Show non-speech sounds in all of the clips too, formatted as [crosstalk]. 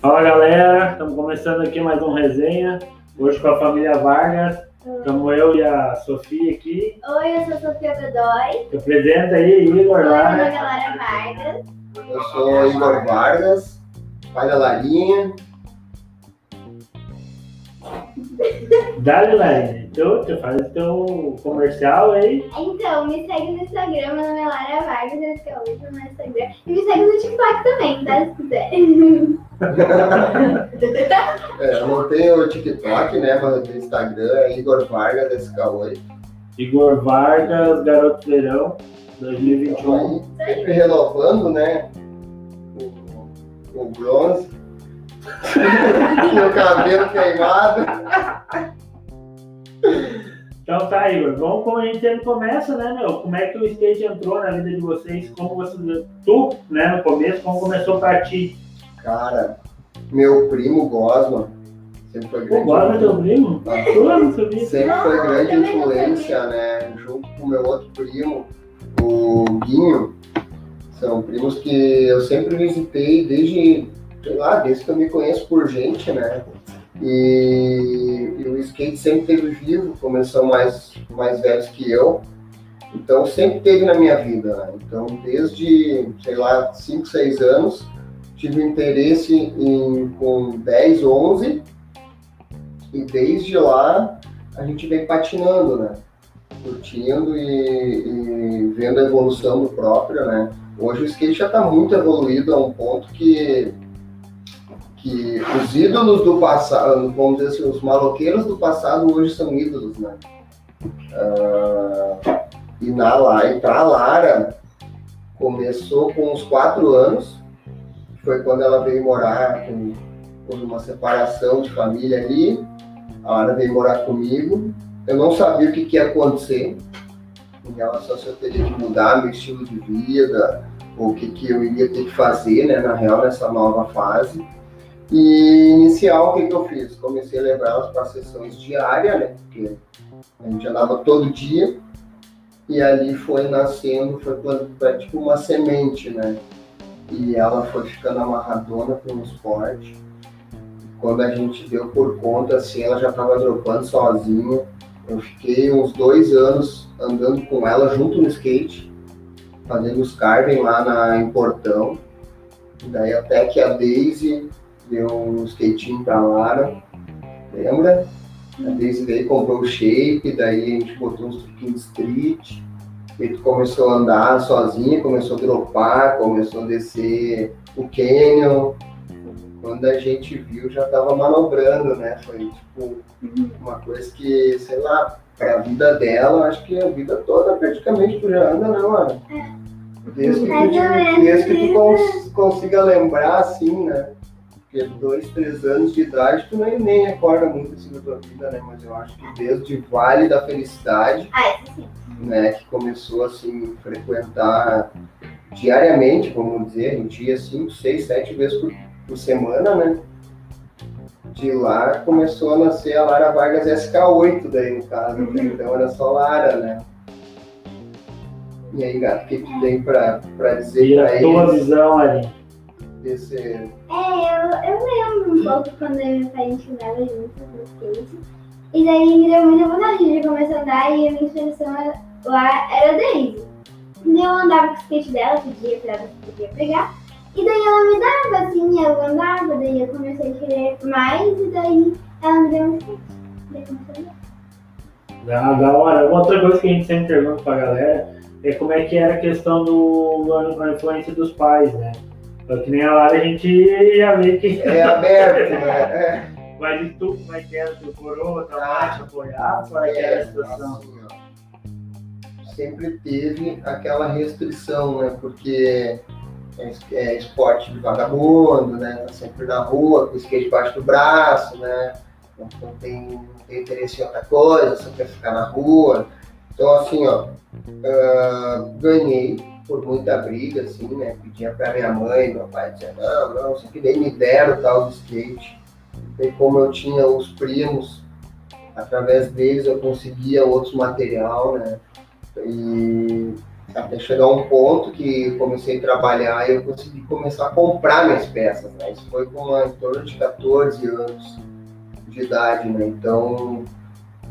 Fala galera, estamos começando aqui mais um resenha. Hoje com a família Vargas. Estamos eu e a Sofia aqui. Oi, eu sou a Sofia Godoy. Se apresenta aí, Igor Oi, lá. nome é Lara Vargas. Eu sou Igor Vargas, pai da Larinha. Dale, Laine. Então, tu faz teu comercial aí. Então, me segue no Instagram, meu nome é Lara Vargas, eu escrevo no Instagram. E me segue no TikTok também, tá? Se quiser. [laughs] É, eu não tenho TikTok, né? Mas tenho Instagram, é Igor Vargas SK8. Igor Vargas, Garoto Verão, 2021. Aí, sempre renovando, né? O, o bronze. [laughs] o cabelo queimado. Então tá, Igor. Vamos como a gente sempre começa, né, meu? Como é que o skate entrou na vida de vocês? Como você. Tu, né, no começo, como começou pra ti? Cara, meu primo Gosma sempre foi grande. bora teu primo? Não sabia? Sempre foi grande influência, né? Junto com o meu outro primo, o Guinho. São primos que eu sempre visitei desde, sei lá, desde que eu me conheço por gente, né? E, e o skate sempre teve vivo, como são mais, mais velhos que eu. Então sempre teve na minha vida, né? Então desde, sei lá, 5, 6 anos, tive interesse em, com 10, 11 e desde lá a gente vem patinando, né? Curtindo e, e vendo a evolução do próprio, né? Hoje o skate já está muito evoluído a um ponto que, que os ídolos do passado, vamos dizer assim, os maloqueiros do passado hoje são ídolos, né? Ah, e na La- e pra Lara começou com uns quatro anos, foi quando ela veio morar com, por uma separação de família ali. A Lara veio morar comigo. Eu não sabia o que, que ia acontecer em relação se eu teria que mudar meu estilo de vida, ou o que, que eu iria ter que fazer, né, na real, nessa nova fase. E inicial, o que, que eu fiz? Comecei a levar elas para sessões diárias, né, porque a gente andava todo dia, e ali foi nascendo, foi plantando, tipo uma semente, né, e ela foi ficando amarradona um esporte. Quando a gente deu por conta, assim, ela já estava dropando sozinha. Eu fiquei uns dois anos andando com ela junto no skate, fazendo os carving lá na, em Portão. Daí até que a Daisy deu um skatinho pra Lara, lembra? A Daisy e comprou o shape, daí a gente botou uns truquinhos street. E tu começou a andar sozinha, começou a dropar, começou a descer o canyon. Quando a gente viu, já tava manobrando, né? Foi tipo uma coisa que, sei lá, pra vida dela, acho que a vida toda praticamente tu já anda, não, Ana? Desde que tu, desde que tu cons- consiga lembrar, assim, né? Porque dois, três anos de idade, tu nem, nem recorda muito assim da tua vida, né? Mas eu acho que desde o Vale da Felicidade, Ah, né, que começou assim frequentar diariamente, vamos dizer, a gente ia cinco, seis, sete vezes por, por semana, né? De lá começou a nascer a Lara Vargas SK8 daí no caso, né? então era só Lara, né? E aí, gato, o que que tem pra, pra dizer E pra a tua eles visão ali. Desse... É, eu, eu lembro um pouco quando eu e meu pai a gente andava juntos no skate. E daí me deu muita vontade de começar a andar e a minha inspiração lá era a Daisy. Daí eu andava com o skate dela, pedia pra ela se podia pegar. E daí ela me dava, assim, eu andava, daí eu comecei a querer mais e daí ela me deu um skate. Daí comecei a andar. Da, da hora. Uma outra coisa que a gente sempre pergunta pra galera é como é que era a questão do, da influência dos pais, né? Só que nem a Lara a gente já vê que. É aberto, né? É. [laughs] Mas e tu, como é que era? Tu coroa, tua mãe te apoiava? Como é que era a situação? assim, ó, sempre teve aquela restrição, né? Porque é, é esporte de vagabundo, né? Tá sempre na rua, com o skate debaixo do braço, né? Não, não tem, não tem interesse em outra coisa, só quer ficar na rua. Então, assim, ó, ah, ganhei por muita briga, assim, né? Pedia pra minha mãe, meu pai dizia, não, não, isso aqui nem me deram tal de skate. E como eu tinha os primos através deles eu conseguia outros material, né? E até chegar um ponto que comecei a trabalhar e eu consegui começar a comprar minhas peças, né? Isso foi com em torno de 14 anos de idade, né? Então,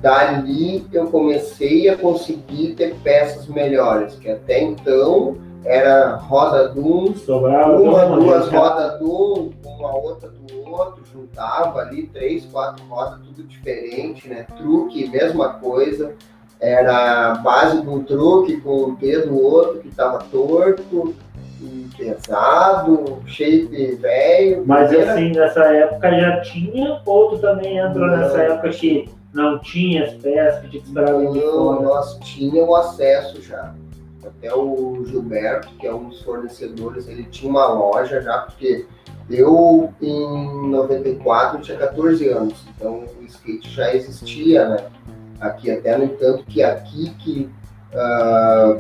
dali eu comecei a conseguir ter peças melhores, que até então era roda de um, Sobrava uma, duas rodas de um, uma outra do outro, juntava ali três, quatro rodas, tudo diferente, né? Truque, mesma coisa. Era a base de um truque com o P do outro que estava torto, pesado, shape velho. Mas Era- assim, nessa época já tinha, ou tu também entrou Não. nessa época que não tinha as peças, que tinha que esperar vir de Não, fora? nós tínhamos acesso já. Até o Gilberto, que é um dos fornecedores, ele tinha uma loja já, porque eu em 94 tinha 14 anos, então o skate já existia, né? Aqui, até no entanto que aqui que ah,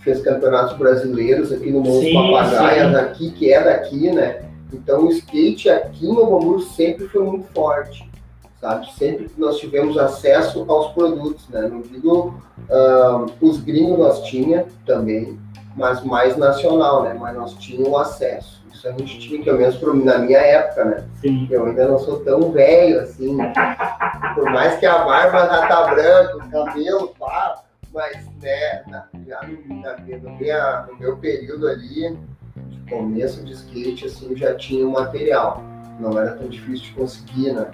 fez campeonatos brasileiros aqui no Sim, Papagaias, sim. aqui que é daqui, né? Então o skate aqui Novo Hamburgo sempre foi muito forte sabe? Sempre que nós tivemos acesso aos produtos, né? Não digo ah, os gringos nós tinha também, mas mais nacional, né? Mas nós tínhamos acesso. Isso a gente tinha, pelo menos pra mim, na minha época, né? Sim. Eu ainda não sou tão velho assim. Por mais que a barba já tá branca, o cabelo pá, mas né, na- já no, na- no minha- no meu período ali, de começo de skate, assim, já tinha o material. Não era tão difícil de conseguir, né?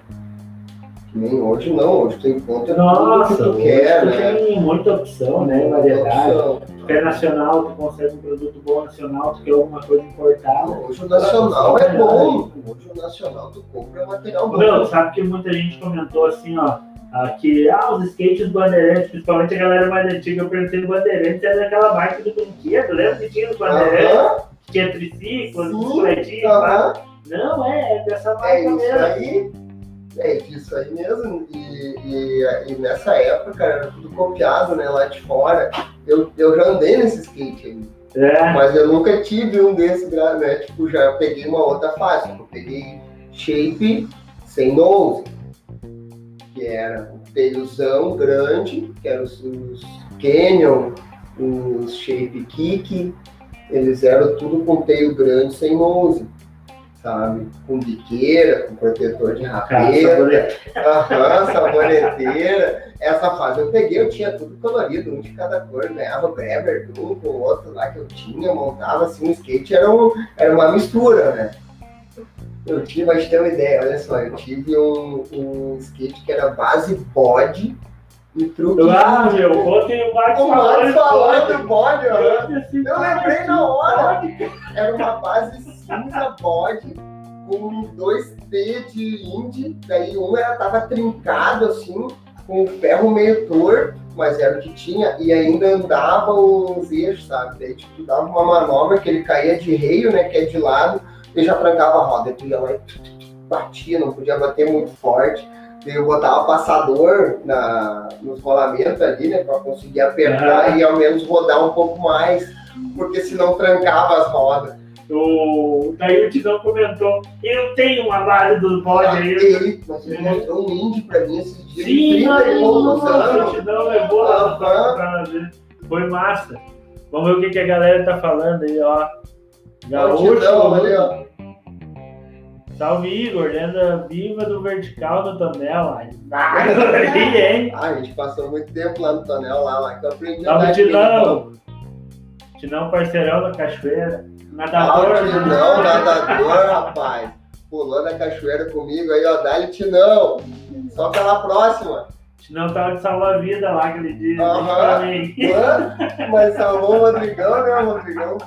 Que nem hoje não, hoje tu encontra Nossa, tudo que tu hoje quer, tu né? tem muita opção, né? Muita Variedade. opção. Tu quer nacional, tu consegue um produto bom nacional, tu quer alguma coisa importada. Hoje o nacional é bom. Hoje o nacional tu compra material bom. Meu, sabe que muita gente comentou assim, ó, ah, que ah, os skates bandeirantes, principalmente a galera mais antiga, eu perguntei do bandeirantes, é daquela marca do brinquedo, lembra que tinha os bandeirantes, Aham, que tinha triciclo, bicicletinha. Não, é, é dessa marca É mesmo. aí. É disso aí mesmo. E, e, e nessa época, cara, era tudo copiado, né? Lá de fora. Eu, eu já andei nesse skate aí. É, Mas eu nunca tive um desses, né? Tipo, já peguei uma outra fase. Eu peguei shape sem nose. Que era um telhozão grande, que eram os, os Canyon, os shape kick. Eles eram tudo com teio grande sem nose. Sabe? Com biqueira, com protetor de rapeta. Aham, saboneteira. Essa fase eu peguei, eu tinha tudo colorido, um de cada cor, ganhava um com o outro lá que eu tinha, montava assim, o skate era, um, era uma mistura, né? Eu tive, mas ter uma ideia, olha só, eu tive um, um skate que era base body e truque. Ah, meu, ontem o Marcos O Marcos falando falando, do body, aham. Eu Eu lembrei na hora. Era uma base cinza body com dois T de indie, daí um era, tava trincado assim, com o ferro meio torto, mas era o que tinha, e ainda andava os eixos, sabe? Daí tipo, dava uma manobra que ele caía de reio, né? Que é de lado, e já trancava a roda, tu ia lá e batia, não podia bater muito forte. Daí eu botava passador na, nos rolamentos ali, né? Pra conseguir apertar e ao menos rodar um pouco mais, porque senão trancava as rodas. O, Tidão comentou, eu tenho uma base do bode aí. Ele, mas ele mostrou um indie pra mim esses dias, Sim, 30 e poucos nossa, o anos. Tidão levou lá pra, pra ver. Foi massa. Vamos ver o que, que a galera tá falando aí, ó. Gaúcho, ó. salve Igor, lenda viva do vertical no Tonel. [laughs] Aí, hein? Ah, a gente passou muito tempo lá no Tonel, lá, lá que eu aprendi Salve de Tidão. Tidão parceirão da cachoeira. Nadador. Tinão, nadador, rapaz. Pulou na cachoeira comigo aí, ó. Dá-lhe Tinão. Só pela próxima. Tidão tava de salva-vida lá aquele dia. Aham. Mas salvou o Rodrigão, né, Rodrigão?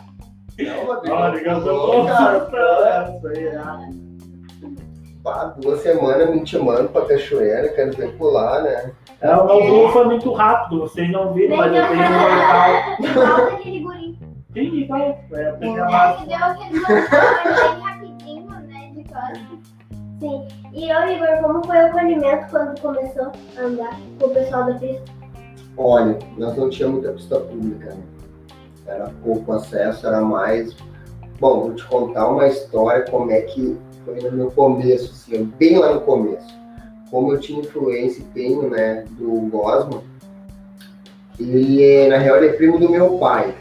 Não, Rodrigão. Ó, Rodrigão, bom. cara. Isso aí, ah. Pá, duas semanas me intimando pra cachoeira, quero ver pular, né? É, o meu grupo foi muito rápido, vocês não viram, mas eu tenho um mortal. [laughs] Sim, então, é a primeira É, massa. que deu aquele mortal bem rapidinho, né, de costas. Sim. E eu, Igor, como foi o acolhimento quando começou a andar com o pessoal da pista? Olha, nós não tínhamos muita pista pública, né? Era pouco acesso, era mais. Bom, vou te contar uma história como é que foi no meu começo, assim, bem lá no começo. como eu tinha influência e tenho, né, do Gosma, ele, na real, ele é primo do meu pai.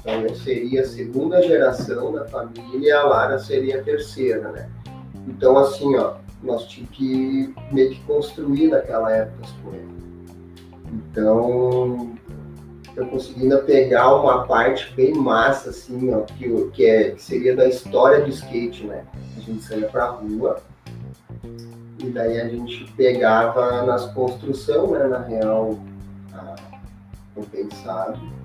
Então, eu seria a segunda geração da família e a Lara seria a terceira, né? Então, assim, ó, nós tínhamos que meio que construir naquela época as coisas. Então, eu consegui ainda pegar uma parte bem massa, assim, ó, que, que, é, que seria da história do skate, né? A gente saía pra rua e daí a gente pegava nas construções, né, na real, a, compensado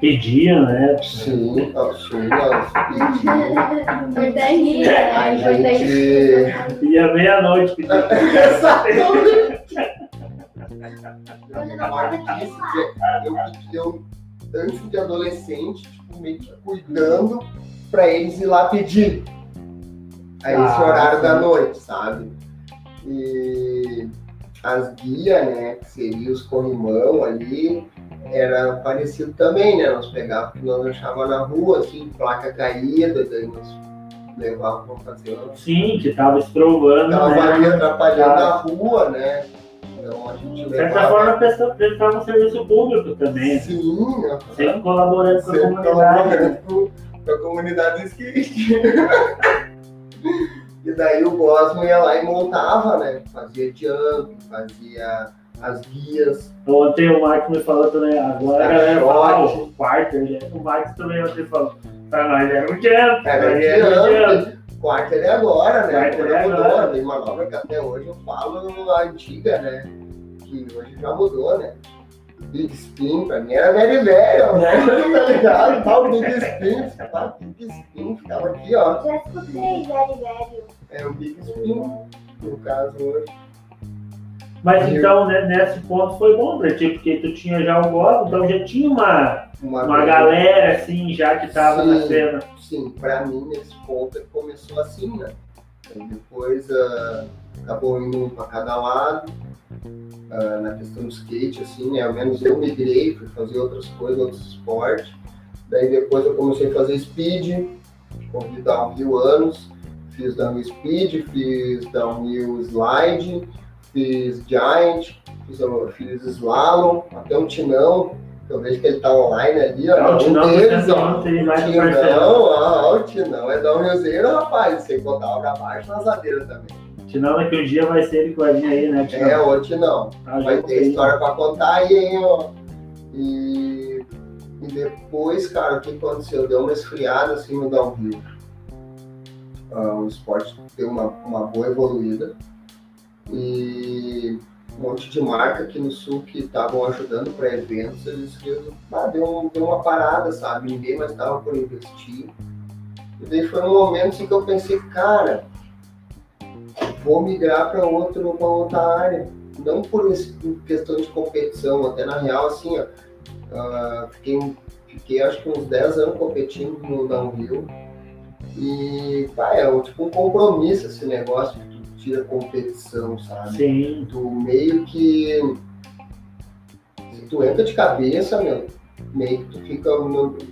Pedia, né? Sim, ó, sim, nós pedíamos. Importante, né? A Importante. gente. Ia meia-noite pedir. Aqui, [laughs] Eu, eu, antes de adolescente, tipo, meio que cuidando pra eles ir lá pedir. Aí esse Ah, horário sim. da noite, sabe? E as guias, né, que seriam os corrimão ali, era parecido também, né? Nós pegávamos, porque nós achávamos na rua, assim, placa caída, daí nós levávamos pra fazer uma Sim, que tava estrovando, Tava né? ali atrapalhando Tá. a rua, né? Então a gente De certa levava. forma, a pessoa prestava um serviço público também, né? Sim, né? sempre colaborando com a comunidade. colaborando com, com a comunidade do skate. [laughs] e daí o Gosmo ia lá e montava, né? Fazia jump, fazia as guias. Ontem o Marcos me falou também, agora a Tá galera fala o quarto, ele- o Marcos também ontem falou, pra nós um jump, Era nós era um jump. jump. Quarto ele é agora, né? Quarto ele é Agora mudou. agora. Tem manobra que até hoje eu falo a antiga, né? Que hoje já mudou, né? Big Spin, pra mim era velho velho, [laughs] né? tá ligado? Tal Big Spin, ficava Big Spin, ficava aqui, ó. Já escutei, velho, velho. É o Big Spin, no caso hoje. Mas E eu- então, né, nesse ponto foi bom pra ti, porque tu tinha já o gosto, então já tinha uma, Uma, uma galera assim, já que tava na Sim. cena. Sim, pra mim, nesse ponto, começou assim, né? Então, depois ah, acabou indo um pra cada lado. ah, na questão do skate, assim, né? Ao menos eu migrei, fui fazer outras coisas, outros esportes. Daí depois eu comecei a fazer speed, corri downhill anos, fiz downhill speed, fiz downhill slide, fiz giant, fiz, fiz slalom, até um tinão, que eu vejo que ele tá online ali, ó. Ah, o um Tinão tá deles, sempre ó. Tinão, ó, o Tinão é downhillzeiro, rapaz, sem botar pra baixo na ladeira também. Senão daqui um dia vai ser ele que vai vir aí, né? Tinão? É, o Tinão. Tá, já vai ter contei. história pra contar aí, hein, ó. E, e depois, cara, o que aconteceu? Deu uma esfriada assim no downhill. Ah, o esporte deu uma, uma boa evoluída. E um monte de marca aqui no sul que estavam ajudando para eventos, eles viram, ah, deu, deu uma parada, sabe? Ninguém mais estava por investir. E daí foi um momento assim, que eu pensei, cara, vou migrar para outro, outra área não por por questão de competição, até na real, assim, ó, ah, fiquei, fiquei acho que uns 10 anos competindo no downhill e, pá, é tipo um compromisso esse negócio que tu tira competição, sabe? Sim, Tu meio que, se tu entra de cabeça, meu, meio que tu fica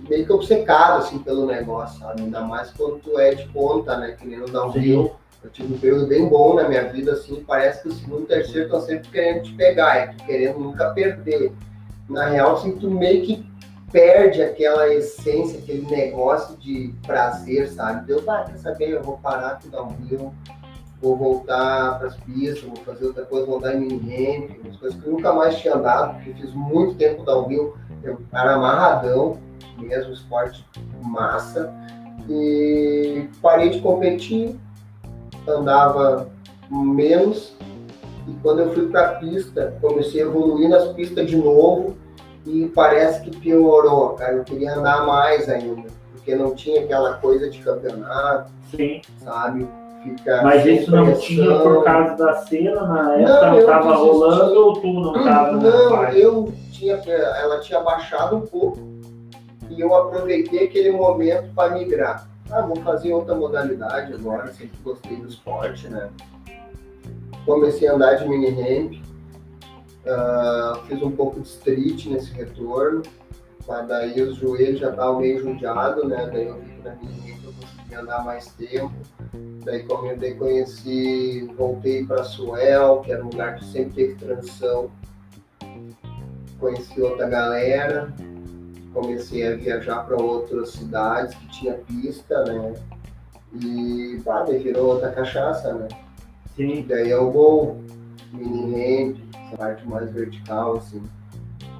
meio que obcecado, assim, pelo negócio, sabe? Ainda mais quando tu é de ponta, né, que nem no downhill. Eu tive um período bem bom na minha vida, assim, parece que o segundo e o terceiro estão sempre querendo te pegar, tu querendo nunca perder. Na real, assim, tu meio que perde aquela essência, aquele negócio de prazer, sabe? Deu, ah, quer saber, eu vou parar aqui dar um rio, vou voltar para as pistas, vou fazer outra coisa, vou andar em mini umas coisas que eu nunca mais tinha andado, porque fiz muito tempo downhill, eu era amarradão, mesmo esporte massa, e parei de competir, andava menos e quando eu fui para a pista comecei a evoluir nas pistas de novo e parece que piorou, cara. Eu queria andar mais ainda, porque não tinha aquela coisa de campeonato, sim. sabe? Fica Mas isso não pressão. tinha por causa da cena na época, Não, não, eu tava desisti. rolando ou tu não tava na Não, eu tinha, ela tinha baixado um pouco e eu aproveitei aquele momento para migrar. Ah, vou fazer outra modalidade agora, sempre gostei do esporte, né? Comecei a andar de mini ramp, ah, fiz um pouco de street nesse retorno, mas daí os joelhos já estavam meio judiados, né? Daí eu vi que na mini ramp eu conseguia andar mais tempo. Daí, daí conheci, voltei para Suel, que era um lugar que sempre teve transição. Conheci outra galera, comecei a viajar para outras cidades que tinha pista, né? E pá, daí virou outra cachaça, né? Sim. Daí é o gol, mini ramp, essa parte mais vertical, assim,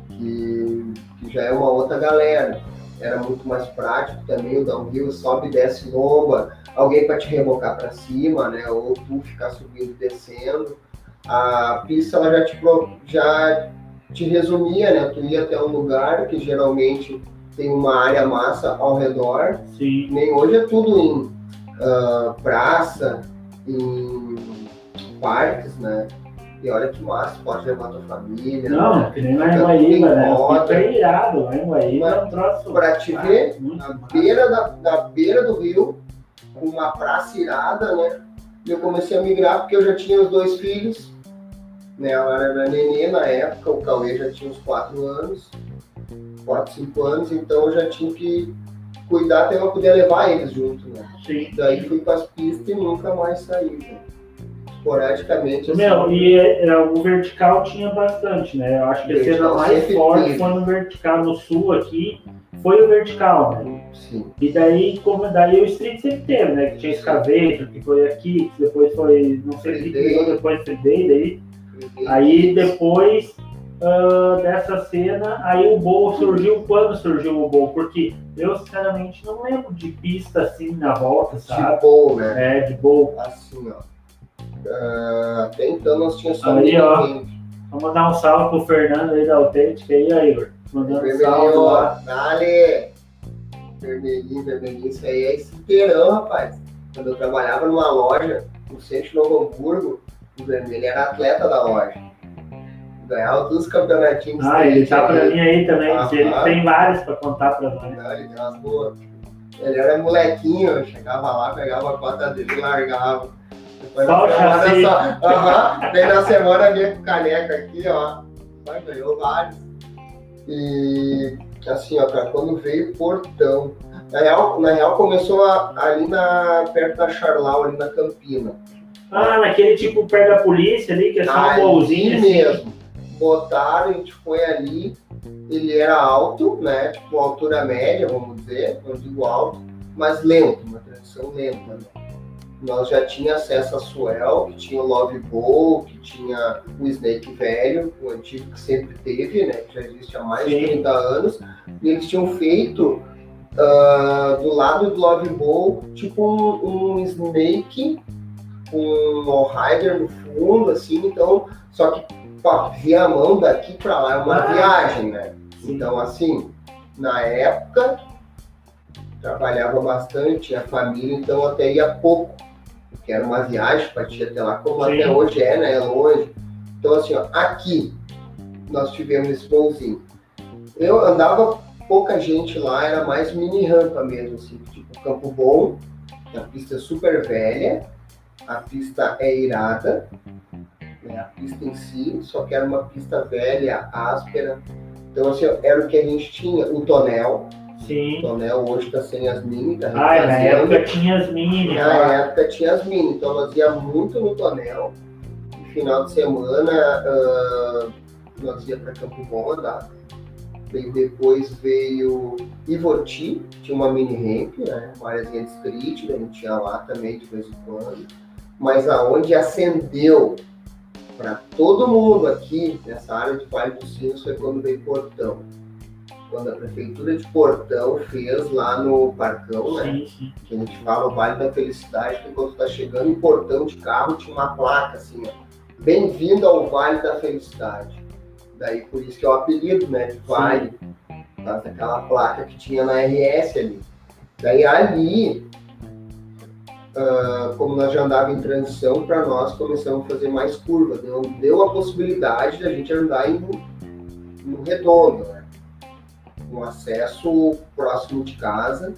que, que já é uma outra galera. Era muito mais prático também, o downhill sobe e desce lomba, alguém para te rebocar para cima, né? Ou tu ficar subindo e descendo. A pista ela já te, já te resumia, né? Tu ia até um lugar que geralmente tem uma área massa ao redor. Sim. Nem hoje é tudo em uh, praça, em parques, né? E olha que massa, pode levar tua família. Não, né? que nem lá em Guaíba, né? Roda. Fica irado, lá em Guaíba é um troço. Pra te Ah, ver, na massa. beira, da, na beira do rio, com uma praça irada, né? E eu comecei a migrar porque eu já tinha os dois filhos. Né? Ela era nenê na época, o Cauê já tinha uns 4 anos, 4, 5 anos, então eu já tinha que cuidar até eu poder levar eles junto, né? Sim. Daí fui para as pistas e nunca mais saí. Né? Esporadicamente. assim, Meu, e é, o vertical tinha bastante, né? Eu acho que a cena mais forte foi no vertical, no sul aqui, foi o vertical, né? Sim. E daí, como daí o street sempre teve, né? Que tinha escaveiro, que foi aqui, que depois foi, não sei o que Free criou Day. depois Free Day, daí. Aí depois ah, dessa cena, aí o Bowl surgiu, quando surgiu o Bowl? Porque eu sinceramente não lembro de pista assim na volta, sabe? Tipo, né? É, de Bowl. Assim, ó. Ah, até então nós tínhamos só Aí, ó. Vamos mandar um salve pro Fernando aí da Autêntica aí, ó, Igor. Mandando um salve Vermelhinho, ó. lá. Dale! Vermelhinho, vermelhinho. Isso aí é esqueirão, rapaz. Quando eu trabalhava numa loja no centro de Novo Hamburgo, o vermelho era atleta da loja. Ganhava todos os campeonatinhos. Ah, ele tá pra mim aí também. Ah, ele ah. tem vários pra contar pra nós. Não, ele tem umas boas. Ele era molequinho, chegava lá, pegava a cota dele e largava. Semana chassi. só. Aham. Daí na semana vinha com caneca aqui, ó. Vai, ganhou vários. E assim, ó, cara, quando veio o portão. Na real, na real começou a- ali na, perto da Charlau, ali na Campina. Ah, naquele tipo perto da polícia ali, que é só um bolzinho assim. mesmo. Botaram, a gente foi ali. Ele era alto, né? Tipo, altura média, vamos dizer. Não digo alto, mas lento, uma transição lenta. Né? Nós já tinha acesso a Suel, que tinha o Love Bowl, que tinha o Snake velho, o antigo que sempre teve, né? Que já existe há mais Sim. de 30 anos. E eles tinham feito ah, do lado do Love Bowl, tipo um, um Snake com um all-rider no fundo, assim, então, só que pô, via a mão daqui pra lá é uma Ah. viagem, né? Sim. Então, assim, na época, trabalhava bastante, a família, então até ia pouco, porque era uma viagem para ir até lá, como Sim. até hoje é, né? É longe. Então, assim, ó, aqui nós tivemos esse voozinho. Eu andava pouca gente lá, era mais mini rampa mesmo, assim, tipo Campo Bom, que a pista é super velha, a pista é irada, né, a pista em si, só que era uma pista velha, áspera. Então, assim, era o que a gente tinha, o tonel. Sim. tonel hoje está sem as mini, tá Ah, na época tinha as mini. Na lá. época tinha as mini, então nós ia muito no tonel. No final de semana ah, nós ia para Campo Bom andar. Daí depois veio Ivoti, tinha uma mini ramp, né? Uma áreazinha de street, a gente ia lá também de vez em quando. Mas aonde acendeu para todo mundo aqui nessa área de Vale dos Sinos foi quando veio Portão. Quando a prefeitura de Portão fez lá no Parcão, né? Sim, sim. que a gente fala o Vale da Felicidade, que quando tá chegando em portão de carro tinha uma placa assim, ó. Bem-vindo ao Vale da Felicidade. Daí por isso que é o apelido, né, de Vale. Causa daquela placa que tinha na RS ali. Daí ali, ah, como nós já andava em transição, para nós começamos a fazer mais curva. Deu, deu a possibilidade da gente andar em, no redondo, né? Um acesso próximo de casa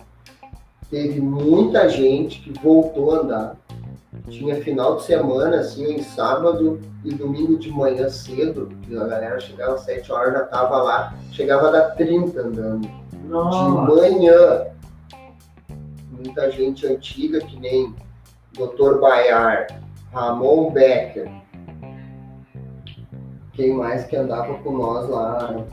teve muita gente que voltou a andar. Tinha final de semana, assim, em sábado e domingo de manhã cedo, que a galera chegava às 7 horas, já tava lá, chegava a dar 30 andando. De Nossa. manhã. Muita gente antiga, que nem Dr. Baiar, Ramon Becker. Quem mais que andava com nós lá?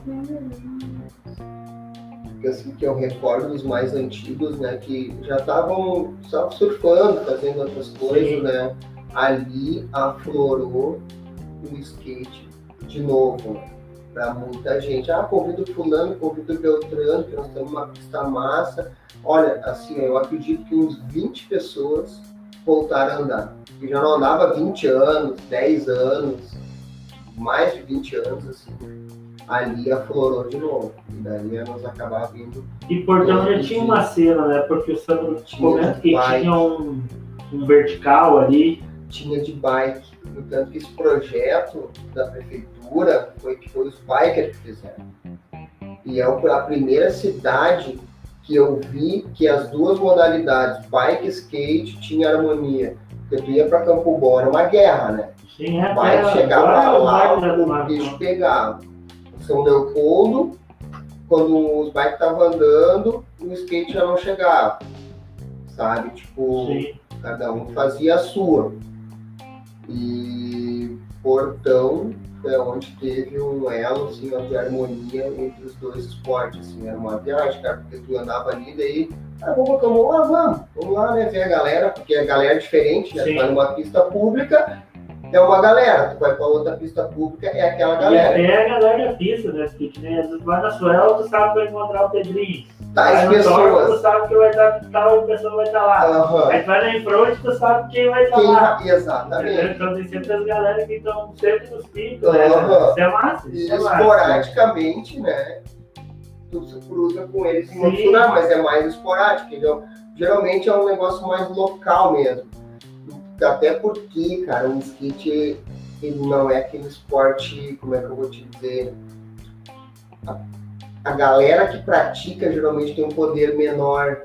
Assim que eu recordo dos mais antigos, né? Que já estavam só surfando, fazendo outras coisas, né? Ali aflorou o skate de novo para muita gente. Ah, convido fulano, convido Beltrano, que nós temos uma pista massa. Olha, assim, eu acredito que uns 20 pessoas voltaram a andar. Que já não andava há 20 anos, 10 anos, mais de 20 anos, assim. Ali aflorou de novo. E daí nós acabava vindo E Portão já tinha uma cena, né? Porque o Sandro Tinha comenta que bike. tinha um, um vertical ali. tinha de bike. No tanto que esse projeto da prefeitura foi que foi os bikers que fizeram. E é a primeira cidade que eu vi que as duas modalidades, bike e skate, tinha harmonia. Porque tu ia para Campo Bom, era uma guerra, né? Sim, é bike até chegava agora lá, o bicho pegava. São Leopoldo, quando os bikes estavam andando, o skate já não chegava. Sabe? Tipo, Sim. cada um fazia a sua. E Portão foi onde teve um elo assim, de harmonia entre os dois esportes. Assim, era uma viagem, cara, porque tu andava ali, daí, ah, vamos, vamos lá, vamos, vamos lá, né, ver a galera, porque a galera é diferente, né? Sim. vai numa pista pública, é uma galera, tu vai pra outra pista pública, é aquela E galera. até a galera da pista, né? Porque tu vai na Suela, tu sabe que vai encontrar o Pedrinho. Tais vai no Torque, tu pessoas. sabe que vai estar, tal pessoa vai estar lá. Aham. Aí tu vai na Infront, tu sabe quem vai estar Quem lá. Exatamente. Entendeu? Então tem sempre as galera que estão sempre nos picos, né? Isso é massa, E isso é massa. esporadicamente, né? Tu se cruza com eles em lugares, mas é mais esporádico, entendeu? Geralmente é um negócio mais local mesmo. Até porque, cara, o skate ele não é aquele esporte, como é que eu vou te dizer? A, a galera que pratica geralmente tem um poder menor.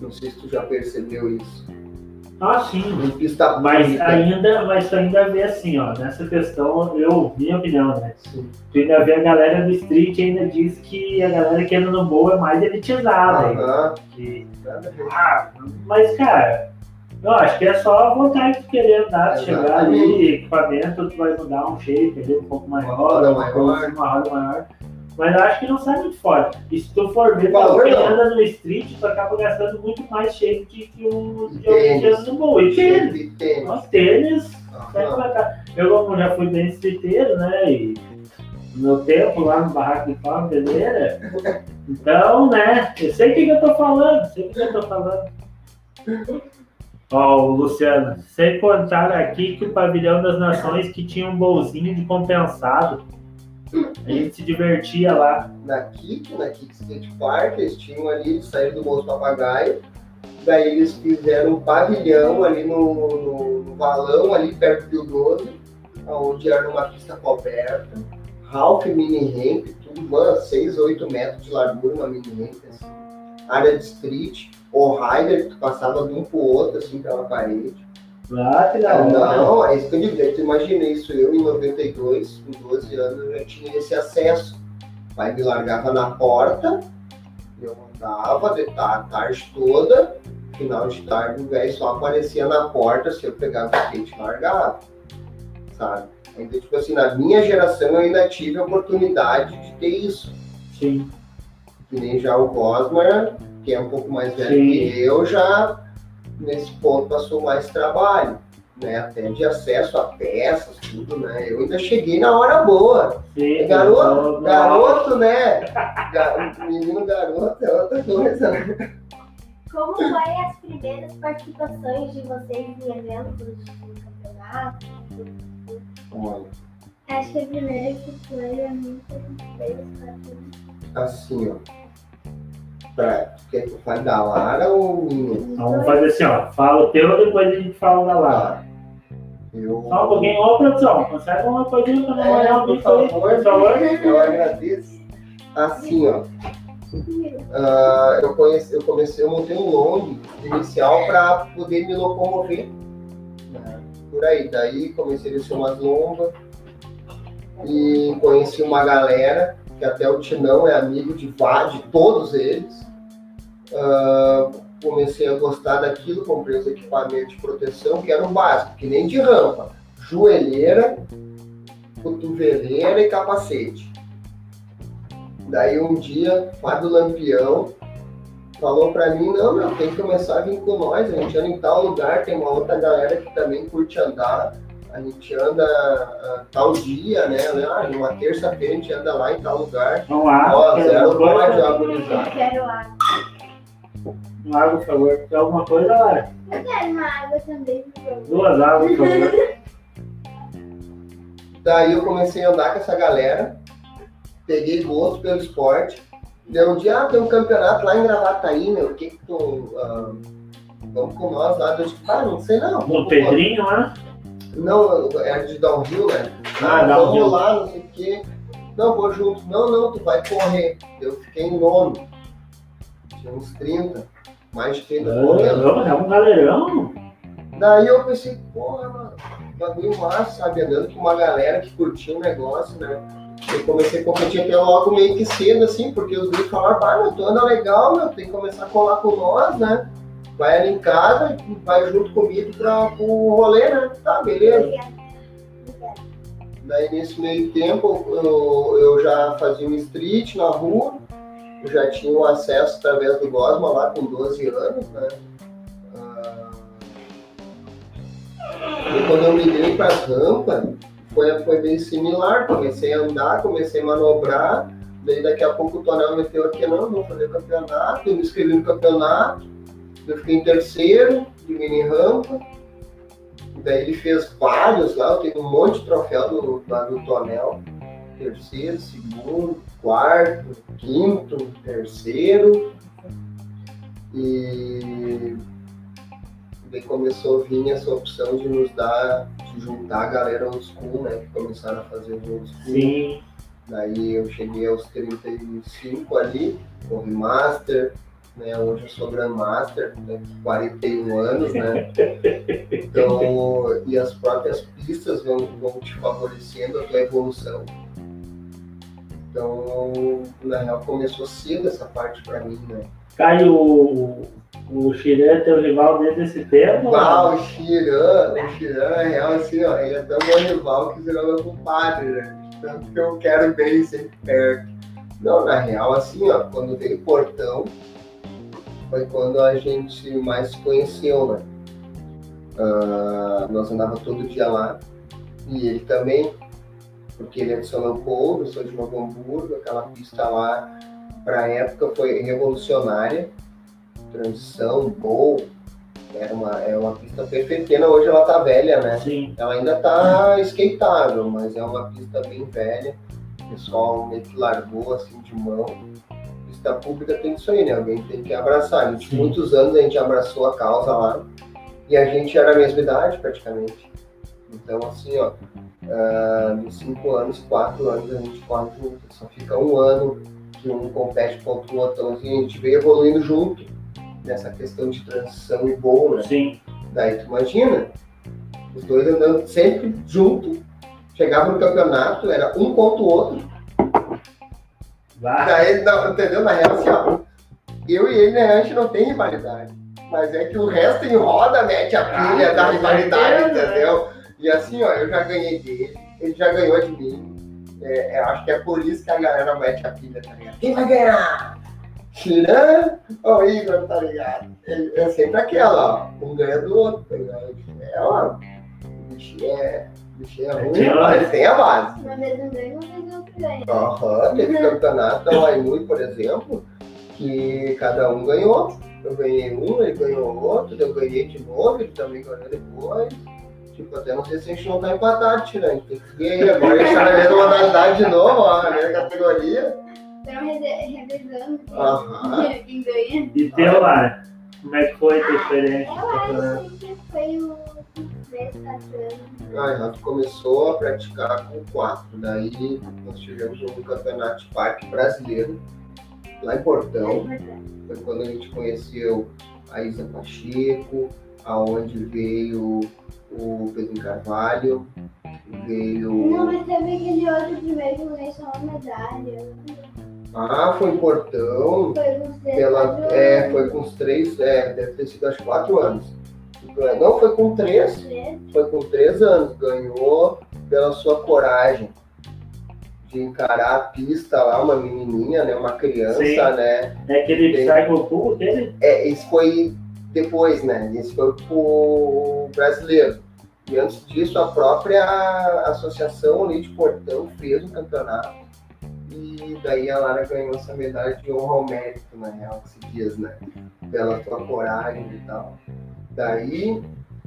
Não sei se tu já percebeu isso. Ah, sim. Em pista Mas ainda, mas tu ainda vê assim, ó, nessa questão, eu, minha opinião, né? Tu ainda vê a galera do street ainda diz que a galera que anda no boa é mais elitizada. Aham. Que, ah, mas, cara, eu acho que é só a vontade de querer andar, de chegar ali, equipamento, tu vai mudar um shape ali um pouco maior, roda uma, coisa maior. uma roda maior. Mas acho que não sai muito fora. E se tu for ver, Valor quem não. anda no street, tu acaba gastando muito mais shape que, que Tênis. o que anda no boa. E tênis. De tênis. Nós tênis, colocar. Eu como já fui bem streeteiro, né? E no meu tempo lá no barraco de pau, beleza? Então, né? Eu sei o que, que eu tô falando, sei o que, que eu tô falando. Ó, o Luciano, sem contar aqui que o pavilhão das nações que tinha um bolzinho de compensado. A gente se divertia lá. na Kik, na Kik Skate Park, eles tinham ali, eles saíram do Moço Papagaio, daí eles fizeram um pavilhão ali no, no, no valão, ali perto do 12, onde era uma pista coberta, Ralph mini ramp, tudo, mano, 6 ou 8 metros de largura, uma mini ramp, assim. área de street, o rider, que tu passava de um pro outro, assim, pela parede. Lá, que da Não, hora. não, é isso que eu digo, tu imagina isso, eu em 92, com 12 anos, eu já tinha esse acesso. O pai me largava na porta, eu andava de ta- a tarde toda, final de tarde o velho só aparecia na porta se eu pegava o skate e largava, sabe? Então, tipo assim, na minha geração eu ainda tive a oportunidade de ter isso. Sim. Que nem já o Cosmer, que é um pouco mais velho Sim. que eu, já nesse ponto passou mais trabalho, né? Até de acesso a peças, tudo, né? Eu ainda cheguei na hora boa. Sim. Garoto, Não, garoto, né? Ga- Menino garoto é outra coisa, né? Como foi as primeiras participações de vocês em eventos de campeonato? Olha, Acho que a primeira que foi a minha foi assim, ó. Quer que eu fale da Lara ou minha? Então, vamos fazer assim, ó. Fala o teu, depois a gente fala da lá. Eu... Só um pouquinho, ô produção, consegue uma coisinha pra não É, molhar o por aí, favor, por favor? eu agradeço. Assim, ó. Ah, eu, conheci, eu comecei, eu montei um long inicial para poder me locomover né, por aí. Daí comecei a descer umas lombas e conheci uma galera, que até o Tinão é amigo de, de todos eles. Ah, comecei a gostar daquilo, comprei os equipamentos de proteção, que era o básico, que nem de rampa. Joelheira, cotoveleira e capacete. Daí um dia, Fábio Lampião falou pra mim, não, meu, tem que começar a vir com nós, a gente anda em tal lugar, tem uma outra galera que também curte andar, a gente anda uh, tal dia, né? Ah, numa terça-feira a gente anda lá em tal lugar. Não há. Ó, zero pode Eu agonizar. quero água. Uma água, por favor. Quer alguma coisa, Lara? Eu quero uma água também, por favor. Duas águas, por favor. Daí eu comecei a andar com essa galera, peguei gosto pelo esporte. Deu um dia, ah, tem um campeonato lá em Gravataí, meu, o que que tu... ah, vamos com nós lá. Eu disse, ah, não sei não. No Pedrinho lá. Não, era de downhill, né? Ah, vamos downhill. lá, não sei o quê. Não, vou junto. Não, não, tu vai correr. Eu fiquei em nono. Tinha uns 30, mais de 30 correndo. Vamos, é um galerão. Daí eu pensei, porra, mano, bagulho massa, sabe? Andando com uma galera que curtia o negócio, né? Eu comecei a competir até logo meio que cedo, assim, porque os gringos falaram, pá, meu, tu anda legal, meu, tem que começar a colar com nós, né? Vai ali em casa, vai junto comigo pra, pro rolê, né? Tá, beleza. Obrigada. Obrigada. Daí nesse meio tempo eu, eu já fazia um street na rua, eu já tinha o acesso através do Gosma lá com 12 anos, né? Ah, E quando eu migrei para as rampas, foi, foi bem similar, comecei a andar, comecei a manobrar, daí daqui a pouco o Tonel meteu aqui, não, vou fazer campeonato, eu me inscrevi no campeonato, eu fiquei em terceiro de mini rampa, Daí ele fez vários lá, eu tenho um monte de troféu do, lá do Tonel. Terceiro, segundo, quarto, quinto, terceiro. E daí começou a vir essa opção de nos dar, de juntar a galera old school, né? Que começaram a fazer o old school. Sim. Daí eu cheguei aos 35 ali, corri master, né? Hoje eu sou grandmaster, né? 41 anos, né? [laughs] Então, e as próprias pistas vão, vão te favorecendo a tua evolução. Então, na real, começou cedo essa parte pra mim, né? Cai o, o é teu rival desde esse tempo? Ah, o Xiran, o Xiran, na real, assim, ó, ele é tão meu rival que virou meu compadre, né? Tanto que eu quero ele sempre perto. Não, na real, assim, ó, quando veio o portão, foi quando a gente mais se conheceu, né? Ah, nós andava todo dia lá, e ele também, porque ele é de Leopoldo, eu sou de Novo Hamburgo, aquela pista lá, pra época, foi revolucionária, transição, gol, era uma, é uma pista perfeita, hoje ela tá velha, né? Sim. Ela ainda tá skateável, mas é uma pista bem velha. O pessoal meio que largou assim de mão. Pista pública tem isso aí, né? Alguém tem que abraçar. Gente, muitos anos a gente abraçou a causa lá. E a gente era a mesma idade, praticamente. Então, assim, ó, nos cinco anos, quatro anos a gente corre junto. Só fica um ano que um compete contra o outro. Então, assim, a gente veio evoluindo junto nessa questão de transição e voo, né? Sim. Daí tu imagina, os dois andando sempre junto, chegava no campeonato, era um contra o outro. Vai. Daí, não, entendeu? Na real, assim, ó, eu e ele, né, a gente não tem rivalidade. Mas é que o resto em roda mete a pilha Ah, da rivalidade, certeza, entendeu? E assim, ó, eu já ganhei dele, ele já ganhou de mim. É, eu acho que é por isso que a galera mete a pilha, tá ligado? Quem vai ganhar? Tirando ou Igor, tá ligado? É, é sempre aquela, ó. Um ganha do outro, tá ligado? É, ó. O bichinho é, o bichinho é ruim, Tem mas tem a base. Uma vez um ganha, uma vez. Aham, teve campeonato da Waimui, por exemplo, que cada um ganhou. Eu ganhei um, ele ganhou outro, eu ganhei de novo, ele também ganhou depois. Tipo, até não sei se a gente não tá empatado, tirando. Tem que aí. Agora a gente tá na mesma modalidade de novo, ó, na mesma categoria. Estão revezando Aham. [laughs] quem ganha. E teu, Lara? Como é que foi a tua experiência? Eu acho que foi o 3, 4 anos. Aí nós começou a praticar com quatro. Daí nós tivemos um campeonato de parque brasileiro, lá em Portão. Foi quando a gente conheceu a Isa Pacheco, aonde veio o Pedro Carvalho, veio. Não, mas teve aquele outro primeiro que ganhou só uma medalha. Ah, foi em Portão. Foi uns três, Pela, é, foi com uns três, é, deve ter sido acho que quatro anos. Não, foi com três. Foi com três anos. Ganhou pela sua coragem de encarar a pista lá, uma menininha, né? Uma criança, Sim. né? É aquele. Psycho Pool dele? É, esse foi depois, né? Esse foi pro brasileiro. E antes disso, a própria associação ali de Portão fez um campeonato. E daí a Lara ganhou essa medalha de honra ao mérito, na real, que se diz, né? Pela sua coragem e tal. Daí,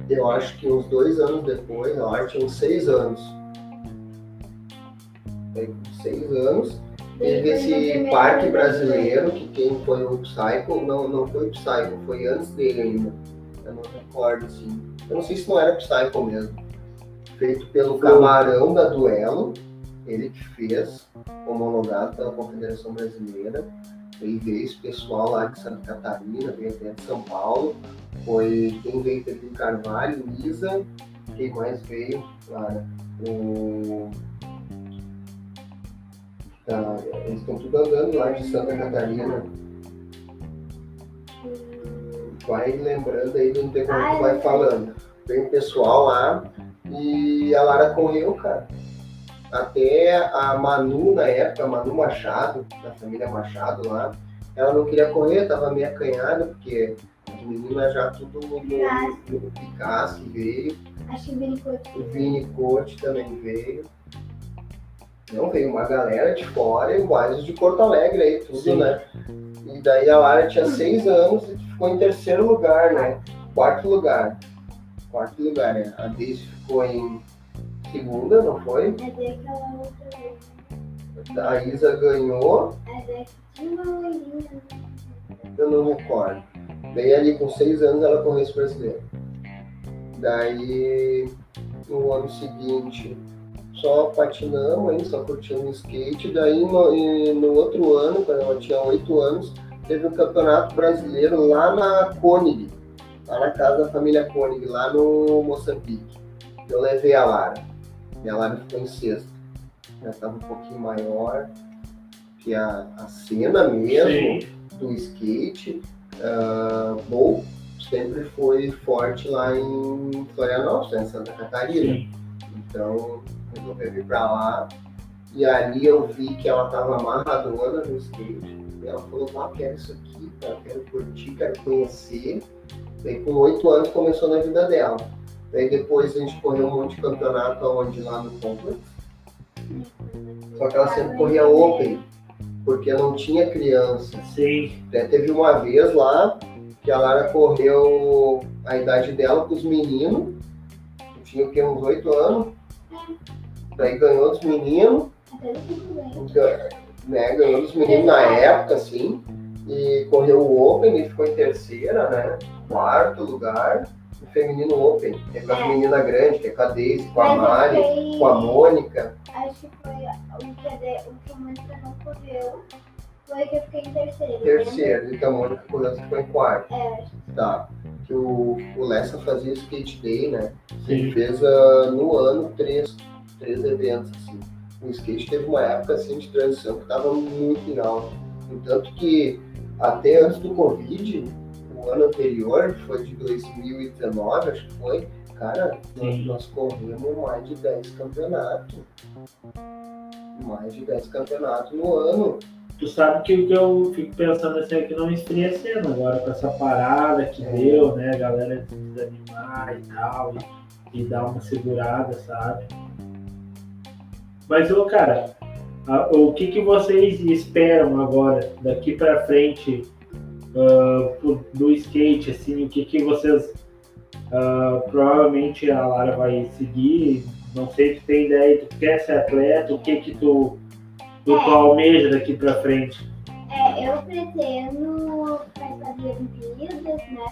eu acho que uns dois anos depois, a Lara tinha uns seis anos. Com seis anos, Teve esse parque brasileiro, que quem foi o Psycho, não, não foi o Psycho, foi antes dele ainda. Eu não recordo, assim. Eu não sei se não era Psycho mesmo. Feito pelo Camarão da Duelo, ele que fez, homologado pela Confederação Brasileira. Aí veio esse pessoal lá de Santa Catarina, veio até de São Paulo. Foi quem veio Pedro Carvalho, Isa, quem mais veio, Clara? O Tá, eles estão tudo andando lá de Santa Catarina. Vai lembrando aí do tempo que vai falando. Tem um pessoal lá e a Lara correu, cara. Até a Manu, na época, a Manu Machado, da família Machado lá, ela não queria correr, tava meio acanhada, porque as meninas já tudo no, no Picasso veio, Acho que o Vini Cote também veio. Não, veio uma galera de fora e vários de Porto Alegre aí, tudo, Sim. né? E daí a Lara tinha seis anos e ficou em terceiro lugar, né? Quarto lugar. Quarto lugar, né? A Daisy ficou em segunda, não foi? É. A Isa ganhou, É daqui tinha uma loirinha. eu não recordo. Daí ali com seis anos ela correu esse brasileiro. Daí no ano seguinte só patinamos aí, só curtimos skate. Daí no, no outro ano, quando ela tinha oito anos, teve um campeonato brasileiro lá na Koenig, lá na casa da família Koenig, lá no Moçambique. Eu levei a Lara. E a Lara ficou em sexto. Já estava um pouquinho maior que a, a cena mesmo Sim. do skate. Uh, Bol sempre foi forte lá em Florianópolis, em Santa Catarina. Sim. Então, resolvi vir pra lá. E ali eu vi que ela tava amarradona no skate. E ela falou, ah, quero isso aqui, cara, quero curtir, quero conhecer. Daí com oito anos começou na vida dela. Daí depois a gente correu um monte de campeonato onde lá no Complex. Só que ela sempre corria open, porque não tinha criança. Sim. Até teve uma vez lá que a Lara correu a idade dela com os meninos. Tinha o que, uns oito anos. Daí ganhou dos meninos, ga- né? Ganhou dos meninos na época, assim. E correu o Open e ficou em terceira, né? Quarto lugar. Feminino Open, que é com as É. meninas grandes, que é com a Daisy, com a Mari, fiquei- com a Mônica. Acho que foi o que a, de, o que a Mônica não correu. Foi que eu fiquei em terceiro. Terceira, e que a Mônica correu ficou em quarto. É, acho Tá. Que o, o Lessa fazia skate day, né? Ele fez ah, no ano três, três eventos, assim. O skate teve uma época assim de transição que estava muito em alta. Tanto que até antes do Covid, o ano anterior, foi de 2019, acho que foi, cara, nós, Sim. nós corremos mais de 10 campeonatos. Mais de 10 campeonatos no ano. Tu sabe que o que eu fico pensando assim é que não esfria a cena agora com essa parada que É. deu, né? A galera desanimar e tal, e, e dar uma segurada, sabe? Mas, ô, cara, a- o que, que vocês esperam agora, daqui pra frente, ah, pro- do skate, assim, o que, que vocês. ah, provavelmente a Lara vai seguir, não sei se tu tem ideia, tu quer ser atleta, o que que tu, tu, tu É. almeja daqui pra frente? É, eu pretendo participar de Olimpíadas, né?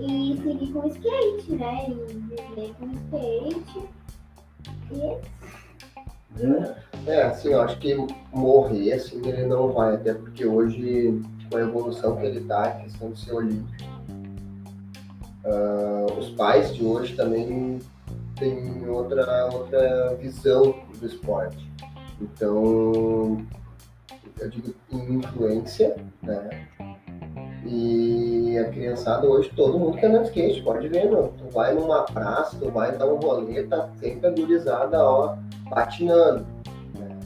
E seguir com skate, né? E viver com skate. E Né? É, assim, eu acho que morrer, assim, ele não vai, até porque hoje, com a evolução que ele tá, a questão de ser olímpico, ah, os pais de hoje também têm outra, outra visão do esporte. Então, eu digo em influência, né? E a criançada hoje, todo mundo quer andar de skate, pode ver, meu. Tu vai numa praça, tu vai dar um rolê, tá sempre agorizada, ó, patinando. Né?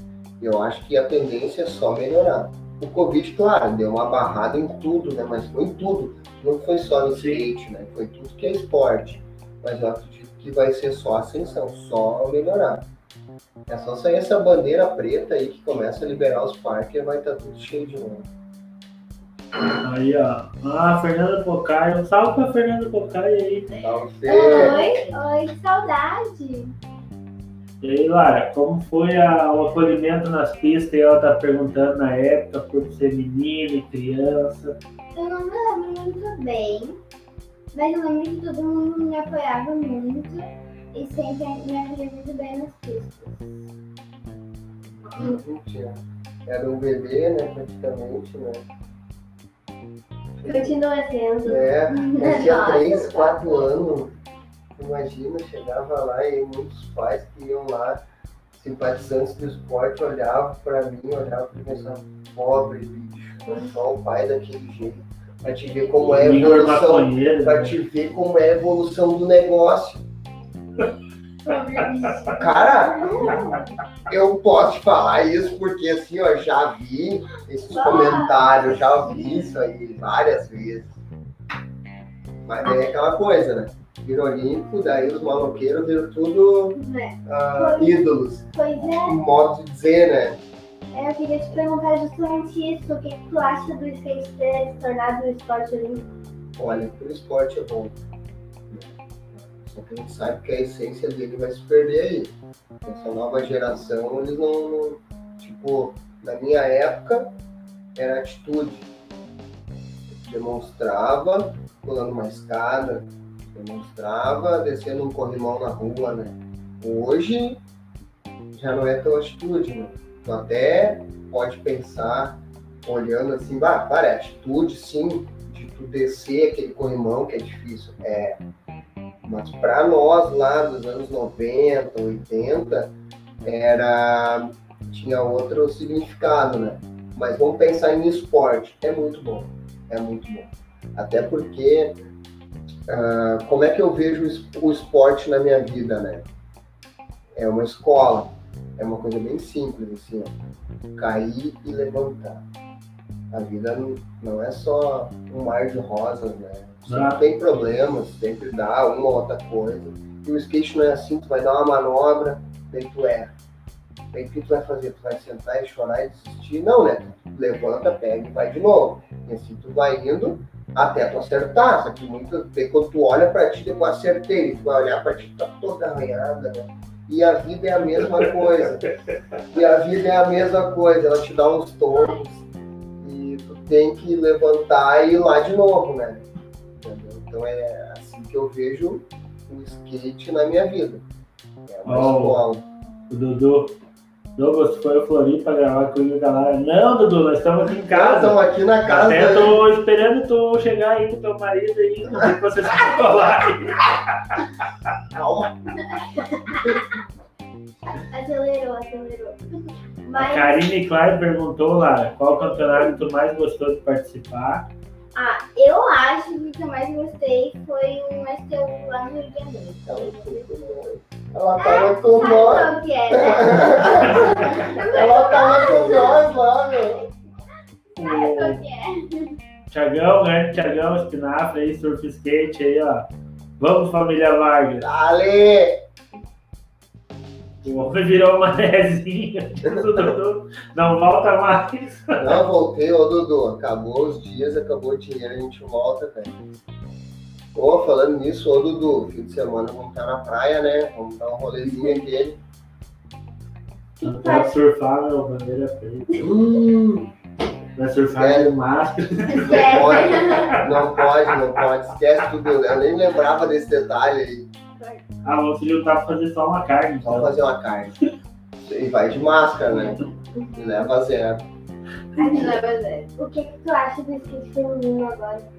Eu acho que a tendência é só melhorar. O Covid, claro, deu uma barrada em tudo, né? Mas foi em tudo. Não foi só no skate, né? Foi tudo que é esporte. Mas eu acredito que vai ser só ascensão, só melhorar. É só sair essa bandeira preta aí que começa a liberar os parques e vai estar tá tudo cheio de novo. Aí, ó. Ah, Fernanda Pocai. Um salve pra Fernanda Pocai aí. Salve. Oi, oi, que saudade. E aí, Lara, como foi a, o acolhimento nas pistas? E ela tá perguntando na época por ser menina e criança. Eu não me lembro muito bem, mas eu lembro que todo mundo me apoiava muito e sempre me acolhia muito bem nas pistas. Era um bebê, né, praticamente, né? Continua sendo. É, eu tinha [laughs] 3, 4 anos. Imagina, chegava lá e muitos pais que iam lá, simpatizantes do esporte, olhavam para mim, olhavam para mim pensava, pobre bicho, só o pai daquele jeito. Pra te ver como é a evolução. Pra te ver como é a evolução do negócio. Cara, eu posso falar isso porque assim, eu já vi esses comentários, já vi isso aí várias vezes. Mas é aquela coisa, né? Virou limpo, daí os maloqueiros viram tudo uh, ídolos. Pois é. modo de dizer, né? É, eu queria te perguntar justamente isso. O que, que tu acha do skate ter se tornado um esporte olímpico? Olha, o esporte é bom. Só que a gente sabe que a essência dele vai se perder aí. Essa nova geração, eles não, não. Tipo, na minha época, era atitude. Demonstrava pulando uma escada, demonstrava descendo um corrimão na rua, né? Hoje já não é tão atitude, né? Tu até pode pensar, olhando assim, bah, para, é atitude sim, de tu descer aquele corrimão que é difícil. É, mas para nós lá dos anos 90, 80, era tinha outro significado, né? Mas vamos pensar em esporte, é muito bom, é muito bom. Até porque uh, como é que eu vejo o esporte na minha vida, né? É uma escola, é uma coisa bem simples assim, ó. cair e levantar. A vida não é só um mar de rosas, né? Sempre tem problemas, sempre dá uma ou outra coisa. E o skate não é assim, tu vai dar uma manobra, daí tu erra. Daí o que tu vai fazer? Tu vai sentar e chorar e desistir? Não, né? Tu levanta, pega e vai de novo. E assim tu vai indo até tu acertar. Só que vezes quando tu olha pra ti, depois acertei. Tu vai olhar pra ti, tá toda arranhada, né? E a vida é a mesma coisa. E a vida é a mesma coisa, ela te dá uns tombos. E tu tem que levantar e ir lá de novo, né? Então é assim que eu vejo o skate na minha vida. É uma oh, escola. O Dudu. Douglas foi o Floripa gravar comigo galera. Não, Dudu, nós estamos aqui em casa. Estamos aqui na casa. Até tô esperando tu chegar aí com teu marido aí. Não sei que você se colar aí. Calma. Acelerou, acelerou. Mas... A Karine Klein perguntou, Lara, qual campeonato tu mais gostou de participar? Ah, eu acho que o que eu mais gostei foi um STU lá no Rio de Janeiro. Ela tava com nós. É, né? [laughs] Ela tava com nós lá, meu. É? Tiagão, grande Tiagão, espinafre aí, surf skate aí, ó. Vamos, família Vargas. Dale! O homem virou uma rezinha. [laughs] Não volta mais. Não, voltei, ô Dudu. Acabou os dias, acabou o dinheiro, a gente volta, velho. Ô, falando nisso, ô Dudu, fim de semana vamos estar na praia, né? Vamos dar um rolezinho aqui. Não pode surfar, meu, bandeira preta. Hum. Vai surfar é. com máscara. Não pode, não pode, não pode. Esquece tudo. Eu nem lembrava desse detalhe aí. Ah, vamos se juntar pra fazer só uma carne. Só então. fazer uma carne. E vai de máscara, né? E leva zero. leva zero. O que, que tu acha do skate feminino agora?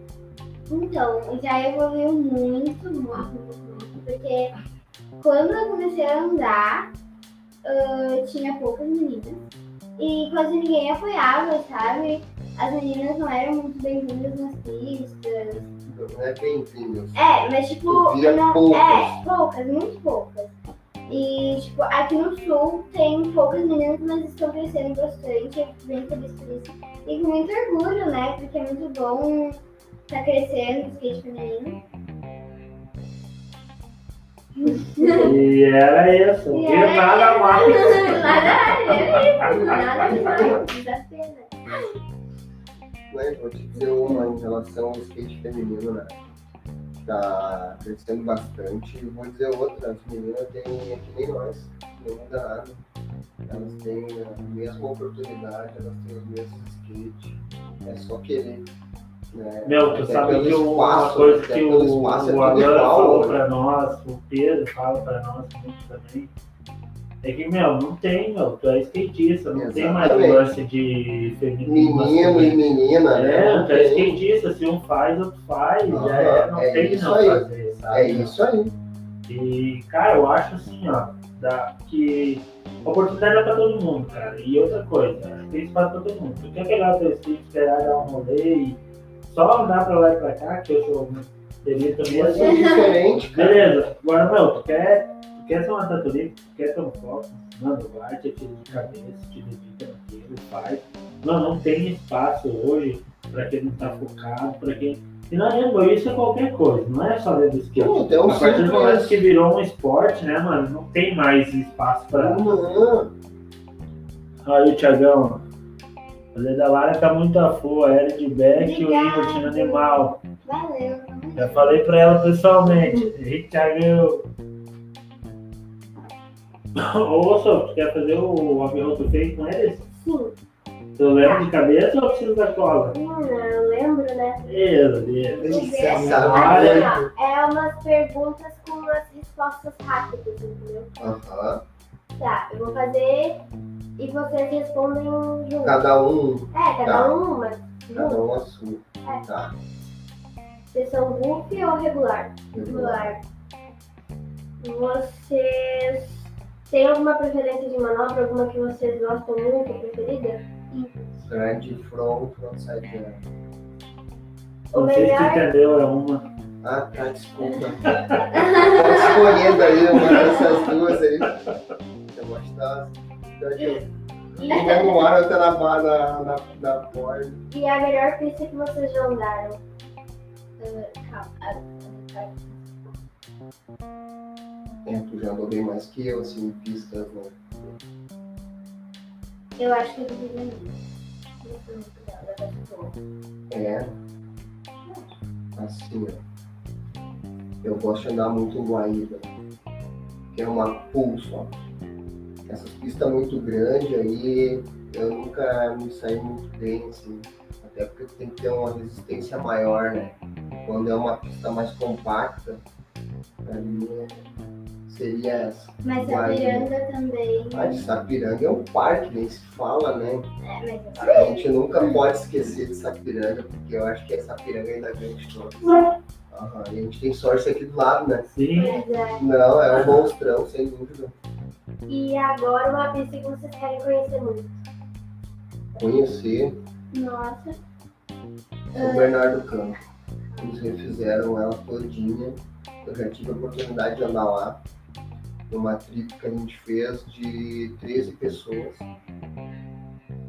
Então, já evoluiu muito, muito, muito, muito. Porque quando eu comecei a andar, uh, tinha poucas meninas. E quase ninguém apoiava, sabe? as meninas não eram muito bem-vindas nas pistas. Não é bem-vindos. É, mas tipo. Não- poucas. É, poucas, muito poucas. E, tipo, aqui no sul tem poucas meninas, mas estão crescendo bastante. Eu fico bem feliz por isso. E com muito orgulho, né? Porque é muito bom tá crescendo o skate feminino. E era isso. E E era nada mais. [laughs] Nada, isso, nada demais. Desafio, Mas vou te dizer uma em relação ao skate feminino, né? Tá crescendo bastante. E vou dizer outra, as meninas têm, é que nem nós, não muda nada. Elas têm a mesma oportunidade, elas têm os mesmos skates. É só querer. Né? Meu, tu Até sabe que o- uma espaço, coisa até que pelo o, espaço é o tudo Alan igual, falou né? pra nós, o Pedro fala pra nós muito também, é que, meu, não tem, meu, tu é skatista, não tem mais o Exatamente. lance de feminino. Menino e menina, né? É, Não tu é skatista, se um faz, outro faz, já é, não é tem que isso não aí. fazer, sabe? É isso aí. E, cara, eu acho assim, ó, da, que a oportunidade é pra todo mundo, cara. E outra coisa, acho que tem espaço pra todo mundo. Tu quer pegar o teu skate, esperar dar um rolê e só andar pra lá e pra cá, que eu sou delito Mas é mesmo. diferente, cara. Beleza, agora, meu, tu quer, tu quer ser uma tatuadora, tu quer ter um foco, mano, vai, te tira de cabeça, te dedica naquilo, faz. Não, não tem espaço hoje pra quem não tá focado, pra quem. E não adianta, isso é qualquer coisa, não é só dentro do skate. Não, tem A partir do momento simples. que virou um esporte, né, mano, não tem mais espaço pra. Não, Aí o Thiagão, o Zé da Lara tá muito a full, a de Beck e o Tino Animal. Valeu. Já falei pra ela pessoalmente. Thiagão. Ô, Sô, tu quer fazer o abirroto feio com eles? Sim. Tu lembra de cabeça ou precisa da cola? Não, eu lembro, né? Meu Deus. É. Assim, ó, É umas perguntas com umas respostas rápidas, entendeu? Aham. Tá, eu vou fazer e vocês respondem juntos. Cada um, É, cada Tá. um uma. cada um a sua. É. Tá. Vocês são goofy ou regular? Regular. Vocês têm alguma preferência de manobra? Alguma que vocês gostam muito, preferida? Grande front, frontside. O Não sei se tu melhor, entendeu, é uma. Ah, tá, desculpa. Tô escolhendo aí uma dessas duas aí. Eu gosto das. Uma no ar, outra na, ba- na, na, na borda. e a melhor pista que vocês já andaram? Calma. É, tu já andou bem mais que eu, assim, em pistas, né? Eu acho que eu devia ir. Não foi muito legal, ela boa. É. Assim, ó. Eu gosto de andar muito em Guaíba. Que é uma pool só. Essas pistas muito grandes aí, eu nunca me saí muito bem, assim. Até porque tem que ter uma resistência maior, né? Quando é uma pista mais compacta, pra mim é- seria essa. Mas a Guaíba. piranga também. A de Sapiranga é um parque, nem se fala, né? É, mas eu A gente nunca pode esquecer de Sapiranga, porque eu acho que essa piranga ainda ganha de todos. Aham, E a gente tem sorte aqui do lado, né? Sim. É. Não, é um monstrão, sem dúvida. E agora uma pista que vocês querem conhecer muito. Conhecer Nossa. São Bernardo do Campo. Eles refizeram ela todinha. Eu já tive a oportunidade de andar lá. Numa trip que a gente fez de 13 pessoas.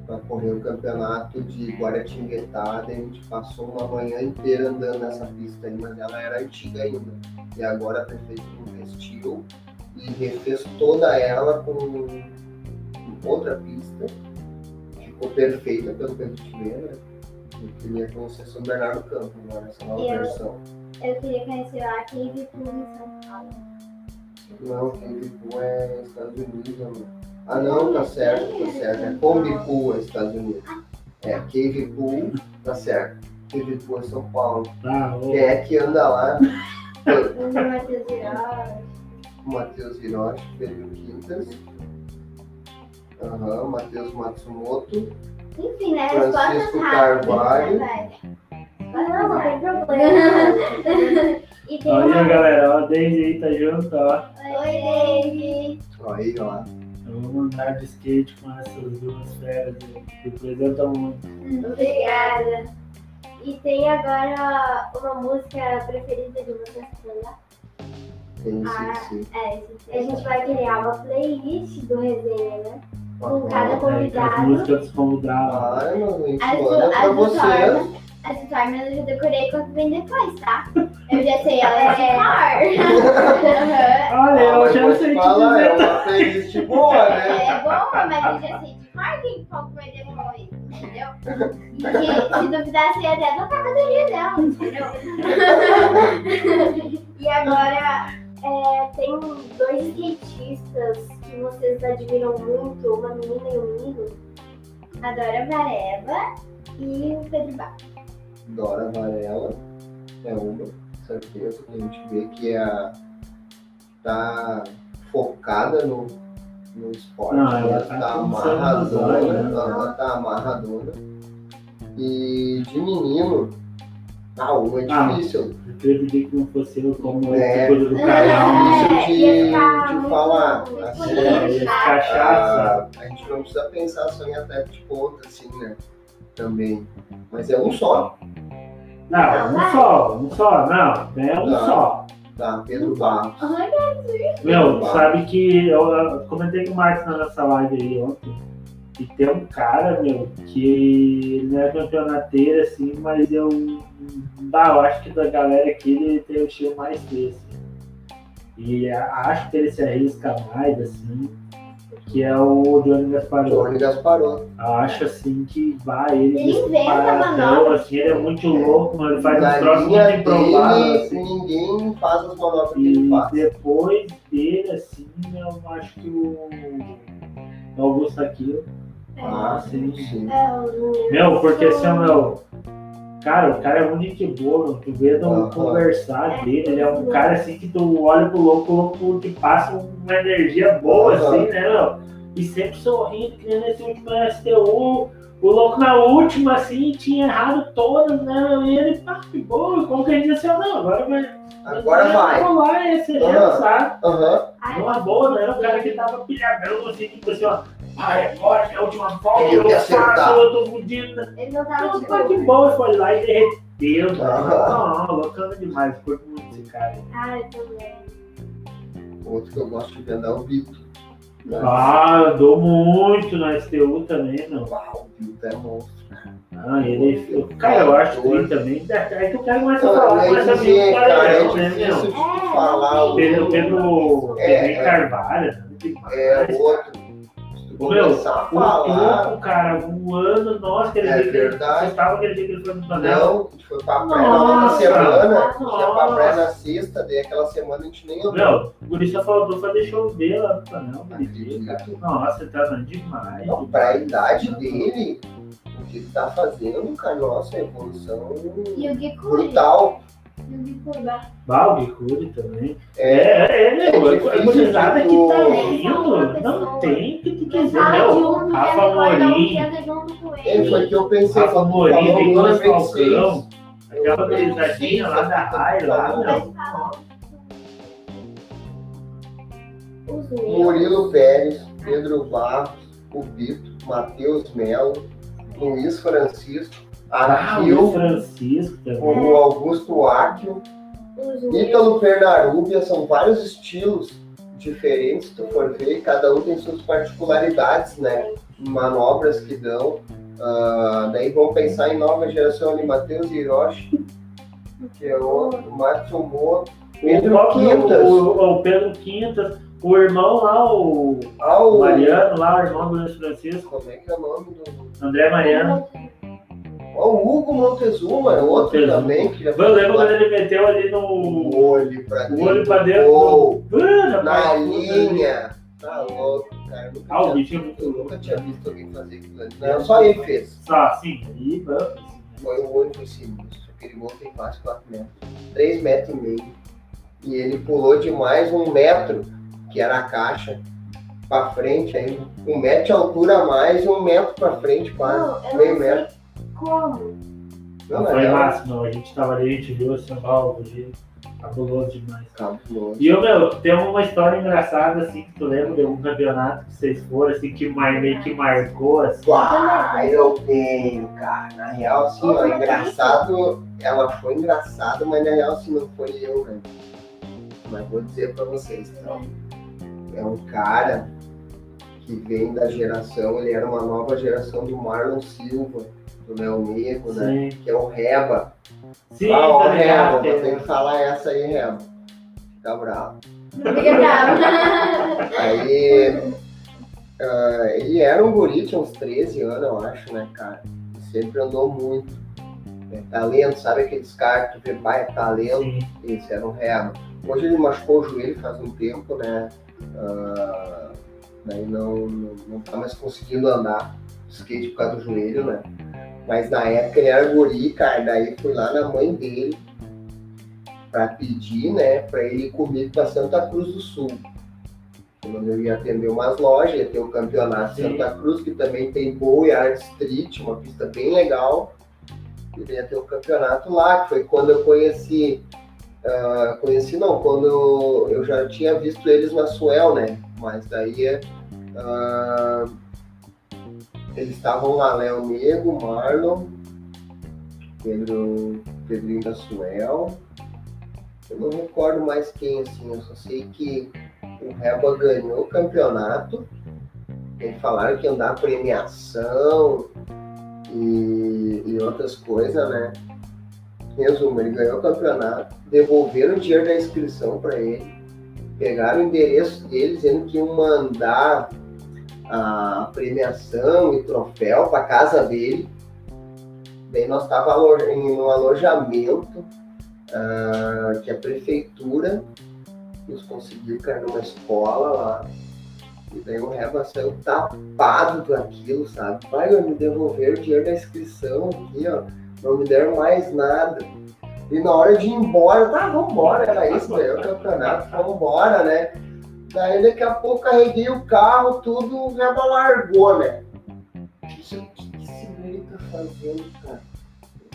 Para correr o campeonato de Guaratinguetá. A gente passou uma manhã inteira andando nessa pista aí, mas ela era antiga ainda. E agora a prefeitura investiu e refez toda ela com outra pista. Ficou perfeita pelo que a gente vê, né? Eu queria conhecer São Bernardo do Campo agora, essa nova Eu- versão. Eu queria conhecer lá Cave Pool em São Paulo. Não, Cave Pool é Estados Unidos, amor. Ah não, tá certo, tá certo. É Combi Pool é Estados Unidos. É, Cave Pool, tá certo. Cave Pool é São Paulo. Tá. Quem é que anda lá? [laughs] O Matheus Hiroshi. Matheus Hiroshi, Pedro Quintas. Aham, Matheus Matsumoto. Enfim, né? Francisco Respostas. Carvalho. Né? Não, não tem problema. [laughs] e tem Olha, uma... galera, ó, a Daisy aí tá junto, ó. Oi, David. Ó, Aí, ó. Vamos andar de skate com essas duas feras. aí. Representam muito. Obrigada. E tem agora uma música preferida de vocês pra mandar? Tem Ah, sim, sim. É, a gente vai criar uma playlist do resenha, né? Com cada É, As convidado. músicas dos convidados. Ai, mas a gente As do- manda pra as. Torma, as Torma eu já decorei quando vem depois, tá? Eu já sei elas de cor. [laughs] Olha, eu já sei te falar, é uma playlist boa, né? É boa, mas eu já sei de cor quem qual vai depois, entendeu? E que, se duvidar, sei até tocar a bateria dela, entendeu? [laughs] E agora é, tem dois skatistas que vocês admiram muito, uma menina e um menino. A Dora Varela e o Pedro Bar. Dora Varela é uma, certeza, que a gente vê que é a, tá focada no, no esporte, Não, ela né? tá tá amarradona, né? ela tá amarradona. E de menino, ah, uma é Ah, difícil, Eu pedi que não fosse eu como É. é. coisa do canal. difícil de, falar. Assim. É, ia ficar chato. a, a gente não precisa pensar só em atleta de ponta, assim, né? Também. Mas é um só, Não, um só, um só, não, é um Tá. só. tá? Pedro Barros. Meu, sabe que eu, eu comentei com o Marcos na nossa live aí ontem. E tem um cara, meu, que ele não é campeonateiro, assim, mas eu. Bah, eu acho que da galera aqui ele tem o estilo mais desse. E acho que ele se arrisca mais, assim, que é o Johnny Gasparotto. Johnny Gasparotto. Eu acho assim que vai, ele Ele inventa manobra. assim, ele é muito louco, mano, ele faz uns Da troços muito improváveis, assim. ninguém faz as manobras que ele E faz. depois dele, assim, eu acho que o o Augusto Aquino. Ah, sim. sim. É. Meu, porque assim, ó, meu. Cara, o cara é muito gente boa, meu. tu vê no Aham. conversar dele, ele é um cara assim que tu olha pro louco, o louco te passa uma energia boa, assim, né, meu? E sempre sorrindo, que nem nesse último STU. O louco na última, assim, tinha errado todas, né? E ele, pá, que boa, como que a gente disse, ó, não, agora vai. Agora vai. rolar esse evento, sabe? Aham. Ai, Numa boa, era o cara que tava pilhadão, assim, tipo assim, ó. Ai, agora que é a última volta, eu acertar. faço, eu tô fudido. Ele não tava Não, de foi que boa. foi lá e derreteu, velho. Aham. Não, bacana demais, curto muito esse cara. Ah, eu também. Outro que eu gosto de vender é o Vitor. Ah, eu dou muito na STU também, não. Uau, o Vitor é monstro. Ah, ele. Cara, eu acho que ele também. Aí que o cara começa a Não, falar, é começa a vir dizer, com o cara, cara, é né, difícil meu? de É, falar o Pedro, Pedro, É, Pedro é. Carvalho, né? É outro. Meu, O topo, cara, voando, nossa, aquele É dia que. Você estava aquele dia que ele foi no panel. não, a gente foi pra praia na outra semana, a gente ia pra praia na sexta, daí aquela semana a gente nem andou. Meu, o Gurista faltou fazer chover lá no panel, aquele Acredito. dia, cara. Nossa, você tá andando demais. Não, pra idade dele, o que ele tá fazendo, cara, nossa, é evolução E brutal. E o Gicuri também. É, É, é, é, É a gurizada que de tá vindo, não tem o que tu Rafa já recorda um Morim, é, foi que eu pensei. Rafa Morim, Nicolas Lula 26. Falcão, aquela gurizadinha lá da Raia, lá, Ah, meu. Murilo Pérez, Pedro Barros, o Vitor, Matheus Melo, Luiz Francisco, Ah, o Arquil, Francisco o Augusto meus. Ítalo Pernarúbia, são vários estilos diferentes, se tu for ver, cada um tem suas particularidades, né? Manobras que dão. Ah, daí vamos pensar em nova geração ali, Matheus Hiroshi, que é outro, Matson Moa, O Pedro próprio- Quintas, O, o Pedro Quintas, o irmão lá, o ah, o- Mariano lá, o irmão do Luiz Francisco, como é que é o nome do... André Mariano. O Hugo Montezuma, é outro Montezuma. também, que já Eu lembro quando ele meteu ali no. o olho pra O dentro, olho pra dentro. gol, do- Ah, na linha, tá louco, cara, nunca Ah, o tinha bicho é muito Eu nunca tinha visto alguém fazer aquilo ali. Não, só ele fez. Só, sim, aí, vamos. Foi o único sinistro. Aquele gol tem quase 4 metros. 3 metros e meio. E ele pulou de mais um metro, que era a caixa, pra frente ainda. Um metro de altura a mais e um metro pra frente, quase. Não, eu meio metro. Como. Não, Não foi é, massa, não. A gente tava ali, a gente viu assim, ó, hoje. Cabuloso demais. Cabuloso. E eu, meu, tem uma história engraçada, assim, que tu lembra de algum campeonato que vocês foram, assim, que mar- meio que marcou, assim. Ah, eu tenho, cara. Na real, assim, ó, engraçado, ela foi engraçada, mas na real, assim, não foi eu, né? Mas vou dizer pra vocês, então. É um cara que vem da geração, ele era uma nova geração do Marlon Silva, do Léo Negro, né? Que é o Reba. sim, ah, ó, tá Reba, ligado? vou ter que falar essa aí, Reba. Fica bravo. Fica bravo. Aí ah, ele era um guri, tinha uns 13 anos, eu acho, né, cara? Sempre andou muito. É, talento, sabe aqueles caras que tu vê, pai, é talento? Sim. Esse era um real. Hoje ele machucou o joelho faz um tempo, né? Ah, daí não, não, não tá mais conseguindo andar skate por causa do joelho, né? Mas na época ele era guri, cara, daí fui lá na mãe dele pra pedir, né, pra ele ir comigo pra Santa Cruz do Sul. Quando eu ia atender umas lojas, ia ter o campeonato de Sim. Santa Cruz, que também tem boa e art street, uma pista bem legal. E ia ter o campeonato lá, que foi quando eu conheci ah, conheci não, quando eu, eu já tinha visto eles na Suel, né? Mas daí ah, eles estavam lá, Léo Nego, Marlon, Pedro, Pedrinho da Suel. Eu não recordo mais quem, assim, eu só sei que o Reba ganhou o campeonato. Eles falaram que iam dar premiação e, e outras coisas, né? Resumo, ele ganhou o campeonato, devolveram o dinheiro da inscrição para ele, pegaram o endereço dele dizendo que iam mandar a premiação e troféu para casa dele. Daí nós estávamos em um alojamento ah, que a prefeitura nos conseguiu cair numa escola lá. E daí o Reba saiu tapado daquilo, sabe? Vai, me devolver o dinheiro da inscrição aqui, ó não me deram mais nada. E na hora de ir embora, tá, vambora, era isso, ganhou o campeonato, vambora, né? Daí daqui a pouco carreguei o carro, tudo, o Reba largou, né? O que esse guri tá fazendo, cara?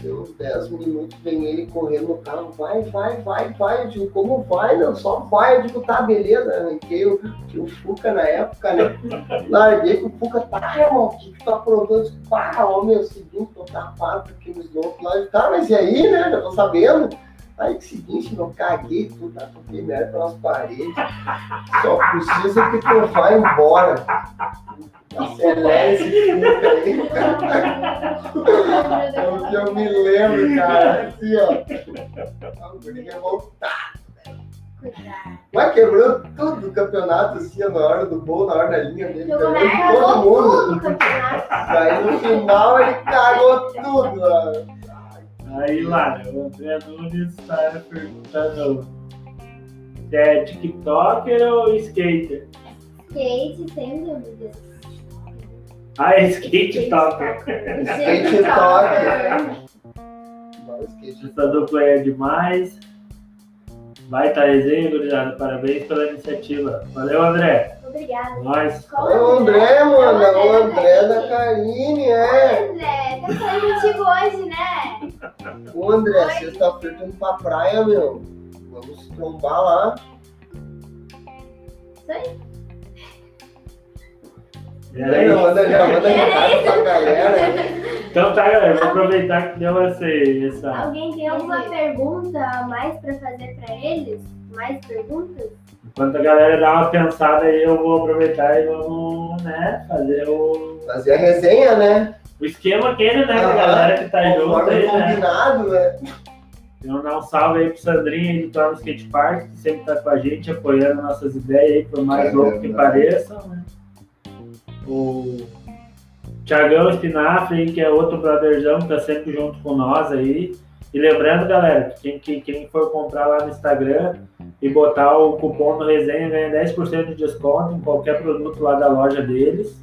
Deu uns 10 minutos, vem ele correndo no carro, vai, vai, vai, vai. Eu digo, como vai, meu? Só vai. Eu digo, tá, beleza. Arranquei o, o Fuca na época, né? [laughs] Larguei com o Fuca, tá, irmão, o que tu aprontando? Eu disse, Pá, ó, meu, seguinte, tô tapado com aqueles loucos lá. Tá, mas e aí, né? Já tô sabendo. Aí, seguinte, não caguei tudo, tá? Toquei merda pelas paredes. Só precisa que tu vá embora. Acelera esse Fuca aí. É o que eu me lembro, cara. Assim, ó. O guri revoltado. Cuidado. Mas quebrou tudo o campeonato, assim, na hora do gol, na hora da linha dele. Quebrou todo mundo. Aí no final ele cagou tudo. ó. Aí lá, o André Nunes está perguntando é TikToker ou skater? Skate, sem dúvida. Ah, é skate toker. Skate toker. Essa dupla aí é demais. Vai tá resenha, gurizada. Parabéns pela iniciativa. Valeu, André. Obrigada. Qual É o André, mano. É o André da Karine, é. André, tá falando contigo hoje, né? Ô André, sexta-feira tô indo pra praia, meu. Vamos trombar lá. Isso aí. E Já aí? manda, já manda recado pra galera. Então tá, galera. Vou aproveitar que deu essa, essa. Alguém tem alguma pergunta a mais pra fazer pra eles? Mais perguntas? Enquanto a galera dá uma pensada aí, eu vou aproveitar e vamos, né, fazer o, Fazer a resenha, né? o esquema aquele, né, da Aham. galera que tá junto aí, né? combinado, né? Eu dar um salve aí pro Sandrinho do Torno Skate Park, que sempre tá com a gente, apoiando nossas ideias aí, por mais É louco que pareçam, né? O Thiagão Espinafre, aí, que é outro brotherzão que tá sempre junto com nós aí. E lembrando, galera, que quem, que- quem for comprar lá no Instagram e botar o cupom no resenha ganha 10% de desconto em qualquer produto lá da loja deles.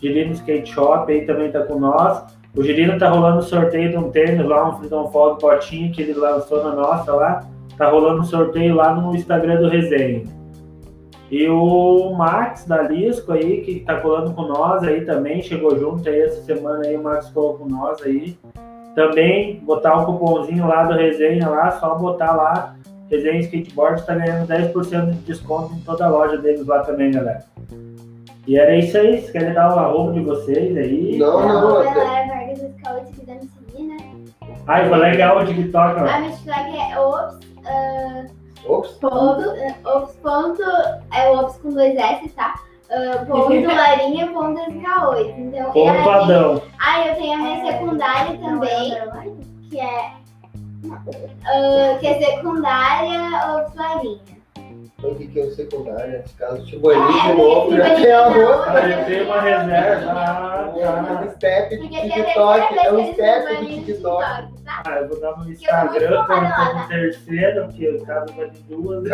Girino Skate Shop aí também tá com nós. O Girino tá rolando sorteio de um tênis lá, um Freedom Fog potinho que ele lançou na nossa lá. Tá rolando um sorteio lá no Instagram do Resenha. E o Max da Lisco aí, que tá colando com nós aí também, chegou junto aí essa semana aí, o Max colou com nós aí. Também botar o cupomzinho lá do resenha lá, só botar lá Resenha Skateboard está ganhando 10% de desconto em toda a loja deles lá também, galera. E era isso aí, vocês querem dar o arroba de vocês aí? Não, não, Arroba até- Lara Vargas Escola, se quiser me seguir, né? Ai, foi legal o TikTok, ó. A minha flag é ops, ah, Ops, ponto, ah, ops, ponto, é ops com dois S, tá? Ah, ponto [laughs] Larinha, ponto SK8. Então, aí- Pontuadão. Ah, eu tenho a minha secundária também, que é, ah, que é secundária ops Larinha. o que que é o secundário? Nesse caso, tipo, ali de É, novo, já tem a outra. Ah, eu tenho uma reserva. Ah, É um tá. step tem TikTok, terceira é um step de TikTok. tá? Ah, eu vou dar no Instagram como, como tá? terceiro, porque o caso vai de duas.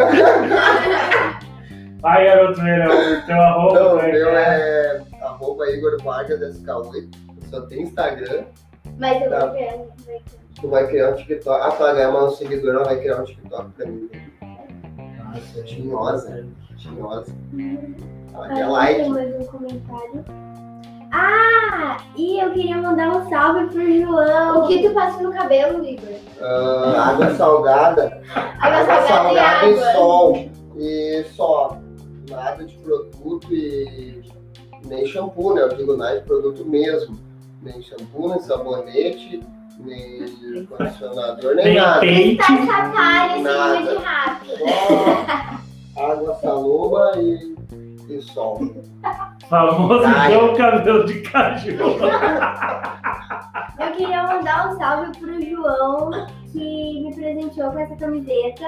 Vai, garoto verão, teu arroba. Não, o vai, meu cara. é arroba Igor Vargas SK8. Só tem Instagram. Mas eu Tá. vou ver, vou ver. Tu vai criar um TikTok. Ah, pra ganhar mais um seguidor, ela vai criar um TikTok pra mim. Nossa, Tinhosa. Tinhosa. Ela Ah, quer tem like. mais um comentário. Ah, e eu queria mandar um salve pro João. O que tu passa no cabelo, Igor? Ah, água salgada. Água salgada e água. sol. E só. Nada de produto e nem shampoo, né? Eu digo nada de produto mesmo. Nem shampoo, nem sabonete, nem condicionador, nem Tem nada. peito. Tá safari, assim, Nada. de rápido. Só água saloma e, e sol. Famoso Ai. João Cabelo de Caju. Eu queria mandar um salve pro João, que me presenteou com essa camiseta.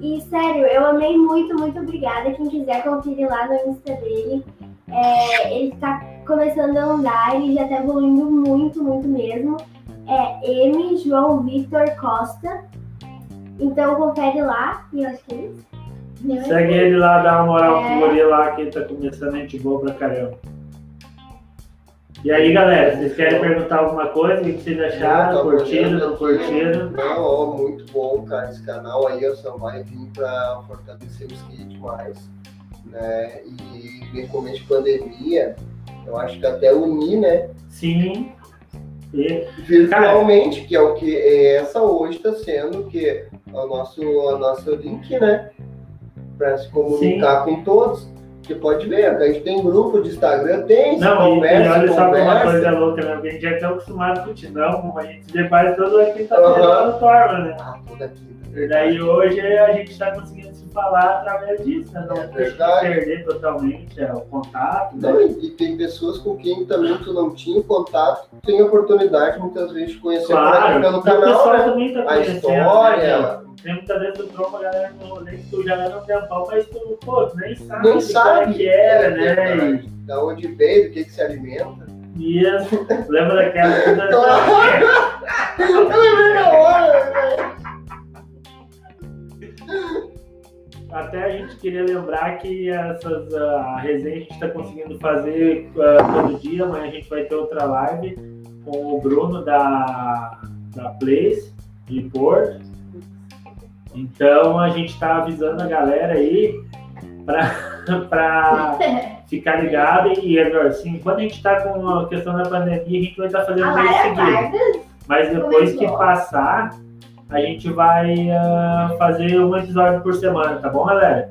E sério, eu amei muito, muito obrigada. Quem quiser conferir lá no Insta dele. É, ele tá começando a andar, ele já tá evoluindo muito, muito mesmo. É M João Victor Costa. Então confere lá. E eu acho que é isso. Segue ele lá, dá uma moral É. pro guri lá, que ele tá começando a gente boa pra caramba. E aí, galera, vocês querem perguntar alguma coisa? O que vocês acharam? Tá Curtiram, bom, não curtiram? Não, ó, muito bom, cara. Esse canal aí ó, só vai vir pra fortalecer o skate mais. Né? E principalmente pandemia, eu acho que até unir, né? Sim. E, Virtualmente, que é o que essa hoje está sendo que é o nosso, o nosso link, né? Para se comunicar com todos. Você pode ver, a gente tem grupo de Instagram, tem, não, e, e conversa, olha só uma conversa. coisa louca, né? A gente já tá acostumado com o como a gente vê quase toda quinta-feira Aham. lá no Torma, né? Ah, toda quinta. E daí hoje a gente tá conseguindo se falar através disso, né? Não É tem perder totalmente é, o contato, né? Não, e, e tem pessoas com quem também tu não tinha contato, tem oportunidade muitas vezes de conhecer Claro, pelo canal, né? também tá A conhecendo, história. né? Tem muitas vezes tu tromba a galera no rolê que tu já era um tempão, mas tu, pô, tu nem sabe, Nem como sabe. é que era, É né? Da onde veio, do que, que se alimenta. Isso, lembra daquela [laughs] Eu [laughs] lembrei na hora, velho. Até a gente queria lembrar que essas ah, a resenha a gente está conseguindo fazer ah, todo dia, amanhã a gente vai ter outra live com o Bruno da, da Place de Porto. Então a gente está avisando a galera aí para [laughs] [laughs] ficar ligado e Eduardo, assim, quando a gente está com a questão da pandemia, a gente vai estar fazendo A mês Lara seguido. Mas depois que passar, a gente vai ah, fazer um episódio por semana, tá bom, galera?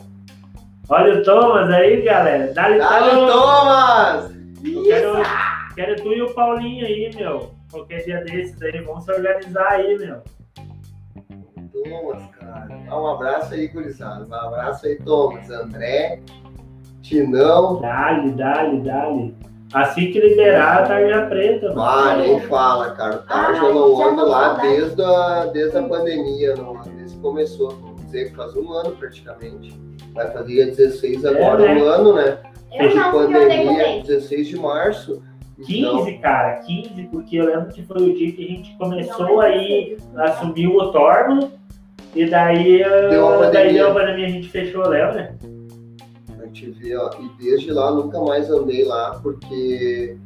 Olha o Thomas aí, galera. Dá-lhe Dale, Thomas! Thomas! Eu Quero, quero tu e o Paulinho aí, meu. Qualquer dia desses aí, vamos se organizar aí, meu. Thomas, cara. Dá um abraço aí, gurizada. Um abraço aí, Thomas. André, Tinão. Dá-lhe, dá-lhe, dá-lhe. Assim que liberar a tarja preta, mano. Ah, nem fala, cara. O Tarja eu não já ando lá desde a, desde a pandemia, não, desde que começou. Vamos dizer que faz um ano praticamente. Vai fazer dia 16 agora, né? um ano, né? Eu de pandemia, ele. 16 de março. Então, 15, cara, 15, porque eu lembro que foi o dia que a gente começou aí a subir o Torno. E daí, ah, Deu a daí deu a pandemia, a gente fechou, lembra? A vê, ó, e desde lá nunca mais andei lá, porque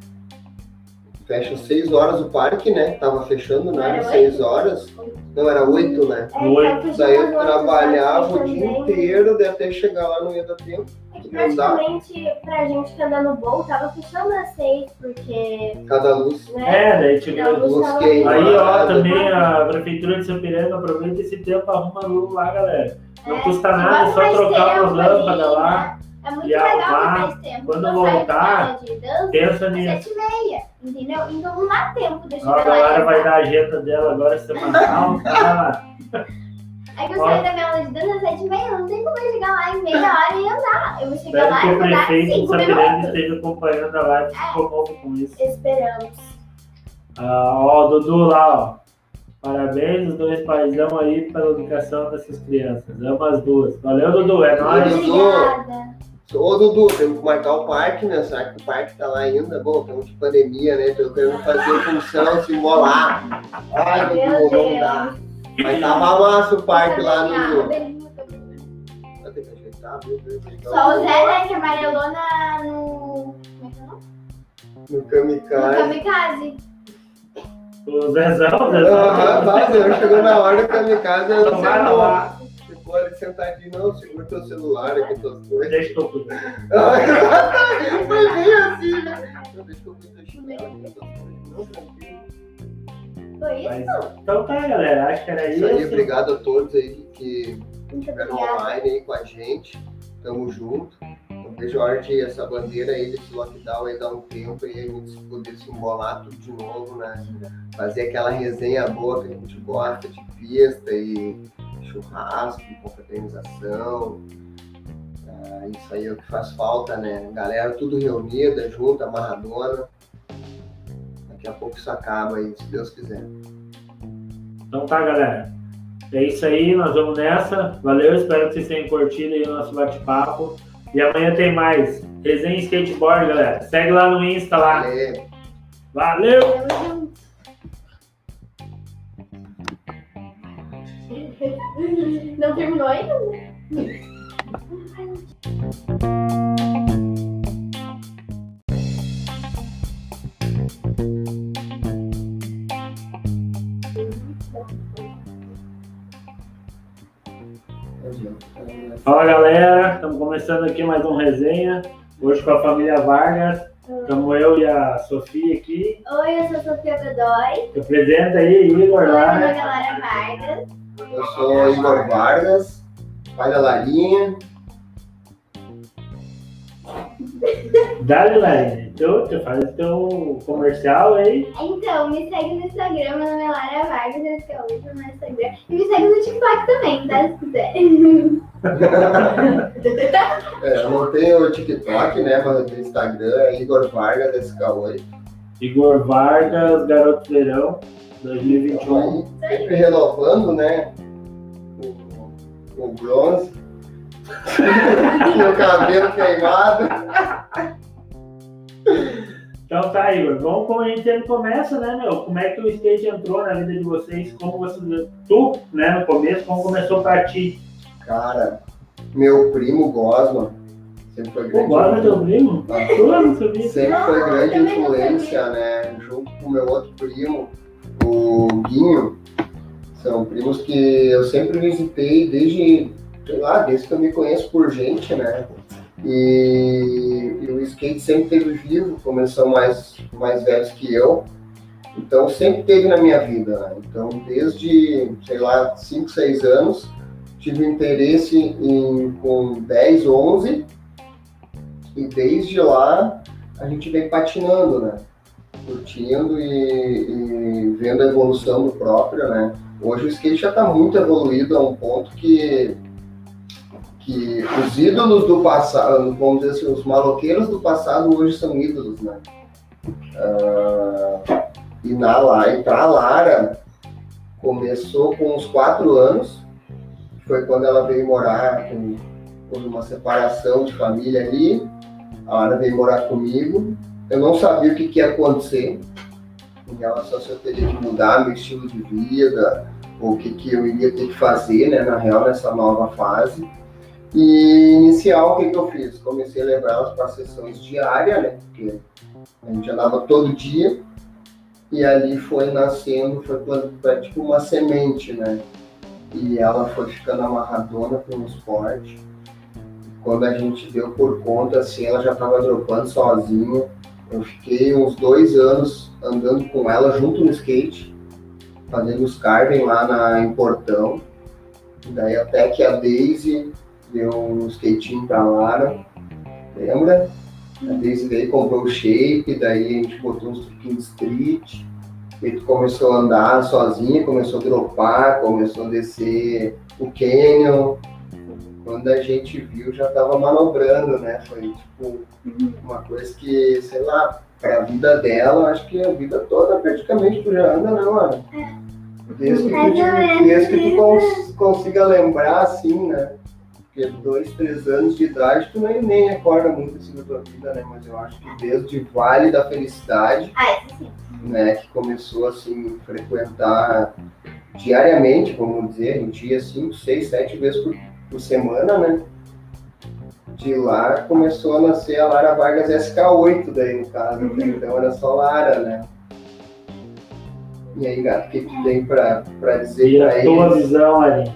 fecha às 6 horas o parque, né? Tava fechando, né? Era Às 6 horas. Não, era 8, né? É, Oi. tava fechando Daí eu trabalhava o dia também. inteiro, daí até chegar lá não ia dar tempo. É que praticamente pra gente que anda no voo, tava fechando às seis, porque, Cada luz. né? É, daí tipo. a luz. Aí, ó, também a Prefeitura de Sapiranga aproveita esse tempo, arruma luz lá, galera. Não É, custa nada, bota só trocar umas lâmpadas ali, lá. É muito e legal ter mais tempo. Quando voltar, aula de dança Pensa nisso. sete e meia, entendeu? Então não dá tempo de a chegar lá. galera vai andar. dar a agenda dela agora semanal. [laughs] tá? É que eu saio da minha aula de dança às sete e meia, não tem como eu chegar lá em meia hora e andar. Eu vou chegar Espero lá que e o vou dar prefeito de cinco Sapiranga minutos. esteja acompanhando a live, se comove com isso. Esperamos. Ah, ó, Dudu lá, ó. Parabéns os dois paizão aí pela educação dessas crianças. Amo as duas. Valeu, Dudu. É nóis. Obrigada. Ô Dudu, temos que marcar o parque, né? Será que o parque tá lá ainda? Bom, estamos de pandemia, né? Tô querendo fazer função, se embolar. Ai, Meu Dudu, vamos Deus. dar. Mas tava massa o parque lá, Dudu. legal. Só o Zé, né, que amarelou na, no... Como é que é o nome? No No kamikaze. kamikaze. O Zezão, o Aham, Zezão. vai, eu chegou na hora do kamikaze, Então sei lá. Ali sentadinho, não, segura teu celular aqui, tuas coisas. Deixa eu cuido. [laughs] Ai, Foi bem assim, né? Não, deixa eu coisas. Não, tranquilo. Foi isso? Mas, então tá, galera. Acho que era Isso aí, isso. obrigado a todos aí que estiveram online aí com a gente. Tamo junto. Não vejo a hora de essa bandeira aí desse lockdown aí dar um tempo e a gente poder se embolar tudo de novo, né? Fazer aquela resenha boa que a gente gosta de pista e churrasco, confraternização. Ah, isso aí é o que faz falta, né? Galera tudo reunida, junto, amarradona. Daqui a pouco isso acaba aí, se Deus quiser. Então tá, galera. É isso aí, nós vamos nessa. Valeu, espero que vocês tenham curtido aí o nosso bate-papo. E amanhã tem mais. Resenha Skateboard, galera. Segue lá no Insta lá. Valeu! Valeu! Não terminou ainda? Fala galera, estamos começando aqui mais um resenha. Hoje com a família Vargas. Estamos eu e a Sofia aqui. Oi, eu sou a Sofia Godoy. Se apresenta aí, Igor Oi, lá. é Lara Vargas. Eu sou Igor Vargas, pai da Larinha. Dale, Laine. Tu, tu faz o teu comercial aí. Então, me segue no Instagram, meu nome é Lara Vargas, esse que é o Igor no Instagram. E me segue no TikTok também, tá? Se quiser. [laughs] É, eu não tenho TikTok, né? Mas eu tenho Instagram, é Igor Vargas SK8. Igor Vargas, Garoto Verão, Então, 2021. aí, sempre renovando, né? O, o bronze. [laughs] e o cabelo queimado. Então tá, Igor. Vamos como a gente sempre começa, né, meu? Como é que o skate entrou na vida de vocês? Como você. Tu, né, no começo, como começou pra ti? Cara, meu primo Gosma sempre foi grande. agora é teu primo? Sabia. Sempre foi Não, grande influência, né? Junto com o meu outro primo, o Guinho. São primos que eu sempre visitei desde, sei lá, desde que eu me conheço por gente, né? E, e o skate sempre teve vivo, como eles são mais, mais velhos que eu. Então sempre teve na minha vida, né? Então desde, sei lá, 5, 6 anos, tive interesse em, com 10, 11 e desde lá a gente vem patinando, né? Curtindo e, e vendo a evolução do próprio, né? Hoje o skate já está muito evoluído a um ponto que, que os ídolos do passado, vamos dizer assim, os maloqueiros do passado hoje são ídolos, né? Ah, e na lá, e pra Lara começou com uns quatro anos, foi quando ela veio morar com, houve uma separação de família ali, a Lara veio morar comigo. Eu não sabia o que, que ia acontecer em relação se eu teria que mudar meu estilo de vida, ou o que, que eu iria ter que fazer, né, na real, nessa nova fase. E inicial, o que, que eu fiz? Comecei a levar elas para sessões diárias, né, porque a gente andava todo dia, E ali foi nascendo, foi, foi tipo uma semente, né? E ela foi ficando amarradona com o esporte. Quando a gente deu por conta, assim, ela já estava dropando sozinha. Eu fiquei uns dois anos andando com ela junto no skate, fazendo os carving lá na, em Portão. Daí até que a Daisy deu um skatinho pra Lara, lembra? A Daisy veio comprou o shape, daí a gente botou uns truquinhos street, e tu começou a andar sozinha, começou a dropar, começou a descer o canyon. Quando a gente viu, já tava manobrando, né? Foi tipo uma coisa que, sei lá, pra vida dela, acho que a vida toda praticamente tu já anda, né, mano? Desde que tu, desde que tu cons, consiga lembrar, assim, né? Porque dois, três anos de idade, tu nem, nem acorda muito assim da tua vida, né? Mas eu acho que desde Vale da Felicidade, Ah, isso sim. né, que começou assim, frequentar diariamente, vamos dizer, a gente ia cinco, seis, sete vezes por, por semana, né? De lá começou a nascer a Lara Vargas SK8 daí no caso, até então era só Lara, né? E aí, gato, o que tu tem pra, pra dizer E pra a tua eles visão ali.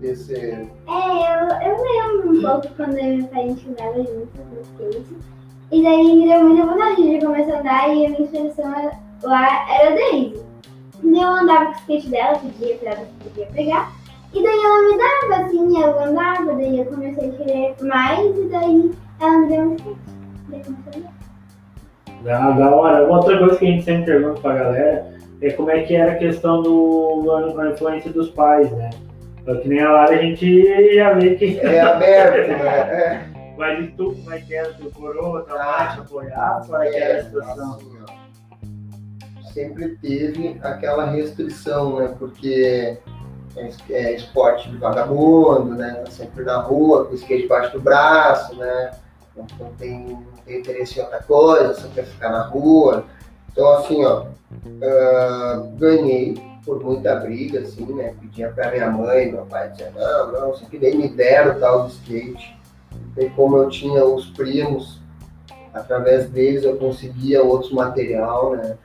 desse... É, eu, eu lembro um pouco quando eu e meu pai a gente andava juntos no skate. E daí me deu muita vontade de começar a andar e a minha inspiração lá era a Daisy. Daí eu andava com o skate dela, pedia pra ela se podia pegar. E daí ela me dava, assim, eu andava, daí eu comecei a querer mais e daí ela me deu um skate. Daí comecei a andar. Da, da hora. Uma outra coisa que a gente sempre pergunta pra galera é como é que era a questão do a influência dos pais, né? Então, Que nem a Lara, a gente já vê que. É aberto, né? [laughs] É. Mas e tu, como é que era? Tu coroa, tua mãe te apoiava? Qual é que era a situação? assim, ó, sempre teve aquela restrição, né? Porque é, es- esporte de vagabundo, né? Tá sempre na rua, com o skate debaixo do braço, né? Não, tem, não tem interesse em outra coisa, só quer ficar na rua. Então, assim, ó, ah, ganhei por muita briga, assim, né? Pedia pra minha mãe, meu pai dizia, não, não, isso aqui nem me deram tal do skate. E como eu tinha os primos, através deles eu conseguia outros material, né?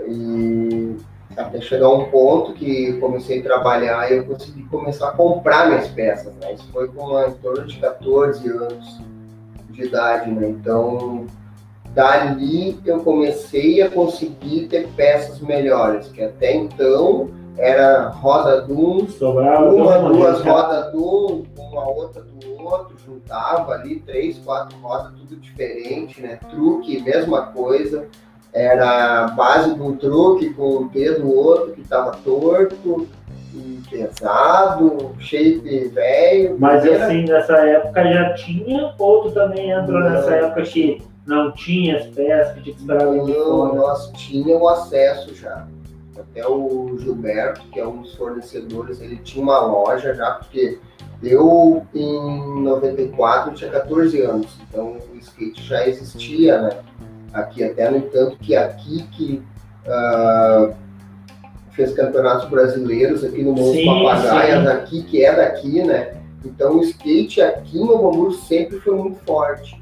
E até chegar um ponto que eu comecei a trabalhar e eu consegui começar a comprar minhas peças, né? Isso foi com em torno de 14 anos de idade, né? Então, dali eu comecei a conseguir ter peças melhores, que até então era roda Doom, Sobrava uma, duas né? rodas um, uma outra do outro, juntava ali três, quatro rodas, tudo diferente, né? Truque, mesma coisa. Era a base de um truque com o pé do outro que estava torto, pesado, shape velho. Mas Era- assim, nessa época já tinha, ou tu também entrou Não. nessa época que não tinha as peças, que tinha que esperar Não, fora? nós tínhamos acesso já. Até o Gilberto, que é um dos fornecedores, ele tinha uma loja já, porque eu em 94 tinha 14 anos, então o skate já existia, né? Aqui, até no entanto que aqui que ah, fez campeonatos brasileiros aqui no Morro Papagaias, sim. aqui que é daqui, né? Então o skate aqui Novo Hamburgo sempre foi muito forte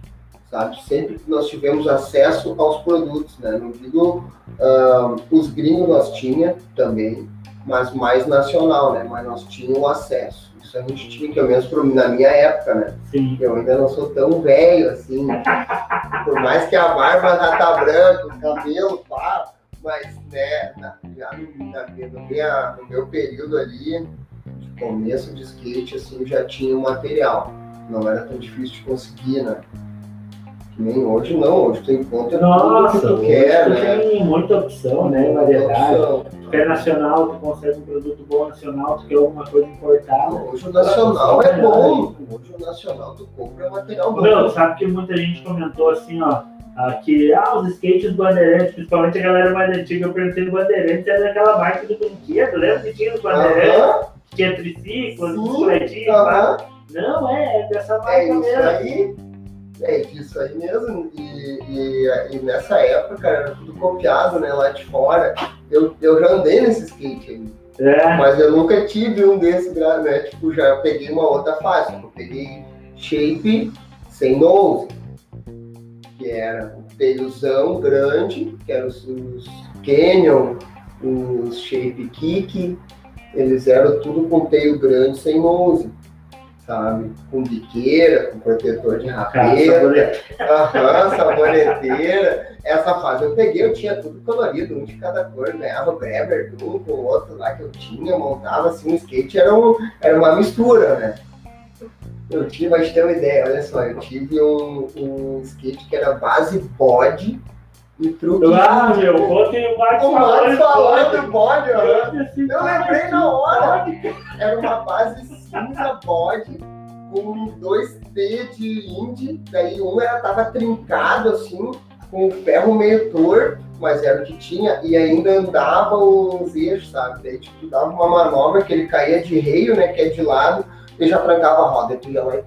sabe? Sempre que nós tivemos acesso aos produtos, né? Não digo ah, os gringos nós tinha também, mas mais nacional, né? Mas nós tínhamos acesso. Isso a gente tinha, pelo menos na minha época, né? Sim. Eu ainda não sou tão velho assim. Por mais que a barba já tá branca, o cabelo pá, mas né, na, já no, na, minha, no meu período ali, de começo de skate, assim, já tinha o material. Não era tão difícil de conseguir, né? Nem hoje não, hoje tu encontra Nossa, tudo que tu quer, tu né? tem muita opção, né? Variedade. opção. Tu quer nacional, tu consegue um produto bom nacional, tu quer alguma coisa importada. Hoje o nacional é bom. Hoje o nacional tu compra material bom. Meu, sabe que muita gente comentou assim, ó, ah, que ah, os skates bandeirantes, principalmente a galera mais antiga, eu perguntei bandeirantes, era daquela marca do brinquedo, lembra que tinha os bandeirantes, Aham, que Sim, bicicletinhas, aham. Não, é, é dessa marca É isso mesmo. aí. É isso aí mesmo. E, e, e nessa época, cara, era tudo copiado, né? Lá de fora. Eu, eu já andei nesse skate aí. É, Mas eu nunca tive um desses, né? Tipo, já peguei uma outra fase. Eu peguei shape sem nose. Que era um peiluzão grande, que era os, os Canyon, os Shape Kick, eles eram tudo com teio grande sem nose, sabe? Com biqueira, com protetor de aham, saboneteira. Essa fase eu peguei, eu tinha tudo colorido, um de cada cor, ganhava Bremer, um com o outro lá que eu tinha, montava assim, o skate era, um, era uma mistura, né? Eu tive, mas ter uma ideia, olha só, eu tive um, um skate que era base bode e truque. Ah, meu, ontem o Marcos O Marcos falando falou do bode, ó. Eu lembrei na hora. Era uma base cinza bode com dois T de indie, daí um era, tava trincado assim, com o ferro meio torto, mas era o que tinha, e ainda andava os eixos, sabe? Daí tipo, tu dava uma manobra que ele caía de reio, né? Que é de lado, e já trancava a roda, e tu ia lá e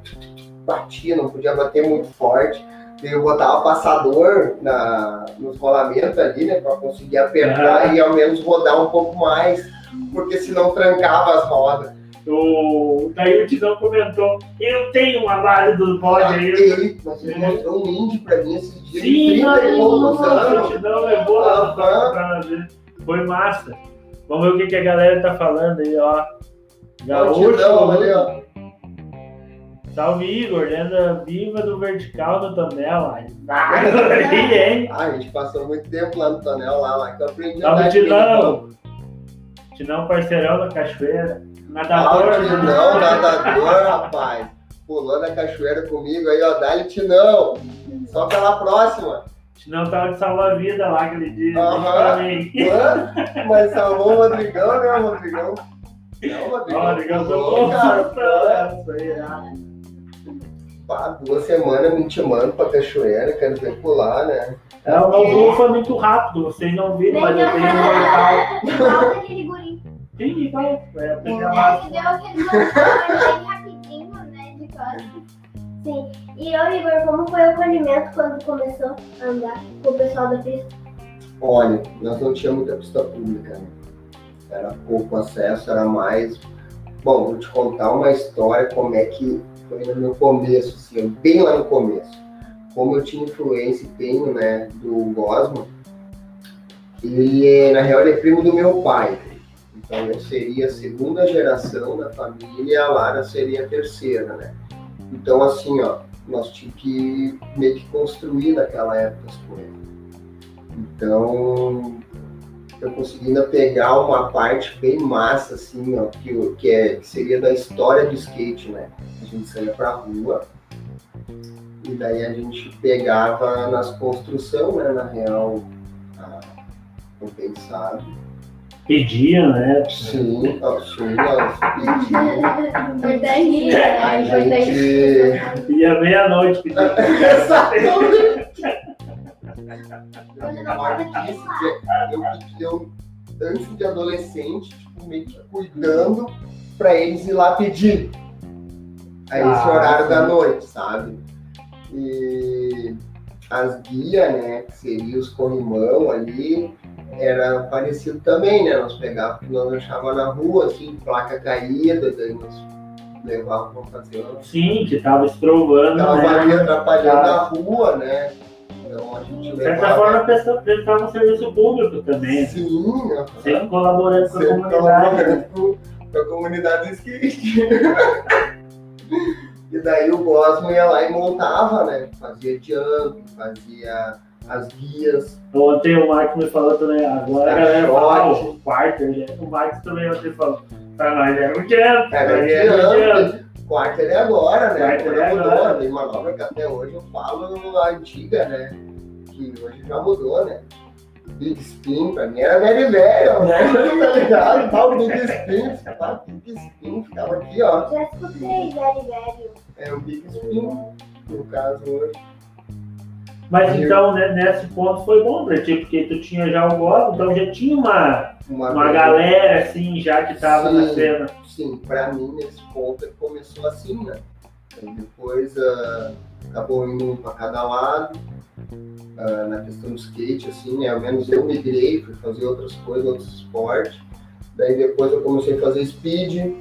batia, não podia bater muito forte. Eu botava passador na, nos rolamentos ali, né? Pra conseguir apertar e ao menos rodar um pouco mais, porque senão trancava as rodas. O... Daí o Tidão comentou, eu tenho uma base do bode aí. Ele, mas ele mostrou um indie pra mim esses dias Sim, 30 poucos nossa, o. Tidão levou lá pra, pra. Foi massa. Vamos ver o que, que a galera tá falando aí, ó. Gaúcho, Multidão ali, ó. salve Igor, lenda viva do vertical do Tonel. Ah, [laughs] aí, hein? Ah, a gente passou muito tempo lá no Tonel, lá, lá que eu aprendi Salve Tidão. Tidão parceirão da cachoeira. Nadador. Ah, Tinão, nadador, rapaz. Pulou na cachoeira comigo aí, ó. Dá-lhe Tinão. Só pela próxima. Tidão tava de salva-vida lá aquele dia. Aham. Mas salvou o Rodrigão, né, Rodrigão? Não, Ó, Rodrigão. ligando pulou, cara. Aí. [laughs] Pá, duas semanas me intimando pra cachoeira, quero ver pular, né? É, o meu voo foi muito rápido, vocês não viram, mas eu tenho um mortal. [laughs] Sim, igual. É, a massa. que deu aquele mortal bem rapidinho, né, de costas. Sim. E eu, Igor, como foi o acolhimento quando começou a andar com o pessoal da pista? Olha, nós não tínhamos muita pista pública, né? Era pouco acesso, era mais. Bom, vou te contar uma história, como é que foi no meu começo, assim, bem lá no começo. Como eu tinha influência e tenho, né, do Gosma, ele, na real, ele é primo do meu pai. Então, eu seria a segunda geração da família e a Lara seria a terceira, né? Então, assim, ó, nós tínhamos que meio que construir naquela época as coisas. Então, eu consegui ainda pegar uma parte bem massa, assim, ó, que, que, é, que seria da história do skate, né? A gente saía pra rua e daí a gente pegava nas construções, né? Na real, a, não pensado. Pedia, né? Sim, ó, sim, ó, Importante. a gente... Ia meia-noite pedir. Exatamente! Quando não pode nem eu, eu, antes de adolescente, tipo, meio que cuidando pra eles ir lá pedir. Aí esse Ah, horário sim. da noite, sabe? E as guias, né, que seriam os corrimão ali, era parecido também, né? Nós pegávamos, nós achávamos na rua, assim, placa caída, daí nós levávamos pra fazer uma Sim, que tava estrovando, Tava né? ali atrapalhando a rua, né? Então a gente De certa forma, a pessoa prestava um serviço público também. Sim, aham. Sempre colaborando com a comunidade. colaborando com, com a comunidade do skate. [laughs] e daí o Gosmo ia lá e montava, né? Fazia jump, fazia as guias. Ontem o Marcos me falou também, agora a galera fala. "Ah, o quarto, né? o Marcos também ontem falou, pra nós era um nós era um jump. jump. Quarter é agora, né? Quarter Agora é mudou. agora. Tem manobra que até hoje eu falo a antiga, né? Que hoje já mudou, né? Big Spin, pra mim era very velho, né? [laughs] tá ligado? Tá, o Big Spin, tá? Big Spin ficava aqui, ó. Já escutei, velho, velho. É o Big Spin, no caso hoje. Mas Eu- então, né, nesse ponto foi bom pra ti, porque tu tinha já o gosto, então já tinha uma, Uma, uma galera assim, já que tava na Sim. cena. Sim, pra mim, nesse ponto, começou assim, né? Aí depois ah, acabou indo um pra cada lado. Ah, na questão do skate, assim, né? Ao menos eu migrei, fui fazer outras coisas, outros esportes. Daí depois eu comecei a fazer speed,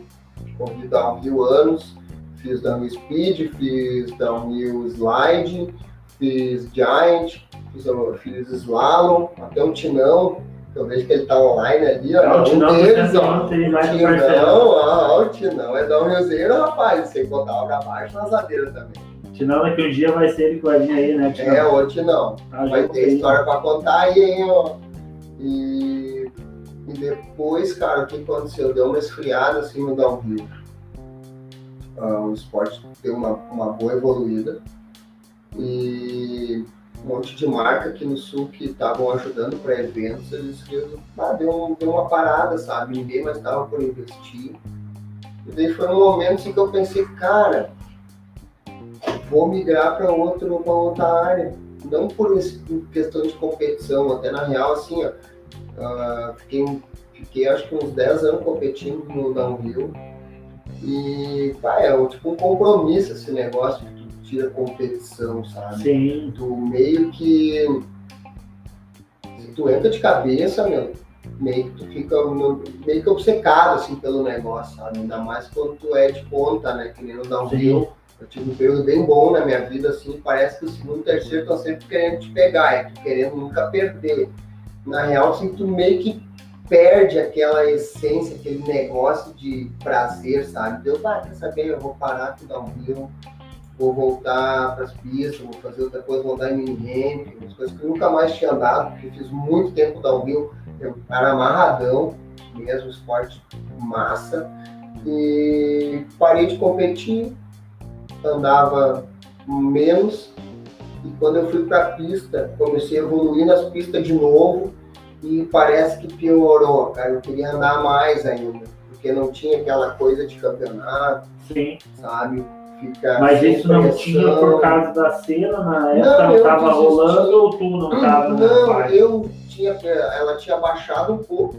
corri downhill anos, fiz downhill speed, fiz downhill slide, fiz giant, fiz, fiz slalom, até um tinão, Eu vejo que ele tá online ali, ó. É o um Tinão do deles, ó. Tinão, ó, o Tinão é da Uniozeiro, rapaz. Sem contar o Gabacho na zadeira também. Tinão daqui um dia vai ser ele que vai vir aí, né? Tinão? É, o Tinão. Ah, já Vai ter história pra contar aí, hein, ó. E, e depois, cara, o que aconteceu? Deu uma esfriada assim no downhill. Ah, o esporte deu uma, uma boa evoluída. E um monte de marca aqui no sul que estavam ajudando para eventos, eles viram, ah, deu, deu uma parada, sabe? Ninguém mais estava por investir. E daí foi um momento assim, que eu pensei, cara, vou migrar para outro, outra área não por por questão de competição, até na real, assim, ó, ah, fiquei, fiquei acho que uns 10 anos competindo no downhill e, pá, é tipo um compromisso esse negócio que tu tira competição, sabe? Sim, Tu meio que, se tu entra de cabeça, meu, meio que tu fica meio que obcecado, assim, pelo negócio, sabe? Ainda mais quando tu é de ponta, né, que nem no downhill. Eu tive um período bem bom na minha vida, assim, parece que o segundo e o terceiro estão sempre querendo te pegar, é querendo nunca perder. Na real, assim, tu meio que perde aquela essência, aquele negócio de prazer, sabe? Deu, ah, quer saber, eu vou parar aqui dar um rio, vou voltar para as pistas, vou fazer outra coisa, vou andar em mini ramp, umas coisas que eu nunca mais tinha andado, porque fiz muito tempo downhill, eu era amarradão, mesmo esporte massa, e parei de competir, andava menos e quando eu fui para a pista comecei a evoluir nas pistas de novo e parece que piorou, cara. Eu queria andar mais ainda, porque não tinha aquela coisa de campeonato, Sim. sabe? Fica Mas isso não tinha por causa da cena na época, Não, não, eu tava desisti. rolando ou tu não tava na Não, eu tinha, ela tinha baixado um pouco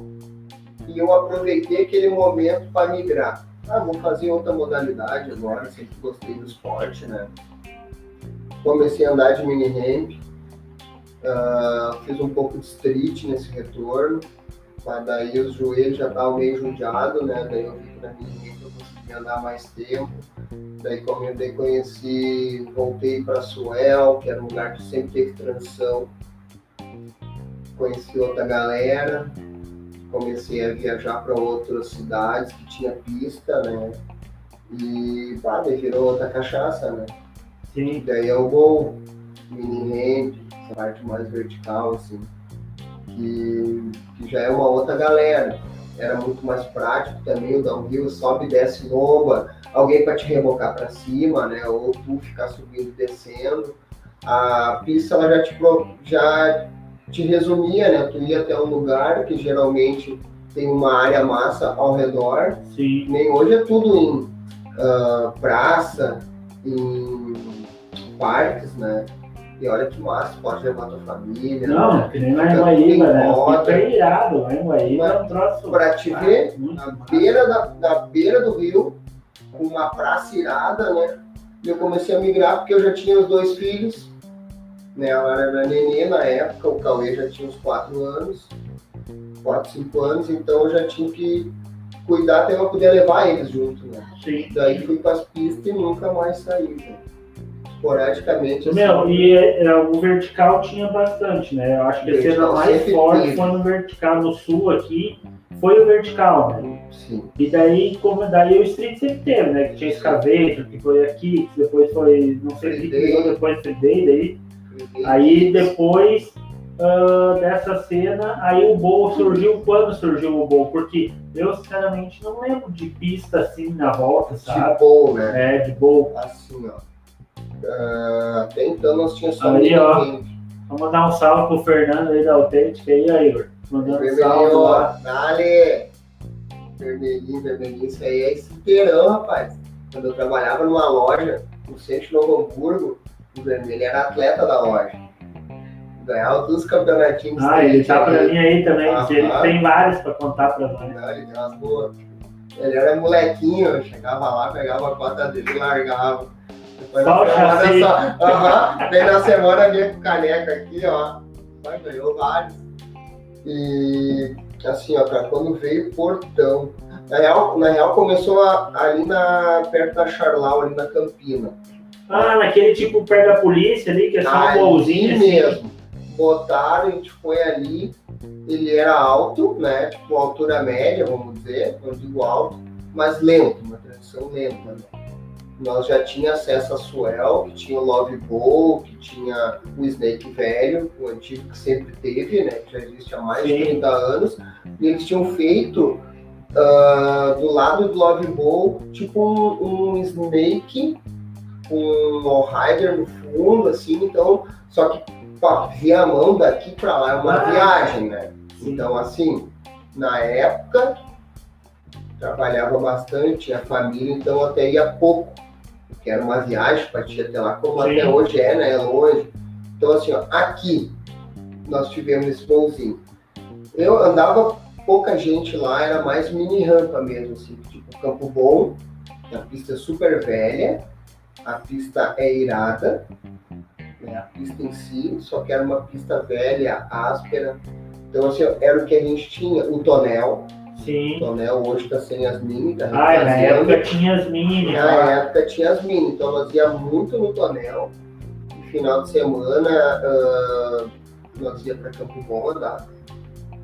e eu aproveitei aquele momento para migrar. Ah, vou fazer outra modalidade agora, sempre gostei do esporte, né? Comecei a andar de mini ramp, ah, fiz um pouco de street nesse retorno, mas daí os joelhos já estavam meio judiados, né? Daí eu vi que na mini ramp conseguia andar mais tempo. Daí, daí conheci, voltei para Suel, que era um lugar que sempre teve transição. Conheci outra galera, comecei a viajar para outras cidades que tinha pista, né? E pá, daí virou outra cachaça, né? Sim, Daí eu vou mini ramp, essa parte mais vertical, assim, que, que já é uma outra galera. Era muito mais prático também, o downhill sobe e desce lomba, alguém para te rebocar para cima, né? Ou tu ficar subindo e descendo. A pista ela já te, já te resumia, né? Tu ia até um lugar que geralmente tem uma área massa ao redor, sim. nem hoje é tudo em ah, praça, em parques, né? E olha que massa, pode levar tua família. Não, né? que nem lá em Fica Guaíba, tudo em né? Fica irado, lá em Guaíba é um troço. Pra te ver, na beira da, da beira do rio, com uma praça irada, né? E eu comecei a migrar porque eu já tinha os dois filhos, né? Ela era nenê na época, o Cauê já tinha uns 4 anos, 4, 5 anos, então eu já tinha que cuidar até eu poder levar eles junto, né? Sim. Daí fui para as pistas e nunca mais saí, né? Esporadicamente, assim. Meu, e é, o vertical tinha bastante, né? Eu acho que a cena mais forte teve. foi no vertical, no sul aqui, foi o vertical, né? Sim. E daí, como daí o street sempre teve, né? Que tinha escaveiro, que foi aqui, que depois foi, não sei o que Free Day. virou depois Free Day, daí. Aí depois ah, dessa cena, aí o Bowl surgiu, quando surgiu o Bowl? Porque eu sinceramente não lembro de pista assim na volta, sabe? Tipo, né? É, de Bowl. Assim, ó. Ah, até então nós tínhamos só Ali, ó. ninguém. Vamos mandar um salve pro Fernando aí da Autêntica aí, ó, Igor. Mandando um salve Vermelhinho, ó. lá. Dale! Vermelhinho, vermelhinho. Isso aí é esteirão, rapaz. Quando eu trabalhava numa loja no centro de Novo Hamburgo, o vermelho era atleta da loja. Ganhava todos os campeonatinhos. Ah, ele tá pra aí. mim aí também. Ah, Ele ah. tem vários pra contar pra nós. Não, ele tem umas boas. Ele era molequinho, chegava lá, pegava a cota dele e largava. Chassi. só. Aham. Daí na semana vinha com caneca aqui, ó. Vai, ganhou vários. E assim, ó, cara, quando veio o portão. Na real, na real começou a- ali na, perto da Charlau, ali na Campina. Ah, naquele tipo perto da polícia ali, que é só um Ali bolzinho assim. mesmo. Botaram, a gente foi ali. ele era alto, né? Tipo, altura média, vamos dizer, não digo alto, mas lento, uma transição lenta, né? Nós já tinha acesso a Swell, que tinha o Love Bowl, que tinha o Snake velho, o antigo que sempre teve, né? Que já existe há mais Sim. de 30 anos. E eles tinham feito ah, do lado do Love Bowl, tipo um, um Snake com um All-Rider no fundo, assim, então, só que pô, via a mão daqui pra lá é uma Ah. viagem, né? Sim. Então, assim, na época, trabalhava bastante, tinha família, então até ia pouco, porque era uma viagem para ir até lá, como Sim. até hoje é, né? É longe. Então, assim, ó, aqui nós tivemos esse voozinho. Eu andava pouca gente lá, era mais mini rampa mesmo, assim, tipo Campo Bom, a pista é super velha, a pista é irada, né, a pista em si, só que era uma pista velha, áspera. Então, assim, ó, era o que a gente tinha, o tonel. O Sim. tonel hoje está sem as mini, tá Ah, na época tinha as mini. Na lá. época tinha as mini, então nós ia muito no tonel. E final de semana ah, nós ia para Campo Bom andar.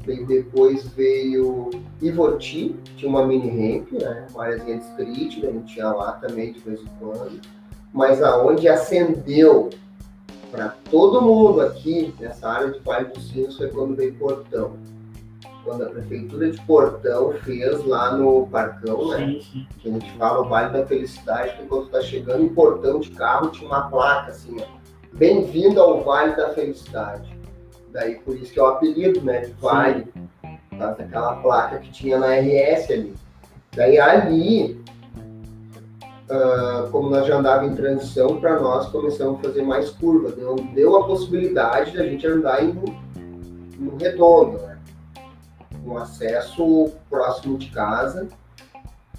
Veio depois veio Ivoti, tinha uma mini ramp, né? Uma áreazinha de street, a gente ia lá também de vez em quando. Mas aonde acendeu para todo mundo aqui nessa área de Vale dos Sinos foi quando veio Portão. Quando a prefeitura de Portão fez lá no Parcão, né? Sim, sim. que a gente fala o Vale da Felicidade, que quando está chegando em portão de carro tinha uma placa assim, ó, bem-vindo ao Vale da Felicidade. Daí por isso que é o apelido, né, de Vale, causa daquela placa que tinha na RS ali. Daí ali, ah, como nós já andava em transição, para nós começamos a fazer mais curva, deu, deu a possibilidade da gente andar em, no redondo, né? Um acesso próximo de casa,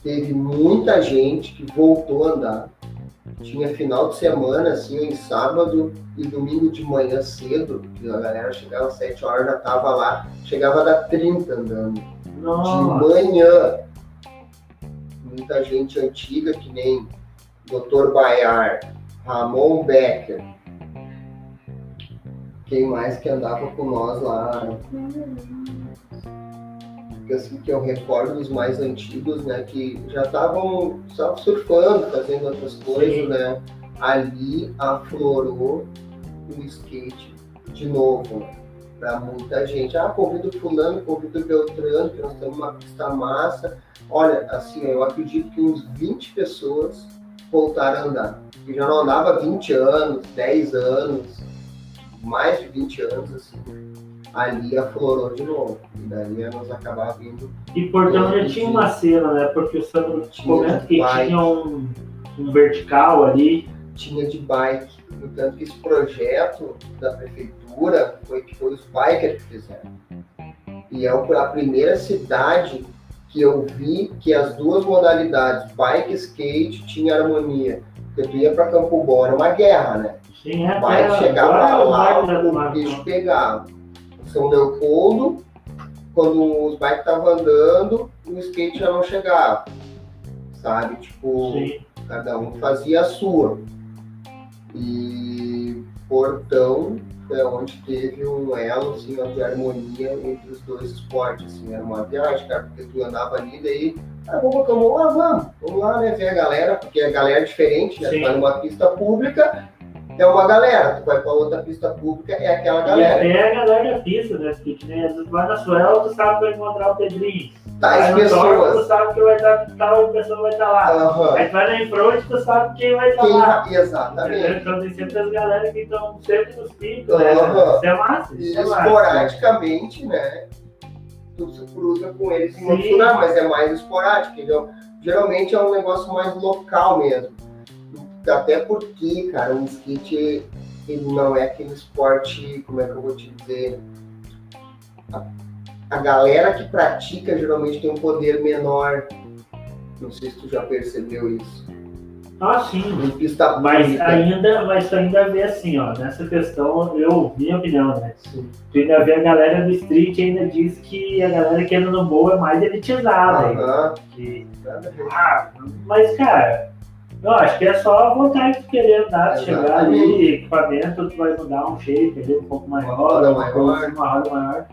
teve muita gente que voltou a andar. Tinha final de semana, assim, em sábado e domingo de manhã cedo, que a galera chegava às 7 horas, já tava lá, chegava a dar 30 andando. De Nossa. manhã. Muita gente antiga, que nem Dr. Baiar, Ramon Becker. Quem mais que andava com nós lá? Assim que eu recordo dos mais antigos, né, que já estavam só surfando, fazendo outras coisas, Sim. né? Ali aflorou o skate de novo? Pra muita gente. Ah, convido fulano, convido Beltrano, que nós temos uma pista massa. Olha, assim, eu acredito que uns 20 pessoas voltaram a andar. Que já não andava há 20 anos, 10 anos, mais de 20 anos, assim ali aflorou de novo. E daí nós acabávamos indo. E Portão já tinha uma cena, né? Porque o Sandro Tinha comenta que bike. tinha um, um vertical ali. Tinha de bike. No tanto que esse projeto da prefeitura foi que foi os bikers que fizeram. E é a primeira cidade que eu vi que as duas modalidades, bike e skate, tinha harmonia. Porque tu ia para Campo Bom, era uma guerra, né? Sim, é bike até chegava lá, da- o bicho pegava. São Leopoldo, quando os bikes estavam andando, o skate já não chegava. Sabe? Tipo, Sim. cada um fazia a sua. E Portão foi onde teve um elo assim, de harmonia entre os dois esportes. Assim, era uma viagem, cara, porque tu andava ali, daí, ah, vamos Campo, ah, vamos, vamos lá, né, ver a galera, porque a galera é diferente, né? Tu Sim. vai numa pista pública, é uma galera, tu vai pra outra pista pública, é aquela E galera. até a galera da pista, né? Porque vezes vai na Suel, tu sabe que vai encontrar o Pedrinho. Tais Vai no Torque, tu pessoas. sabe que vai estar tal pessoa vai estar lá. Aham. Aí tu vai na Infront, tu sabe quem vai estar Quem- lá. Exatamente. Então tem sempre as galera que estão sempre nos picos, né? Aham. Isso é massa, E isso é massa. esporadicamente, né? Tu se cruza com eles em outros lugares, mas é mais esporádico, entendeu? Geralmente é um negócio mais local mesmo. Até porque, cara, o skate ele não é aquele esporte, como é que eu vou te dizer? A, a galera que pratica geralmente tem um poder menor. Não sei se tu já percebeu isso. Ah, sim. Pista Mas pública. ainda, mas ainda vê assim, ó, nessa questão, eu, minha opinião, né? Tu ainda vê a galera do street ainda diz que a galera que anda no boa é mais elitizada. Aham. que, ah, mas, cara, eu acho que é só a vontade de querer andar, chegar ali, equipamento, tu vai mudar um shape ali um pouco maior, roda uma coisa maior. uma roda maior.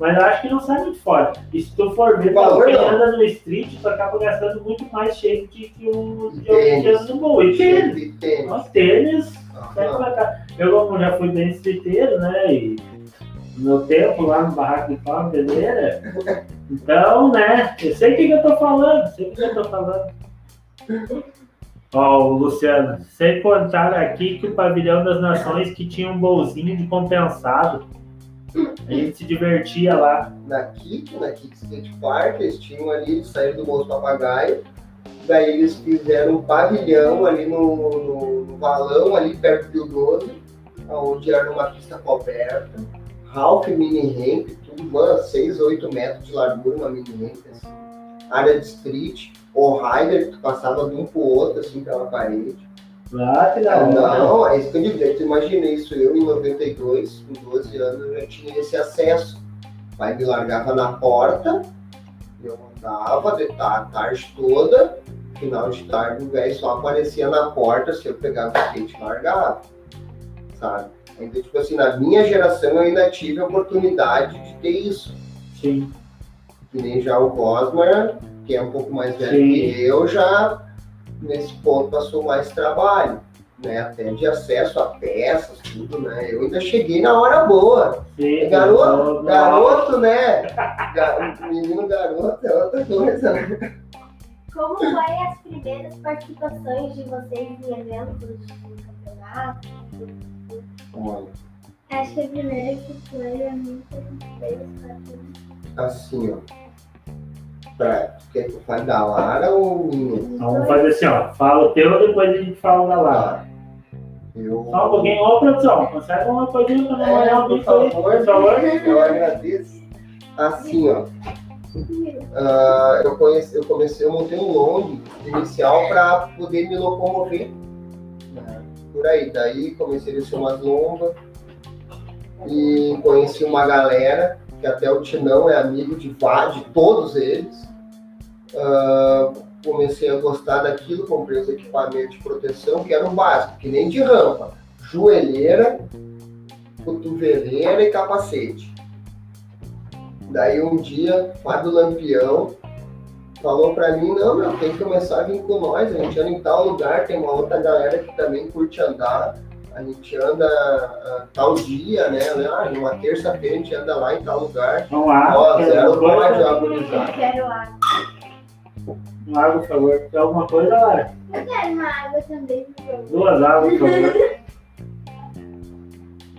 Mas acho que não sai muito fora. E se tu for ver, Valor, quem não. anda no street, tu acaba gastando muito mais shape que, que o de tênis. no bowl. E tênis. Tênis. Tênis, pra. Eu como já fui bem streeteiro, né? E no meu tempo lá no barraco de pau, beleza? [laughs] Então, né? Eu sei o que, que eu tô falando, sei o que, que eu tô falando. Ó, o Luciano, sem contar aqui que o Pavilhão das Nações que tinha um bolzinho de compensado. A gente se divertia lá. na Kick, na Kick Skate Park, eles tinham ali, eles saíram do Bolso Papagaio, daí eles fizeram um pavilhão ali no, no, no ali perto do 12, onde era uma pista coberta, Ralph mini ramp, tudo, mano, 6, 8 metros de largura, uma mini ramp, assim. área de street, o rider que passava de um pro outro, assim, pela parede. Lá, que da hora. Não, é isso que eu digo, tu imagina isso, eu em 92, com 12 anos, eu já tinha esse acesso. O pai me largava na porta, eu andava de ta- a tarde toda, final de tarde o velho só aparecia na porta se eu pegava o skate e largava, sabe? Então, tipo assim, na minha geração eu ainda tive a oportunidade de ter isso. Sim. Que nem já o Gosmar, que é um pouco mais velho Sim. que eu, já nesse ponto passou mais trabalho, né? Até de acesso a peças, tudo, né? Eu ainda cheguei na hora boa. Sim. Garoto, garoto, né? Ga- Menino garoto é outra coisa, né? Como foi as primeiras participações de vocês em eventos de campeonato? Olha, Acho que a primeira que foi a minha quatro. assim, ó. Pra, quer que eu fale da Lara ou minha? Então, vamos fazer assim, ó. Fala o teu, depois a gente fala da Lara. Eu... Só um pouquinho. Ô, produção, consegue uma coisinha pra não É, molhar o por bico aí? Por favor. eu agradeço. Assim, ó. Ah, eu, conheci, eu comecei, eu montei um long inicial para poder me locomover né, por aí. Daí comecei a descer umas lombas e conheci uma galera, que até o Tinão é amigo de, de todos eles. Ah, comecei a gostar daquilo, comprei os equipamentos de proteção, que era o básico, que nem de rampa. Joelheira, cotoveleira e capacete. Daí um dia, Fábio Lampião falou pra mim, não, meu, tem que começar a vir com nós, a gente anda em tal lugar, tem uma outra galera que também curte andar, a gente anda ah, tal dia, né? Ah, numa terça-feira a gente anda lá em tal lugar. Vamos lá. Ó, zero pode, ó, Eu quero lá. Uma água, por favor. Quer alguma coisa, Lara? Eu quero uma água também, por favor. Duas águas, por favor. [laughs]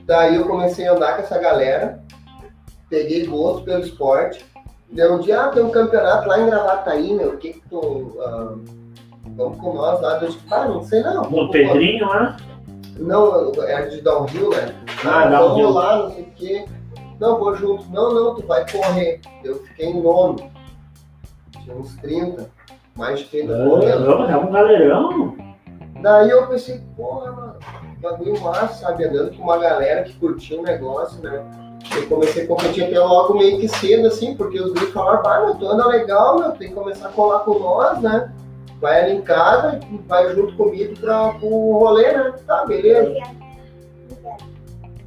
Daí eu comecei a andar com essa galera, peguei gosto pelo esporte. Deu um dia, ah, tem um campeonato lá em Gravataí, meu, o que que tu... ah, vamos com nós lá. Eu disse, ah, não sei não. No Pedrinho lá. Não, era de downhill, né? Ah, Não, downhill. Vamos lá, não sei o quê. Não, vou junto. Não, não, tu vai correr. Eu fiquei em nono. Tinha uns 30, mais de 30 correndo. Vamos, é um galerão. Daí eu pensei, porra, mano, bagulho massa, sabe? Andando com uma galera que curtia o negócio, né? Eu comecei a competir até logo meio que cedo, assim, porque os gringos falaram, pá, meu, tu anda legal, meu, tem que começar a colar com nós, né? Vai ali em casa, vai junto comigo pra, pro rolê, né? Tá, beleza.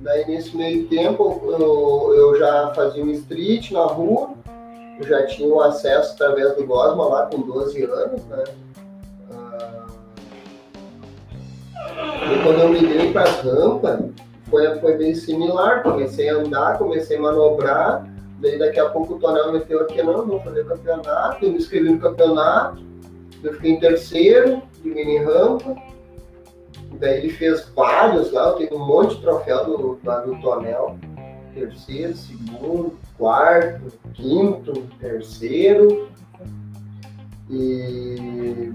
Daí nesse meio tempo eu, eu já fazia um street na rua, eu já tinha o acesso através do Gosma lá com 12 anos, né? Ah, E quando eu migrei para as rampas, foi, foi bem similar. Comecei a andar, comecei a manobrar, daí daqui a pouco o Tonel meteu aqui, não, vou fazer campeonato, eu me inscrevi no campeonato, eu fiquei em terceiro de mini rampa. Daí ele fez vários lá, eu tenho um monte de troféu do, lá do Tonel. Terceiro, segundo, quarto, quinto, terceiro. E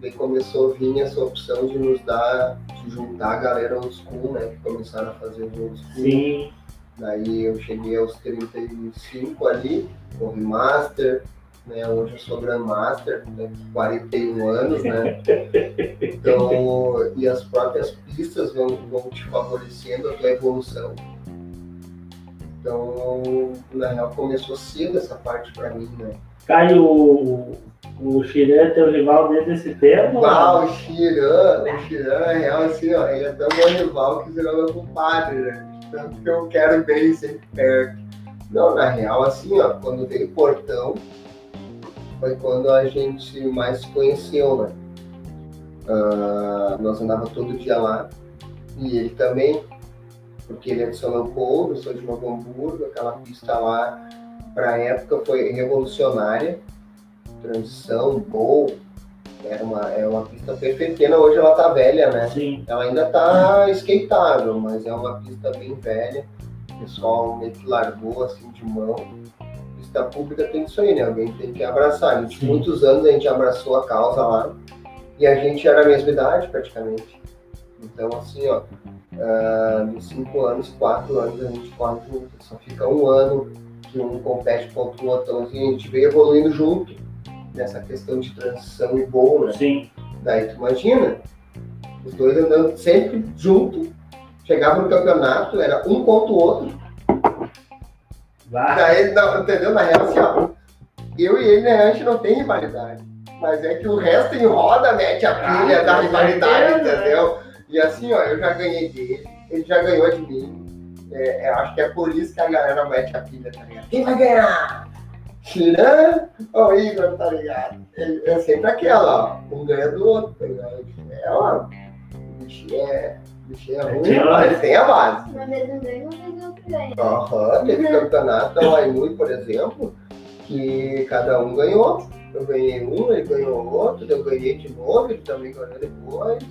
daí começou a vir essa opção de nos dar, de juntar a galera old school, né? Que começaram a fazer o old school. Sim. Daí eu cheguei aos 35 ali, corri master, né? Hoje eu sou grandmaster, né? 41 anos, né? Então, e as próprias pistas vão, vão te favorecendo a tua evolução. Então, na real, começou cedo essa parte pra mim, né? Caio, o, o Xiré é teu rival desde esse tempo? Ah, o Xiran, o Xiran, na real, assim, ó, ele é tão meu rival que virou meu compadre, né? Tanto que eu quero bem sempre perto. Não, na real, assim, ó, quando veio o portão, foi quando a gente mais se conheceu, né? Uh, nós andava todo dia lá. E ele também, porque ele é de São Leopoldo, eu sou de Novo Hamburgo, aquela pista lá, pra época, foi revolucionária. Transição, gol, era uma, é uma pista perfeita. Hoje ela tá velha, né? Sim. Ela ainda tá skateável, mas é uma pista bem velha. O pessoal meio que largou assim de mão. Pista pública tem isso aí, né? Alguém tem que abraçar. Durante muitos anos a gente abraçou a causa lá. E a gente era a mesma idade, praticamente. Então, assim, ó, uh, nos cinco anos, quatro anos a gente corre junto. Só fica um ano que um compete contra o outro. Então, assim, a gente veio evoluindo junto nessa questão de transição e voo, né? Sim. Daí tu imagina, os dois andando sempre junto, chegava no campeonato, era um contra o outro. Vai. Daí, não, entendeu? Na real, assim, ó, eu e ele, né, a gente não tem rivalidade. Mas é que o resto em roda mete a pilha Ah, da rivalidade, certeza, entendeu? E assim, ó, eu já ganhei dele, ele já ganhou de mim. É, é, acho que é por isso que a galera mete a pilha, tá ligado? Quem vai ganhar? Tira o Igor, tá ligado? É, é sempre aquela, ó. Um ganha do outro, tá ligado? É, ó. O bichinho é, o bichinho é ruim, Tem mas hora. tem a base. Uma vez ganha, uma vez ganha. Aham, teve campeonato da Laimui, por exemplo, que cada um ganhou. Eu ganhei um, ele ganhou outro, eu ganhei de novo, ele também ganhou depois.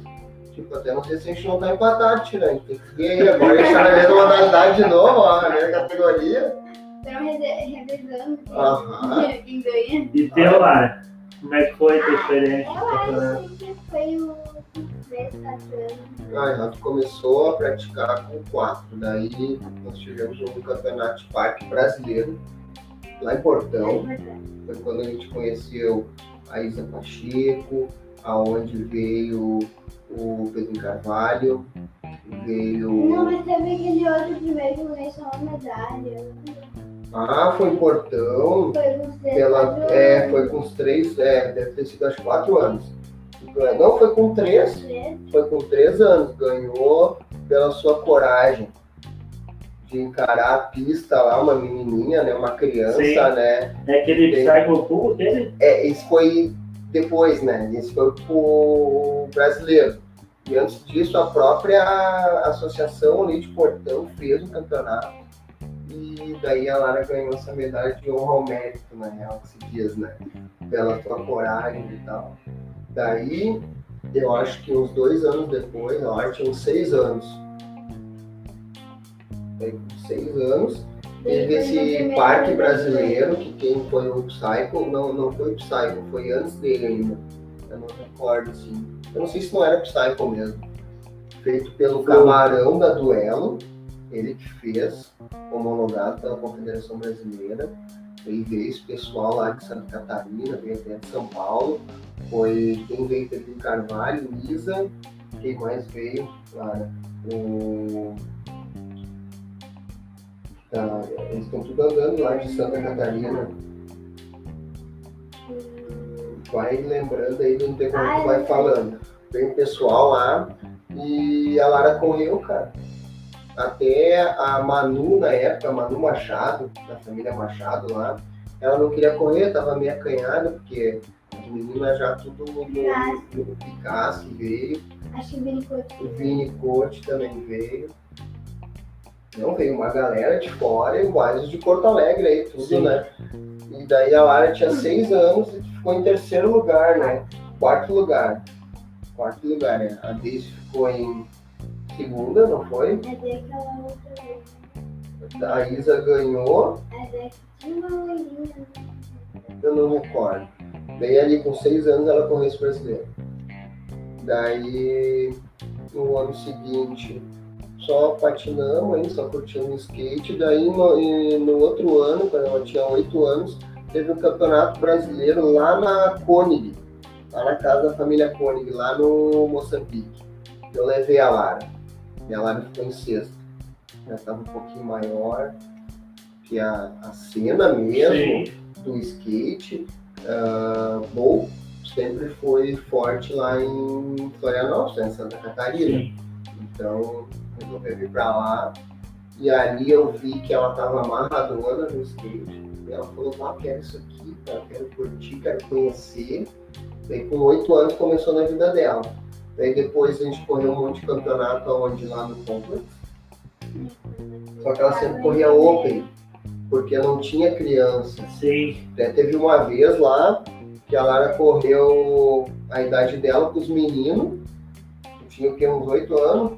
Tipo, até não sei se a gente não tá empatado, tirando. Tem que seguir aí. Agora a gente tá na mesma modalidade de novo, ó, na mesma categoria. Estão revezando [laughs] quem- ganha. E teu lá, como é que foi a tua experiência? Eu acho que foi o 3, 4 anos. Aí, Rafa começou a praticar com quatro. Daí nós tivemos um campeonato de parque brasileiro, lá em Portão. Foi quando a gente conheceu a Isa Pacheco, aonde veio o Pedro Carvalho, veio. Não, mas teve aquele outro primeiro que ganhou só uma medalha. Ah, foi em Portão. Foi uns 3, Pela, 4 é, foi com uns três, é, deve ter sido acho quatro anos. Não, foi com três, foi com três anos. Ganhou pela sua coragem de encarar a pista lá, uma menininha, né, uma criança, Sim. né. É aquele Psycho Pool dele? É, isso foi depois, né? Isso foi pro brasileiro. E antes disso, a própria associação ali de Portão fez um campeonato. E daí a Lara ganhou essa medalha de honra ao mérito, na real, que se diz, né? Pela sua coragem e tal. Daí, eu acho que uns dois anos depois, a tinha uns seis anos. Daí, seis anos, Teve esse parque brasileiro, que quem foi o Psycho, não, não foi o Psycho, foi antes dele ainda. Eu não recordo, assim. Eu não sei se não era Psycho mesmo. Feito pelo. Camarão da Duelo, ele que fez, homologado pela Confederação Brasileira. Aí veio esse pessoal lá de Santa Catarina, veio até de São Paulo. Foi quem veio Pedro Carvalho, Isa, quem mais veio, Clara? O Tá, eles estão tudo andando lá de Santa Catarina. Vai lembrando aí do tempo que tu vai falando. Tem um pessoal lá e a Lara correu, cara. Até a Manu, na época, a Manu Machado, da família Machado lá, ela não queria correr, tava meio acanhada, porque as meninas já tudo no, Picasso veio. Acho que Vini foi. O Vini Cote também veio. Não, veio uma galera de fora e mais de Porto Alegre aí, tudo, Sim. né? E daí a Lara tinha seis anos e ficou em terceiro lugar, né? Quarto lugar. Quarto lugar, né? A Daisy ficou em segunda, não foi? É daquela outra vez. A Isa ganhou, É daqui tinha uma loirinha. eu não recordo. Daí ali com seis anos ela correu esse brasileiro. Daí no ano seguinte só patinamos, aí, só curtimos skate. Daí no, no outro ano, quando ela tinha oito anos, teve um campeonato brasileiro lá na Koenig, lá na casa da família Koenig, lá no Moçambique. Eu levei a Lara. E a Lara ficou em sexto. Já estava um pouquinho maior que a, a cena mesmo Sim. do skate. Ah, Bowl sempre foi forte lá em Florianópolis, né, em Santa Catarina. Sim. Então, resolvi vir pra lá. E ali eu vi que ela estava amarradona no skate. E ela falou, ah, quero isso aqui, cara, quero curtir, quero conhecer. Daí com oito anos começou na vida dela. Daí depois a gente correu um monte de campeonato onde lá no Complex. Só que ela sempre corria open, porque não tinha criança. Sim. Até teve uma vez lá que a Lara correu a idade dela com os meninos. Tinha o quê? Uns oito anos.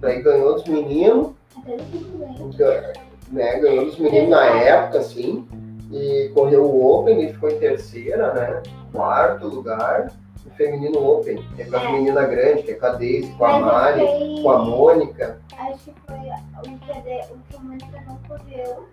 Daí ganhou dos meninos. Então, né, ganhou dos meninos na época, assim, e correu o Open e ficou em terceira, né? Quarto lugar. Feminino Open, que é com as É. meninas grandes, que é com a Daisy, com a Mari, fiquei- com a Mônica. Acho que foi o que, o que a Mônica não correu.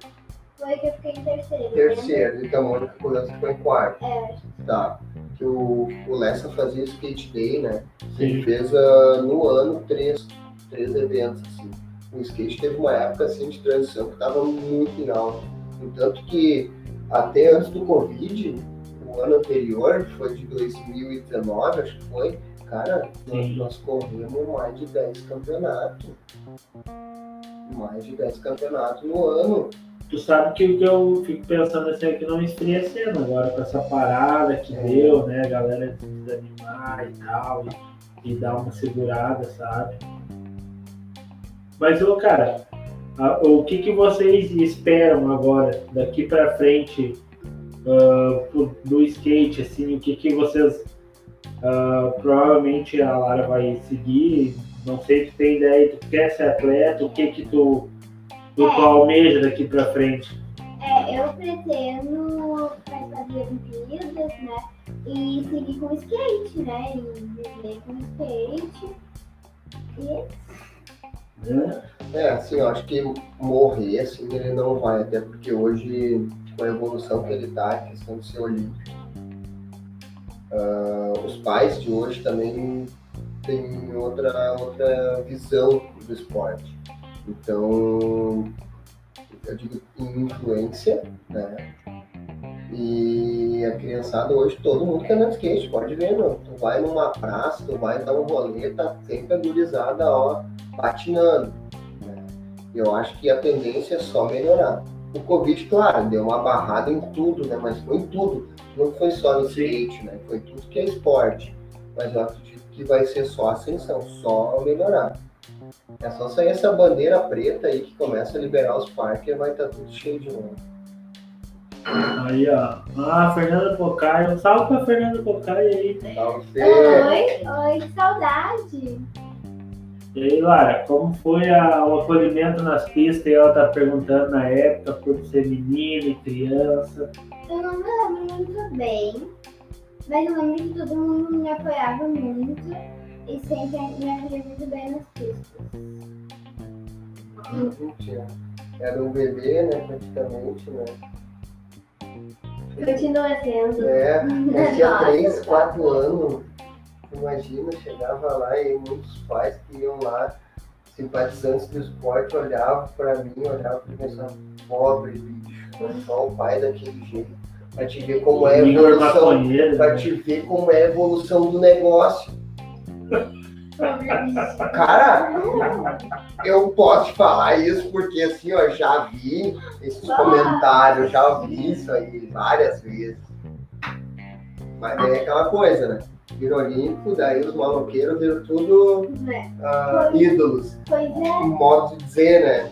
Foi que eu fiquei em terceiro. Terceira, e que a Mônica correu, ficou em quarto. É, Tá. Que o, o Lessa fazia skate day, né? Ele fez ah, no ano três, três eventos, assim. O skate teve uma época assim de transição que estava muito em alta. Tanto que até antes do Covid, o ano anterior, foi de 2019, acho que foi, cara, nós, Sim. nós corremos mais de 10 campeonatos. Mais de 10 campeonatos no ano. Tu sabe que o que eu fico pensando assim é que não esfria cena agora com essa parada que É. deu, né? A galera desanimar e tal, e, e dar uma segurada, sabe? Mas, ô, cara, a- o que, que vocês esperam agora, daqui pra frente, ah, do skate, assim, o que, que vocês. ah, provavelmente a Lara vai seguir, não sei se tu tem ideia, tu quer ser atleta, o que que tu, tu É. almeja daqui pra frente? É, eu pretendo participar de Olimpíadas, né? E seguir com skate, né? E viver com skate. E Né? É, assim, eu acho que morrer, assim, ele não vai, até porque hoje, com a evolução que ele tá, a questão de ser olímpico, ah, os pais de hoje também têm outra, outra visão do esporte. Então, eu digo influência, né? E a criançada hoje, todo mundo quer andar de skate, pode ver, meu. Tu vai numa praça, tu vai dar um rolê, tá sempre a gurizada, ó, patinando. né? Eu acho que a tendência é só melhorar. O Covid, claro, deu uma barrada em tudo, né? Mas foi em tudo. Não foi só no skate, né? Foi tudo que é esporte. Mas eu acredito que vai ser só ascensão, só melhorar. É só sair essa bandeira preta aí que começa a liberar os parques e vai estar tudo cheio de novo. Aí, ó. Ah, Fernanda Pocai. Um salve pra Fernanda Pocai aí. Salve, Fê! Oi, oi, que saudade! E aí, Lara, como foi a- o acolhimento nas pistas? E ela tá perguntando na época por ser menina e criança. Eu não me lembro muito bem, mas eu lembro que todo mundo me apoiava muito e sempre me acolhia muito bem nas pistas. Era um bebê, né? Praticamente, né? Continua sendo. É, eu tinha [laughs] Nossa. 3, 4 anos. Imagina, chegava lá e muitos pais que iam lá, simpatizantes do esporte, olhavam pra mim, olhavam pra mim e pensavam, pobre bicho, é só o pai daquele jeito. Pra te ver como é a evolução. Né? te ver como é a evolução do negócio. Cara, eu posso te falar isso porque assim, ó, já vi esses comentários, já vi isso aí várias vezes. Mas é aquela coisa, né? Vira olímpico, daí os maloqueiros viram tudo É, ah, ídolos. Pois é, Um modo de dizer, né?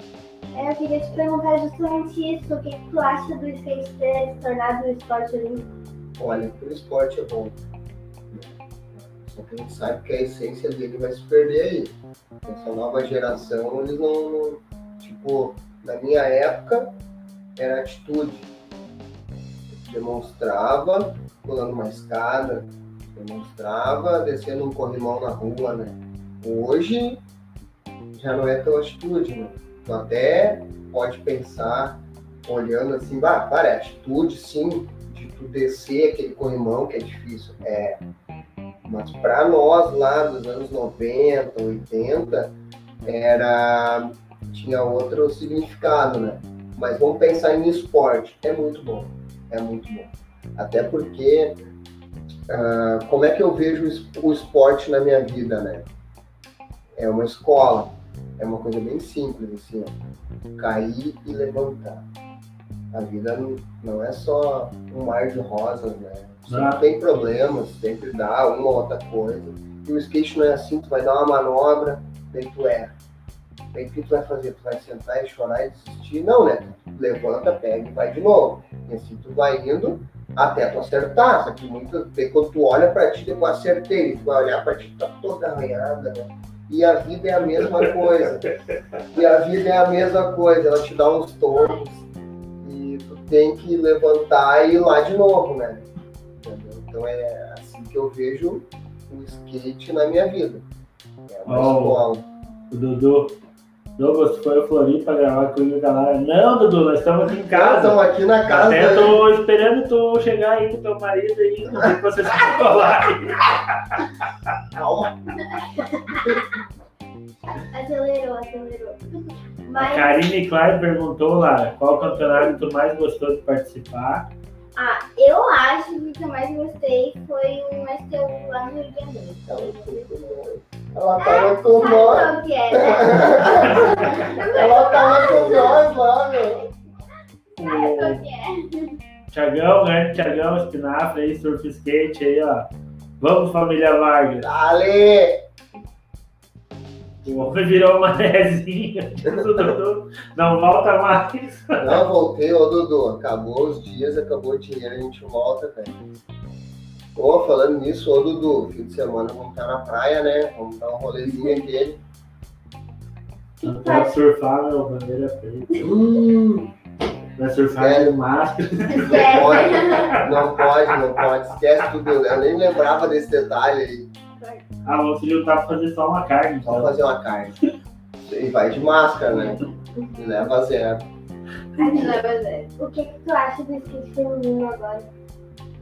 eu queria te perguntar justamente isso. O que, que tu acha do skate ter se tornado um esporte olímpico? Olha, o esporte é bom. Só que a gente sabe que a essência dele vai se perder aí. Essa nova geração, eles não. não- Tipo, na minha época, era atitude. Demonstrava pulando uma escada, demonstrava descendo um corrimão na rua, né? Hoje já não é tão atitude, né? Tu até pode pensar, olhando assim, bah, para, é atitude sim, de tu descer aquele corrimão que é difícil. É. Mas para nós lá dos anos 90, 80, era. tinha outro significado, né? Mas vamos pensar em esporte. É muito bom. É muito bom. Até porque ah, como é que eu vejo o es- o esporte na minha vida, né? É uma escola. é uma coisa bem simples, assim, ó. Cair e levantar. A vida não, não é só um mar de rosas, né? Sempre Ah. tem problemas, sempre dá uma ou outra coisa. E o skate não é assim, tu vai dar uma manobra, daí tu erra. Daí o que tu vai fazer? Tu vai sentar e chorar e desistir? Não, né? Tu levanta, pega e vai de novo. E assim tu vai indo até tu acertar. Só que muito, daí quando tu olha pra ti, eu acertei. Tu vai olhar pra ti, tá toda arranhada, né? E a vida é a mesma coisa. E a vida é a mesma coisa, ela te dá uns tombos e tu tem que levantar e ir lá de novo, né? Entendeu? Então é assim que eu vejo o skate na minha vida. É uma Oh. escola. O Dudu. Douglas, foi ao Floripa gravar comigo e galera. Não, Dudu, nós estamos aqui em casa. Estamos aqui na casa. Até tô esperando tu chegar aí com teu marido aí, não sei que você [laughs] se falar. Calma. Acelerou, acelerou. A Mas, Karine Klein perguntou lá, qual campeonato tu mais gostou de participar? ah, eu acho que o que eu mais gostei foi um STU lá no Rio de Janeiro. Ela tava com nós. é, né? [laughs] Ela tava com nós lá, meu. É? Thiagão, grande Thiagão, Espinafre aí, surf skate aí, ó. Vamos, família Vargas. Dale! O homem virou uma [laughs] manézinha. Dudu não volta mais. Não, voltei, ô Dudu. Acabou os dias, acabou o dinheiro, a gente volta, velho. Ô, falando nisso, ô Dudu, fim de semana vamos estar na praia, né? Vamos dar um rolezinho. Não pode surfar, meu, bandeira preta. Hum, Vai surfar de máscara. não pode, não pode, não pode. Esquece tudo. Eu nem lembrava desse detalhe aí. Ah, vamos se juntar pra fazer só uma carne. Só Então. fazer uma carne. E vai de máscara, né? E leva zero. O que, que tu acha do skate feminino agora?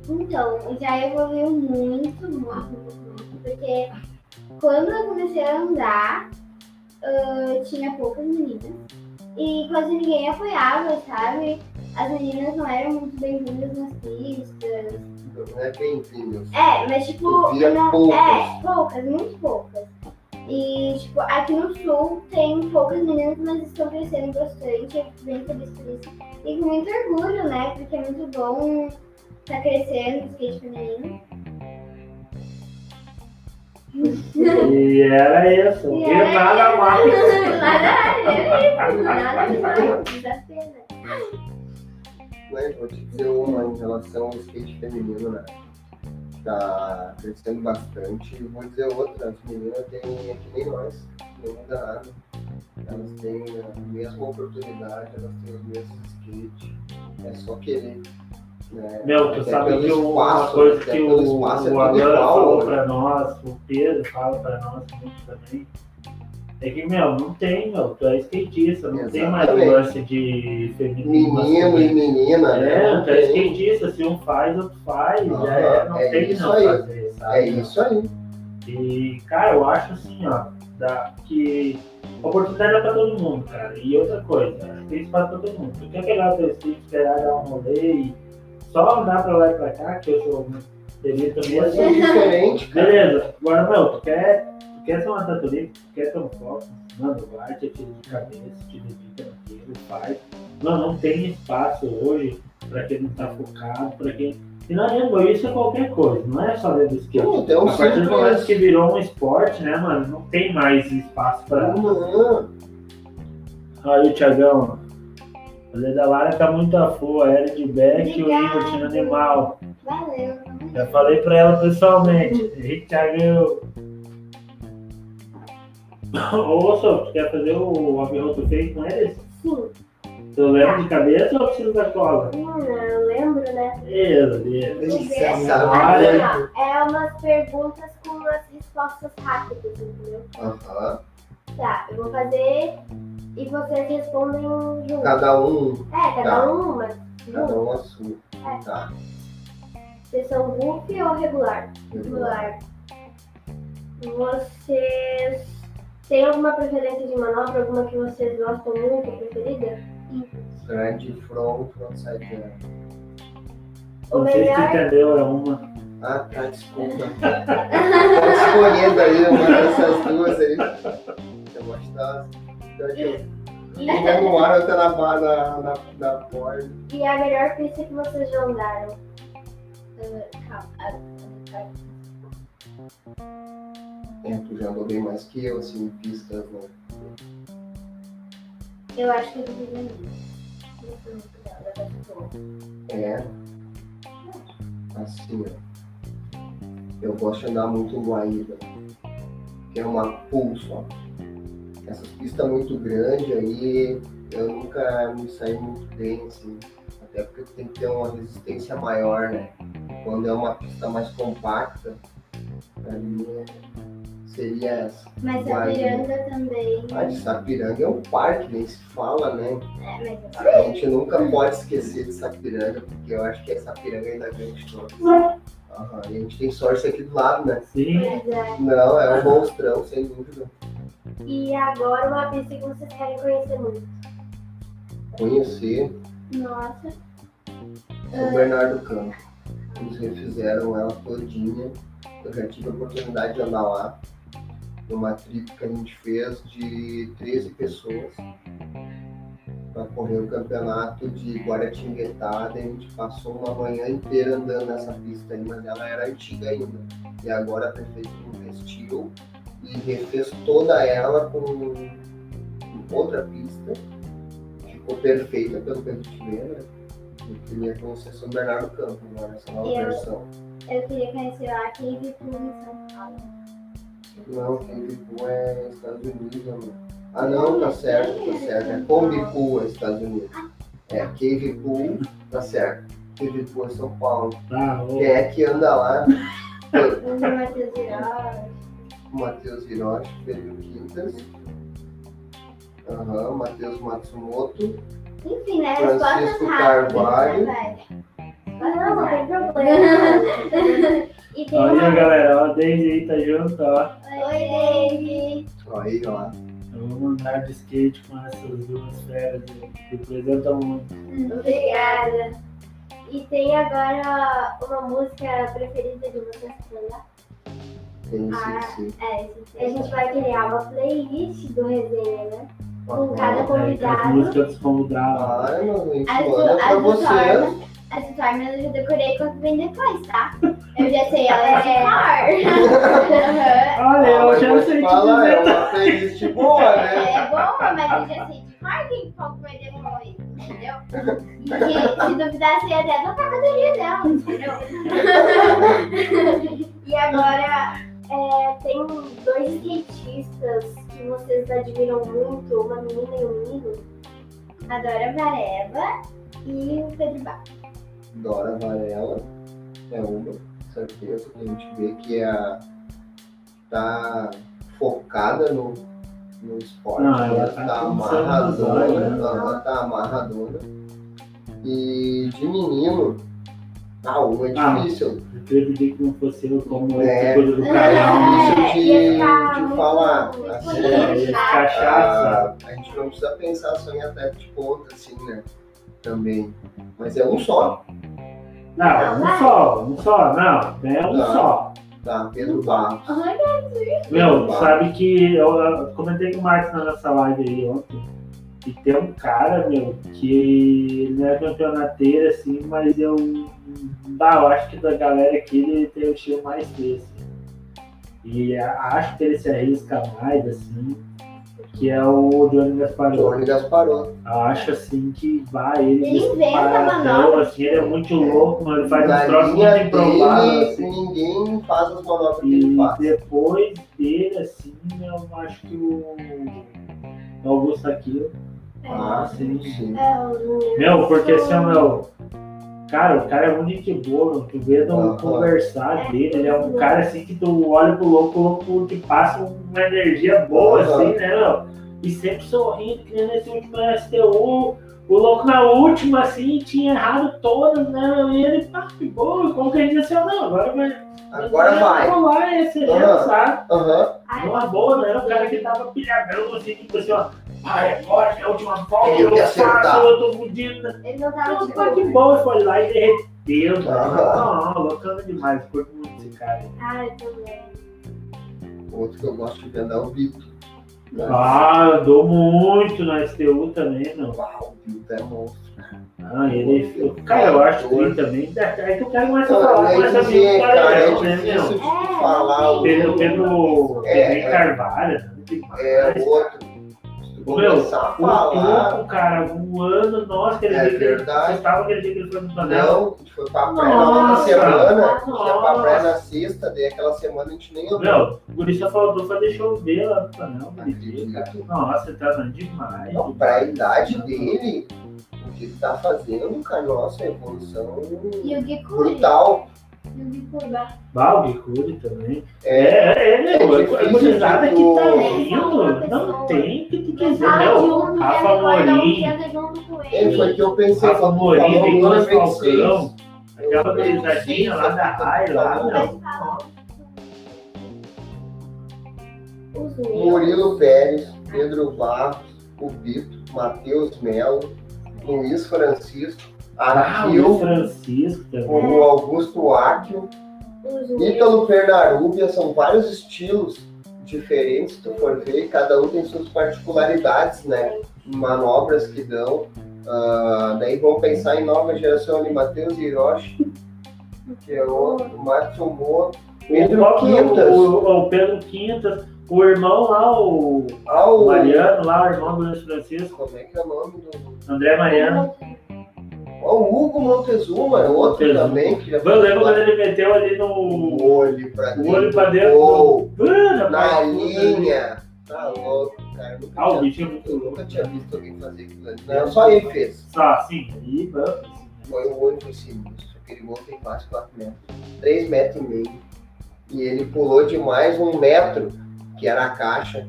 Então, já evoluiu muito, muito, muito, porque quando eu comecei a andar, ah, tinha poucas meninas e quase ninguém apoiava, sabe? As meninas não eram muito bem-vindas nas pistas. Não é bem-vindo. É, mas tipo, não- poucas. é, poucas, muito poucas. E tipo, aqui no sul tem poucas meninas, mas estão crescendo bastante, eu fico bem feliz por isso. E com muito orgulho, né? Porque é muito bom tá crescendo o skate feminino. E era isso. E E era nada isso. mais. [laughs] Nada, nada mais, desafio, Mas vou te dizer uma em relação ao skate feminino, né? Tá crescendo bastante. E vou dizer outra, as meninas têm, é que nem nós, não muda nada. Elas têm a mesma oportunidade, elas têm os mesmos skates. É só querer. Né? Meu, tu Até sabe que o- uma espaço, coisa até que o, espaço é o Alan falou né? pra nós, o Pedro fala pra nós muito também, é que, meu, não tem, meu, tu é skatista, não tem mais Exatamente. lance de feminino. Menino e menina, né? É, Não tu é skatista, se um faz, outro faz, já é, não é tem isso não aí. fazer, sabe? É isso aí. E, cara, eu acho assim, ó, da, que oportunidade é pra todo mundo, cara. E outra coisa, tem espaço pra todo mundo. Tu quer pegar o teu skate, esperar dar um rolê e só andar pra lá e pra cá, que eu sou Mas mesmo. é diferente, cara. Beleza, agora, meu, tu quer, tu quer ser uma tatuagem, tu quer ter um foco, mano, vai, te tira de cabeça, te dedica naquilo, faz. Não, não tem espaço hoje pra quem não tá focado, pra quem. E não adianta, isso é qualquer coisa, não é só dentro do skate. Tem um A partir do momento que virou um esporte, né, mano, não tem mais espaço pra. Não, Aí o Thiagão, o Lara tá muito a full, a Eri de Beck e o Tino Animal. Valeu. Já falei pra ela pessoalmente. [laughs] Ei, Thiagão. Ô, Sô, tu quer fazer o Abirroto feio com eles? Sim. Tu lembra de cabeça ou precisa da cola? Hum, eu lembro, né? Meu Deus. Olha. Assim, ó, é umas perguntas com umas respostas rápidas, entendeu? Aham. Tá, eu vou fazer e vocês respondem juntos. Cada um, É, cada Tá. um uma. cada um a sua. Tá. Vocês são goofy ou regular? Regular. Vocês têm alguma preferência de manobra? Alguma que vocês gostam muito, preferida? Grande front, frontside jump. O Não sei se tu melhor, entendeu, é uma. Ah, tá, desculpa. Tô escolhendo aí uma dessas duas aí. Eu gosto das E demoraram até na, na, na, na porta. E a melhor pista que vocês já andaram? É, tu já andou bem mais que eu, assim, pistas, né? Eu acho que eu ir. É. Assim, ó. Eu gosto de andar muito Guaíba. Que é uma pulso, ó. Essas pistas muito grandes aí, eu nunca me saí muito bem, assim. Até porque tem que ter uma resistência maior, né? Quando é uma pista mais compacta, pra mim é- seria essa. Mas a Guaíba. piranga também. Ah, de Sapiranga é um parque, nem se fala, né? É, mas A gente nunca pode esquecer de Sapiranga, porque eu acho que é Sapiranga ainda grande de todos. Aham, E a gente tem sorte aqui do lado, né? Sim. É. Não, é um monstrão, sem dúvida. E agora uma pista que vocês querem conhecer muito. Conhecer Nossa. o Bernardo Campos. Eles refizeram ela todinha. Eu já tive a oportunidade de andar lá. Numa trip que a gente fez de 13 pessoas. Para correr o campeonato de Guaratinguetá. Daí a gente passou uma manhã inteira andando nessa pista aí, mas ela era antiga ainda. E agora a prefeitura investiu e refez toda ela com outra pista. Ficou perfeita pelo que a gente vê, né? Eu queria conhecer São Bernardo do Campo agora, essa nova Eu- versão. Eu queria conhecer lá Cave Pool em São Paulo. Não, Cave Pool é Estados Unidos, amor. Ah não, tá certo, tá certo. É Combi Pool é Estados Unidos. É, Cave Pool, tá certo. Cave Pool é São Paulo. Tá, Quem é que anda lá? [laughs] Do Matheus Virola. Matheus Hiroshi, Pedro Quintas. Aham, Matheus Matsumoto. Enfim, né? Francisco Carvalho. né, Não, não tem problema. [laughs] E tem uma... galera, ó, a Daisy aí tá junto, ó. Oi, David. Ó, Aí, ó. Eu vou andar de skate com essas duas feras aí. Representam muito. Obrigada. E tem agora uma música preferida de vocês andar? Tem Ah, sim, sim. É, A gente vai criar uma playlist do resenha, né? Com cada. É, as convidado. músicas dos convidados. A As do- manda as pra vocês. Torna. Essa forma eu já decorei quanto vem depois, tá? Eu já sei ela de cor. Olha, Ah, eu já sei te falar, é dizer. uma playlist boa, né? É boa, mas eu já sei de cor quem qual que vai depois, entendeu? E se duvidar, sei até da categoria dela, entendeu? [laughs] [laughs] E agora é, tem dois skatistas que vocês admiram muito, uma menina e um menino. A Dora Varela e o Pedro Bar. Dora Varela é uma, certeza, que a gente vê que é a, tá focada no, no esporte, Não, ela né? tá tá amarradona, né? ela tá amarradona. E de menino, ah, uma é Ah. difícil, Eu queria pedir que não fosse eu como É. é. coisa do canal. difícil de, ia ficar de muito- falar. Assim. É, chato. a, a gente não precisa pensar só em atleta de ponta, assim, né? Também. Mas é um só, Não, um só, um só, não, é um Tá. só. tá? Pedro Barros. Meu, sabe que eu, eu comentei com o Marcos na nossa live aí ontem. E tem um cara, meu, que ele não é campeonateiro, assim, mas eu. Bah, eu acho que da galera aqui ele tem o estilo mais desse. E a- acho que ele se arrisca mais, assim, que é o Johnny Gasparotto. Johnny Gasparotto. Eu acho assim que vai, ele, Ele disparadão, assim, ele é muito louco, mas ele faz uns troços muito improváveis, assim. ninguém faz as manobras que ele E faz. depois dele, assim, eu acho que o o Augusto Aquino. Ah, sim. sim. É. Meu, porque assim, meu. Cara, o cara é muito gente boa, meu. tu vê não Aham. conversar dele, ele é um cara assim que tu olha pro louco, louco te passa uma energia boa, assim, né, meu? E sempre sorrindo, que nem nesse último STU. O louco na última, assim, tinha errado todas, né? E ele, pá, que boa, como que a gente disse, assim, não, agora vai. Agora vai. rolar esse Aham. erro, sabe? Aham. Ai, Uma boa, né? O cara que tava pilhadão, assim, tipo assim, ó. Ai, agora é a última volta, eu que faço, acertar. eu tô fudido. Ele não tava Não, de pô, que boa. bom, foi lá e derreteu. Aham. Não, bacana demais, curto muito esse cara. Ai, também. Outro que eu gosto de ver é o Vitor. Ah, andou muito na STU também, meu. Uau, o Bilton é monstro. Ah, ele. Cara, eu acho que ele também. Aí tu quer mais Não, falar com é essa dizer, amiga cara, é né, meu? de falar. o- Pedro, Pedro, É, Pedrinho é. Carvalho, né? É outro. Começar a O falar. topo, cara, voando, nossa, aquele É dia que verdade. você estava aquele dia que ele foi no panel. Não, a gente foi pra praia na outra semana. A gente ia pra praia na sexta, daí aquela semana a gente nem andou. Meu, o guri faltou pra deixar eu ver lá no panel. aquele dia, cara. Acredito. Nossa, ele tava demais. Não, pra idade dele, o que ele tá fazendo, cara, nossa, é evolução E o brutal. E o Gui Curva. Balde, Curi também. É, É, é, meu, É a difícil gurizada que tá vindo, não tem o que tu dizer, meu. que Rafa quer recordar Morim, que anda junto com é, foi o que eu pensei. Rafa quando tu Morim, falou, Nicolas número 26. Falcão, aquela gurizadinha lá da Rai, lá, meu. Os meus. Murilo Pérez, Pedro Barros, o Bito, Matheus Melo, Luiz Francisco, Ah, o Arquil, Francisco o Augusto Áquio. Ítalo Pernarúbia, são vários estilos diferentes, se tu for ver, cada um tem suas particularidades, né? Manobras que dão. Ah, daí vamos pensar em nova geração ali, Matheus Hiroshi, que é outro, Márcio Mo, Pedro o, Quintas. O, o Pedro Quintas, o irmão lá, o Ah, o... Mariano lá, o irmão do Luiz Francisco, Como é que é o nome do... André Mariano. O Hugo Montezuma, é outro Montezuma. também, que já Eu lembro quando ele meteu ali no o olho pra o olho pra dentro. Ah, na linha. Tá louco, cara. Nunca Ah, o tinha- bicho é muito louco. nunca tinha visto alguém fazer aquilo ali. Não, só ele fez. Assim, aí, vamos. Foi o olho foi sinistro. Aquele gol tem quase 4 metros. 3 metros e meio. E ele pulou de mais um metro, que era a caixa,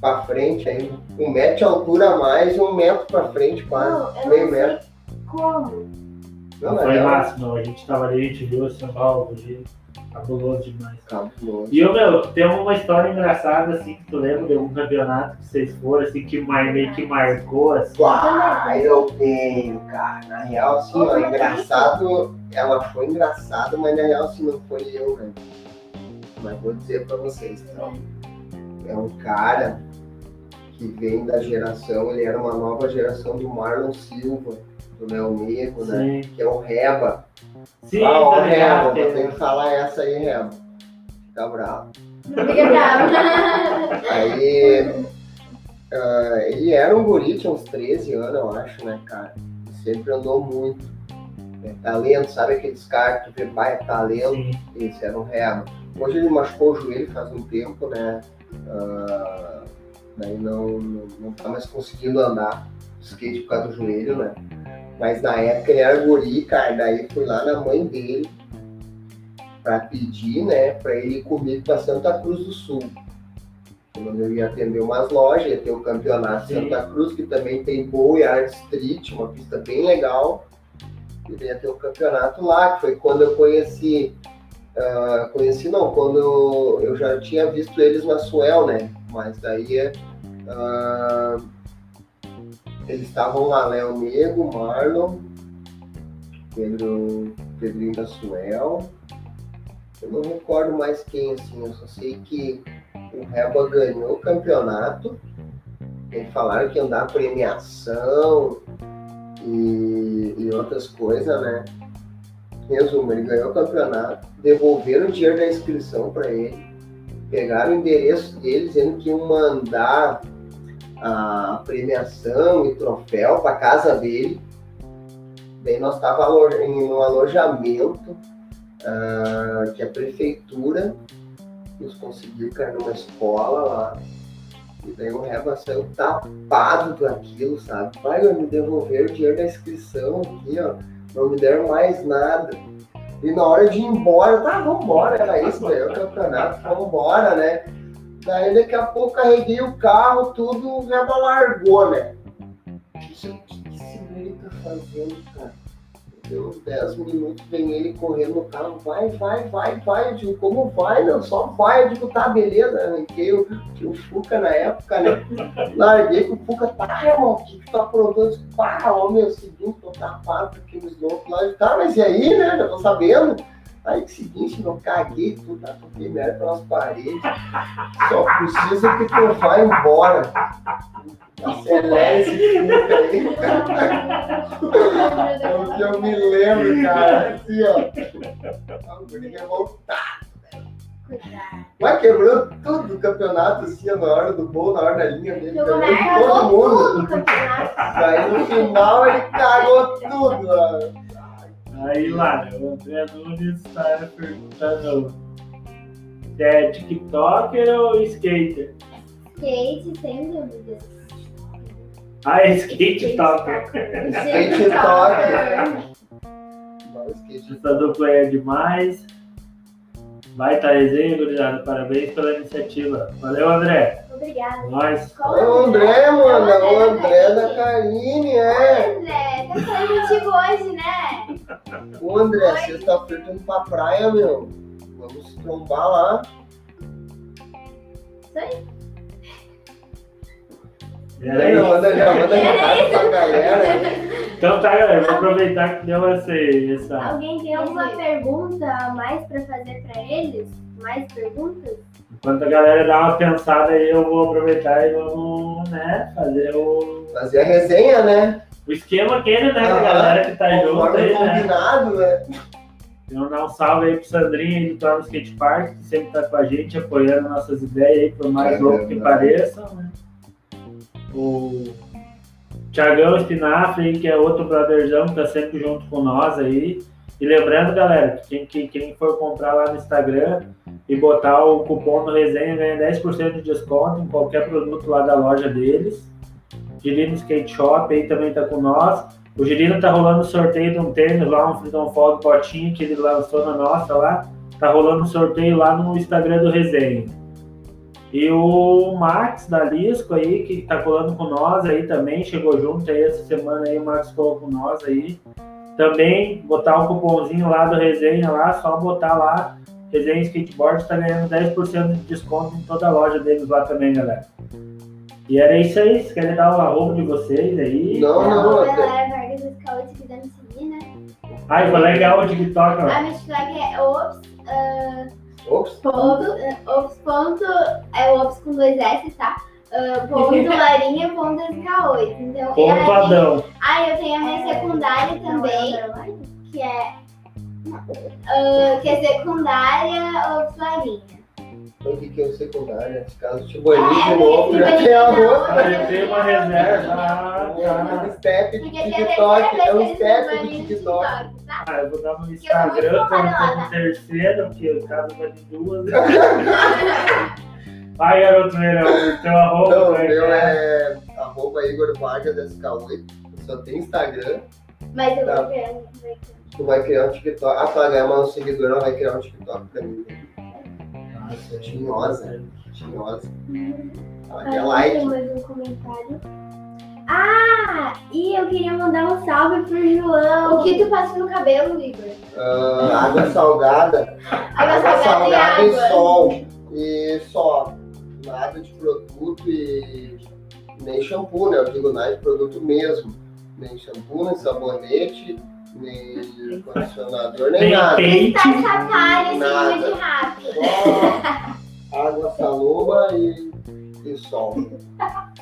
pra frente aí. Um metro de altura a mais e um metro pra frente, quase. Não, meio metro. Como. Não, Foi não, massa, não. A gente tava ali, a gente viu assim, ó, o dia cabuloso demais. Cabuloso. E eu, meu, tem uma história engraçada, assim, que tu lembra de algum campeonato que vocês foram, assim, que meio que marcou, assim. Ah, eu tenho, cara. Na real, assim, ó, engraçado. Ela foi engraçada, mas na real, assim, não foi eu, né? Mas vou dizer pra vocês, então. É um cara que vem da geração, ele era uma nova geração do Marlon Silva, do Léo Negro, né? Que é o Reba. sim, ah, ó, tá Reba, vou ter tem- que falar essa aí, Reba. Fica bravo. Fica bravo. Aí ah, ele era um guri, tinha uns 13 anos, eu acho, né, cara? Sempre andou muito. É, talento, sabe aqueles caras que tu vê, pai, é talento, Sim. esse era um real. Hoje ele machucou o joelho faz um tempo, né? Ah, daí não, não, não tá mais conseguindo andar skate por causa do joelho, né? Mas na época ele era guri, cara, daí fui lá na mãe dele pra pedir, né, pra ele ir comigo pra Santa Cruz do Sul. Quando eu ia atender umas lojas, ia ter o campeonato Sim. Santa Cruz, que também tem boa e art street, uma pista bem legal. E ia ter o campeonato lá, que foi quando eu conheci. ah, conheci não, quando eu, eu já tinha visto eles na Suel, né? Mas daí ah, eles estavam lá, Léo Nego, Marlon, Pedro, Pedrinho da Suel. Eu não recordo mais quem, assim, eu só sei que o Reba ganhou o campeonato. Eles falaram que ia dar premiação e, e outras coisas, né? Resumo, ele ganhou o campeonato, devolveram o dinheiro da inscrição para ele, pegaram o endereço dele dizendo que iam mandar a premiação e troféu para casa dele. Daí nós estávamos em um alojamento ah, que a prefeitura nos conseguiu cair numa escola lá. E daí o Reba saiu tapado daquilo, sabe? Vai, me devolver o dinheiro da inscrição aqui, ó. Não me deram mais nada. E na hora de ir embora, tá, vambora, era isso, ganhou o campeonato, vambora, né? Daí daqui a pouco carreguei o carro, tudo, o Reba largou, né? O que esse velho tá fazendo, cara? Deu uns 10 minutos, vem ele correndo no carro, vai, vai, vai, vai. Eu digo, como vai, meu? Só vai. Eu digo, tá, beleza. Arranquei o, o Fuca na época, né? [laughs] Larguei com o Fuca, tá, irmão, o que tu aprontando? Eu disse, pá, ó, meu, seguinte, tô tapado com aqueles loucos lá. Tá, mas e aí, né? Já tô sabendo. Aí, seguinte, não caguei tudo, tá? toquei merda pelas paredes. Só precisa que tu vá embora. [laughs] Acelera esse filme aí. É o que eu me lembro, cara. Assim, ó. A guria revoltada. Mas quebrou tudo o campeonato, assim, na hora do gol, na hora da linha dele. Quebrou todo tudo o mundo. campeonato. Aí no final ele cagou tudo. ó. Aí lá, né, o André Nunes está perguntando é TikToker ou skater? Skate, sem dúvidas. Ah, é skate toker. Skate toker. Essa dupla é demais. Vai tá resenha, gurizada. Parabéns pela iniciativa. Valeu, André. Obrigada. Nós. É o André, mano, é o André da Karine, é. André, tá falando contigo hoje, né? Ô André, sexta-feira indo pra praia, meu. Vamos trombar lá. Isso aí. Era isso. Já manda, já manda recado pra galera. Então tá, galera. Vou aproveitar que deu essa, essa. Alguém tem alguma pergunta a mais pra fazer pra eles? Mais perguntas? Enquanto a galera dá uma pensada aí, eu vou aproveitar e vamos, né, fazer o, Fazer a resenha, né? o esquema aquele, né, com a Aham. galera que tá junto aí, né? combinado, né? Então, dar um salve aí pro Sandrinho aí do Torno Skate Park, que sempre tá com a gente, apoiando nossas ideias aí, por mais louco que pareçam, né? O Thiagão Espinafre, aí, que é outro brotherzão que tá sempre junto com nós aí. E lembrando, galera, que quem, que- quem for comprar lá no Instagram e botar o cupom no resenha ganha 10% de desconto em qualquer produto lá da loja deles. Girino Skate Shop aí também tá com nós. O Girino tá rolando sorteio de um tênis lá, um Freedom Fog botinho que ele lançou na nossa lá. Tá rolando um sorteio lá no Instagram do Resenha. E o Max da Lisco aí, que tá colando com nós aí também, chegou junto aí essa semana aí, o Max colou com nós aí. Também botar o cupomzinho lá do Resenha lá, só botar lá, Resenha Skateboard tá ganhando 10% de desconto em toda a loja deles lá também, galera. E era isso aí, vocês querem dar o arroba de vocês aí? Não, não, até- galera Vargas do Scout se quiser me seguir, né? Ai, foi legal o TikTok, ó. A minha flag é ops, ah, Ops. ponto, ah, ops, ponto, é ops com dois S, tá? Ah, ponto [laughs] larinha, ponto SK8. Então, e minha- Pontuadão. Ah, eu tenho a minha secundária também, que é, ah, que é secundária ops larinha. Então, o que que é o secundário? Nesse caso, tipo, ali É, de novo, já tem a roupa. outra. Aí tem uma reserva. Ah, É tá. um step de TikTok, terceira é um step do no TikTok. tá? Ah, eu vou dar no eu tô Instagram como, tá? terceiro, porque o caso vai de duas. [laughs] Vai, garoto verão, teu arroba. Não, meu né? é arroba Igor Vargas SK8. Só tem Instagram. Mas eu Tá. vou criando. Tu vai criar um TikTok. Ah, tu vai ganhar mais um seguidor, ela vai criar um TikTok pra mim. Nossa, Tinhosa. Tinhosa. Ela Ah, quer like. Mais um comentário. Ah, e eu queria mandar um salve pro João. O que tu passa no cabelo, Igor? Ah, água salgada. [laughs] Água salgada e salgada e água. sol. E só. Nada de produto e nem shampoo, né? Eu digo nada de produto mesmo. Nem shampoo, nem sabonete, nem condicionador, nem Tem nada. peito. Tá assim, de rato. Só água saloba e, e sol.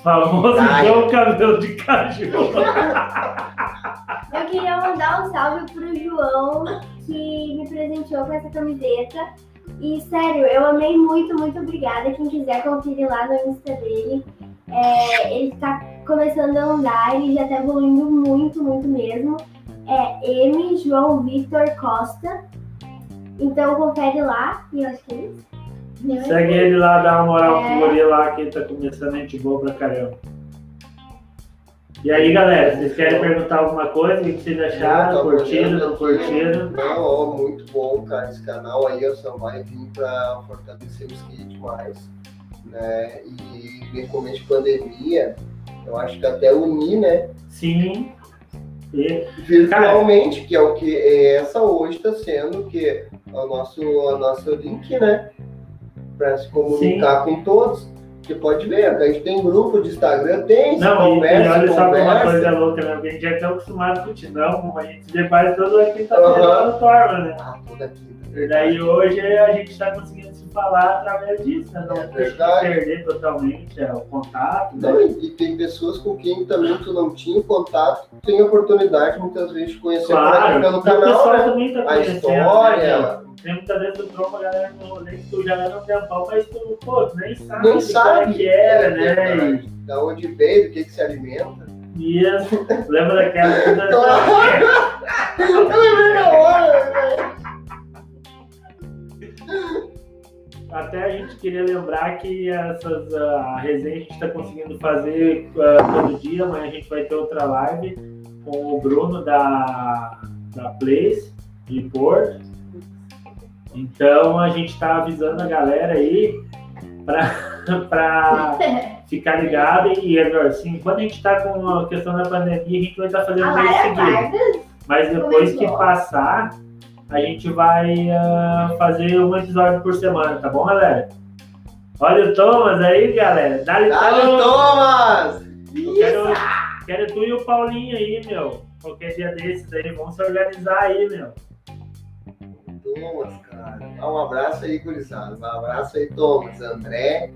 Famoso Ai. igual o cabelo de cachorro. [laughs] Eu queria mandar um salve pro João, que me presenteou com essa camiseta. E sério, eu amei muito, muito obrigada. Quem quiser conferir lá no Insta dele. É, ele tá começando a andar, ele já tá evoluindo muito, muito mesmo. É M João Victor Costa. Então confere lá. E eu acho que é isso. Segue ele lá, dá uma moral É. pro guri lá, que ele tá começando a gente boa pra caramba. E aí, galera, vocês querem perguntar alguma coisa? O que vocês acharam? Tá Curtiram, olhando não aqui. curtiram? Não, ó, muito bom, cara. Esse canal aí só vai vir pra fortalecer o skate mais. Né? E principalmente pandemia, eu acho que até unir, né? Sim. E, Virtualmente, que é o que essa hoje está sendo que é o nosso, o nosso link, né? Para se comunicar com todos. Você pode ver, a gente tem grupo de Instagram, tem, Não, e, e conversa, olha só uma conversa. coisa louca, né? Porque a gente já está acostumado com o Tidão, como a gente vê quase toda quinta-feira Aham. lá no Torma, né? Ah, toda quinta. E daí hoje a gente está conseguindo se falar através disso, né? Não É verdade. perder totalmente é, o contato, né? Não, e, e tem pessoas com quem também tu não tinha contato, tem oportunidade muitas vezes de conhecer Claro, pelo o canal, né? também tá A história. né? Tem muitas vezes tu a galera no rolê que tu já leva um tempão, mas tu, pô, tu nem sabe Nem como sabe é que era, é, né? verdade. Da onde veio, do que, que se alimenta. Isso, lembra daquela [laughs] Eu lembrei na hora, né? Até a gente queria lembrar que essas, a resenha a gente está conseguindo fazer ah, todo dia, amanhã a gente vai ter outra live com o Bruno da, da Place de Porto. Então a gente está avisando a galera aí para [laughs] [laughs] ficar ligado e assim, quando a gente está com a questão da pandemia, a gente vai estar fazendo A um mês Lara seguido. Mas depois que passar, a gente vai ah, fazer um episódio por semana, tá bom, galera? Olha o Thomas aí, galera. Dá-lhe Dale, Thomas! Eu Quero, quero tu e o Paulinho aí, meu. Qualquer dia desses aí, vamos se organizar aí, meu. Thomas, cara. Dá um abraço aí, gurizada. Um abraço aí, Thomas. André,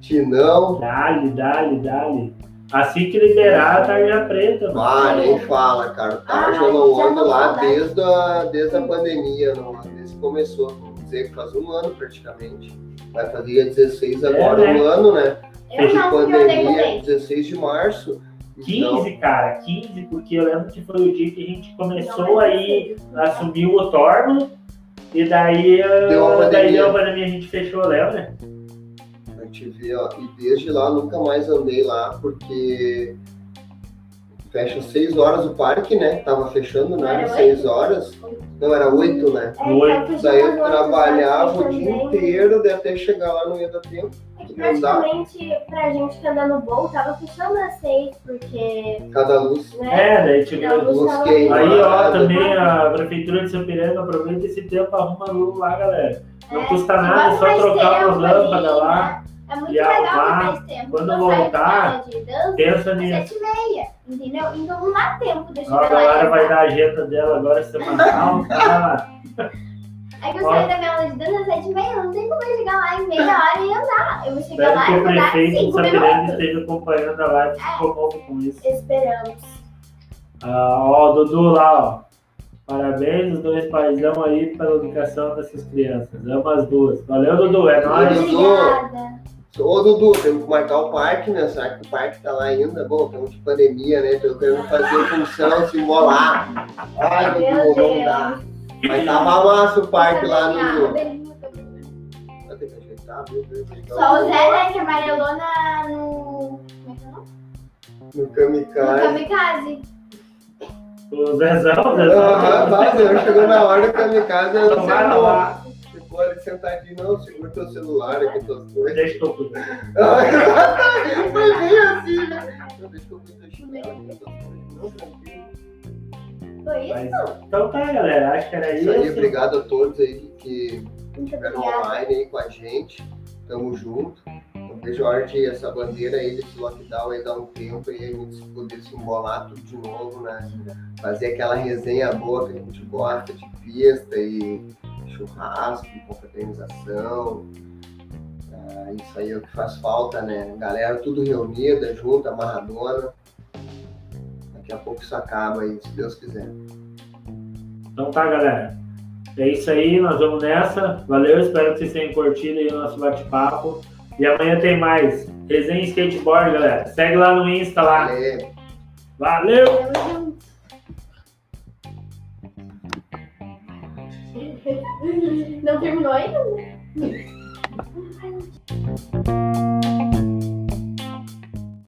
Tinão. Dá-lhe, dá-lhe, dá-lhe. Assim que liberar a tarja preta, mano. Ah, nem fala, cara. Tá, Ah, eu não não lá desde a, desde a pandemia, não, desde que começou. Vamos dizer que faz um ano praticamente. Vai fazer dia 16 agora, É, né? um ano, né? eu andei com pandemia, ele. 16 de março. Então, 15, cara, 15, porque eu lembro que foi o dia que a gente começou Não, é aí, assumiu o Torno, e daí, ah, Deu a daí pandemia. deu a pandemia, a gente fechou, lembra? A gente vê, ó, e desde lá nunca mais andei lá, porque fecha 6 horas o parque, né? Tava fechando, né? Era 6 horas. Não, era 8, né? É, então, podia Daí eu trabalhava o dia inteiro, daí até chegar lá não ia dar tempo. É que praticamente pra gente que anda no bowl tava fechando às seis, porque, Cada luz. né? É, daí tipo, a luz luz tava-. Aí, ó, também a Prefeitura de Sapiranga aproveita esse tempo, arruma luz lá, galera. Não É, custa nada, é só trocar lâmpadas ali, lá. É muito e legal arrumar. mais tempo. Quando Eu voltar, dança Pensa às nisso. sete e meia, entendeu? Então não dá tempo de a chegar lá. galera vai dar a agenda dela agora semanal. [laughs] tá. É que eu saio da minha aula de dança às sete e meia, não tem como eu chegar lá em meia hora e andar. Eu vou chegar Espero lá que e o andar prefeito de cinco Sapiranga minutos. esteja acompanhando a live se comove com isso. Esperamos. Ah, ó, o Dudu lá, ó. Parabéns os dois paizão aí pela educação dessas crianças. Amo as duas. Valeu, Dudu. É nóis. Dudu. Obrigada. Ô Dudu, temos que marcar o parque, né? Será que o parque tá lá ainda? Bom, estamos de pandemia, né? Tô querendo fazer função, se molar. Ai, Meu Dudu, não dá. Mas tava massa o parque lá no. Só o Zé, né, que amarelou na, no... Como é que é o nome? No No kamikaze. kamikaze. O Zezão, Zezão. Aham, eu chegou na hora do kamikaze, eu Então ali sentadinho, não, segura teu celular aqui, tuas coisas. Deixa eu cuidar. Ai, [laughs] [laughs] Foi bem assim, né? Não, Deixa eu cuidar chinelo aqui, tuas coisas. Não, tranquilo. Foi isso? Mas, então tá, galera. Acho que era Isso aí, isso. obrigado a todos aí que estiveram online aí com a gente. Tamo junto. Vejo a hora de essa bandeira aí desse lockdown aí dar um tempo e a gente poder se embolar tudo de novo, né? Fazer aquela resenha boa que a gente gosta de pista e churrasco, confraternização. Ah, isso aí é o que faz falta, né? Galera tudo reunida, junta, amarradona. Daqui a pouco isso acaba aí, se Deus quiser. Então tá, galera. É isso aí, nós vamos nessa. Valeu, espero que vocês tenham curtido aí o nosso bate-papo. E amanhã tem mais. Resenha Skateboard, galera. Segue lá no Insta lá. Valeu. Valeu! Não terminou ainda?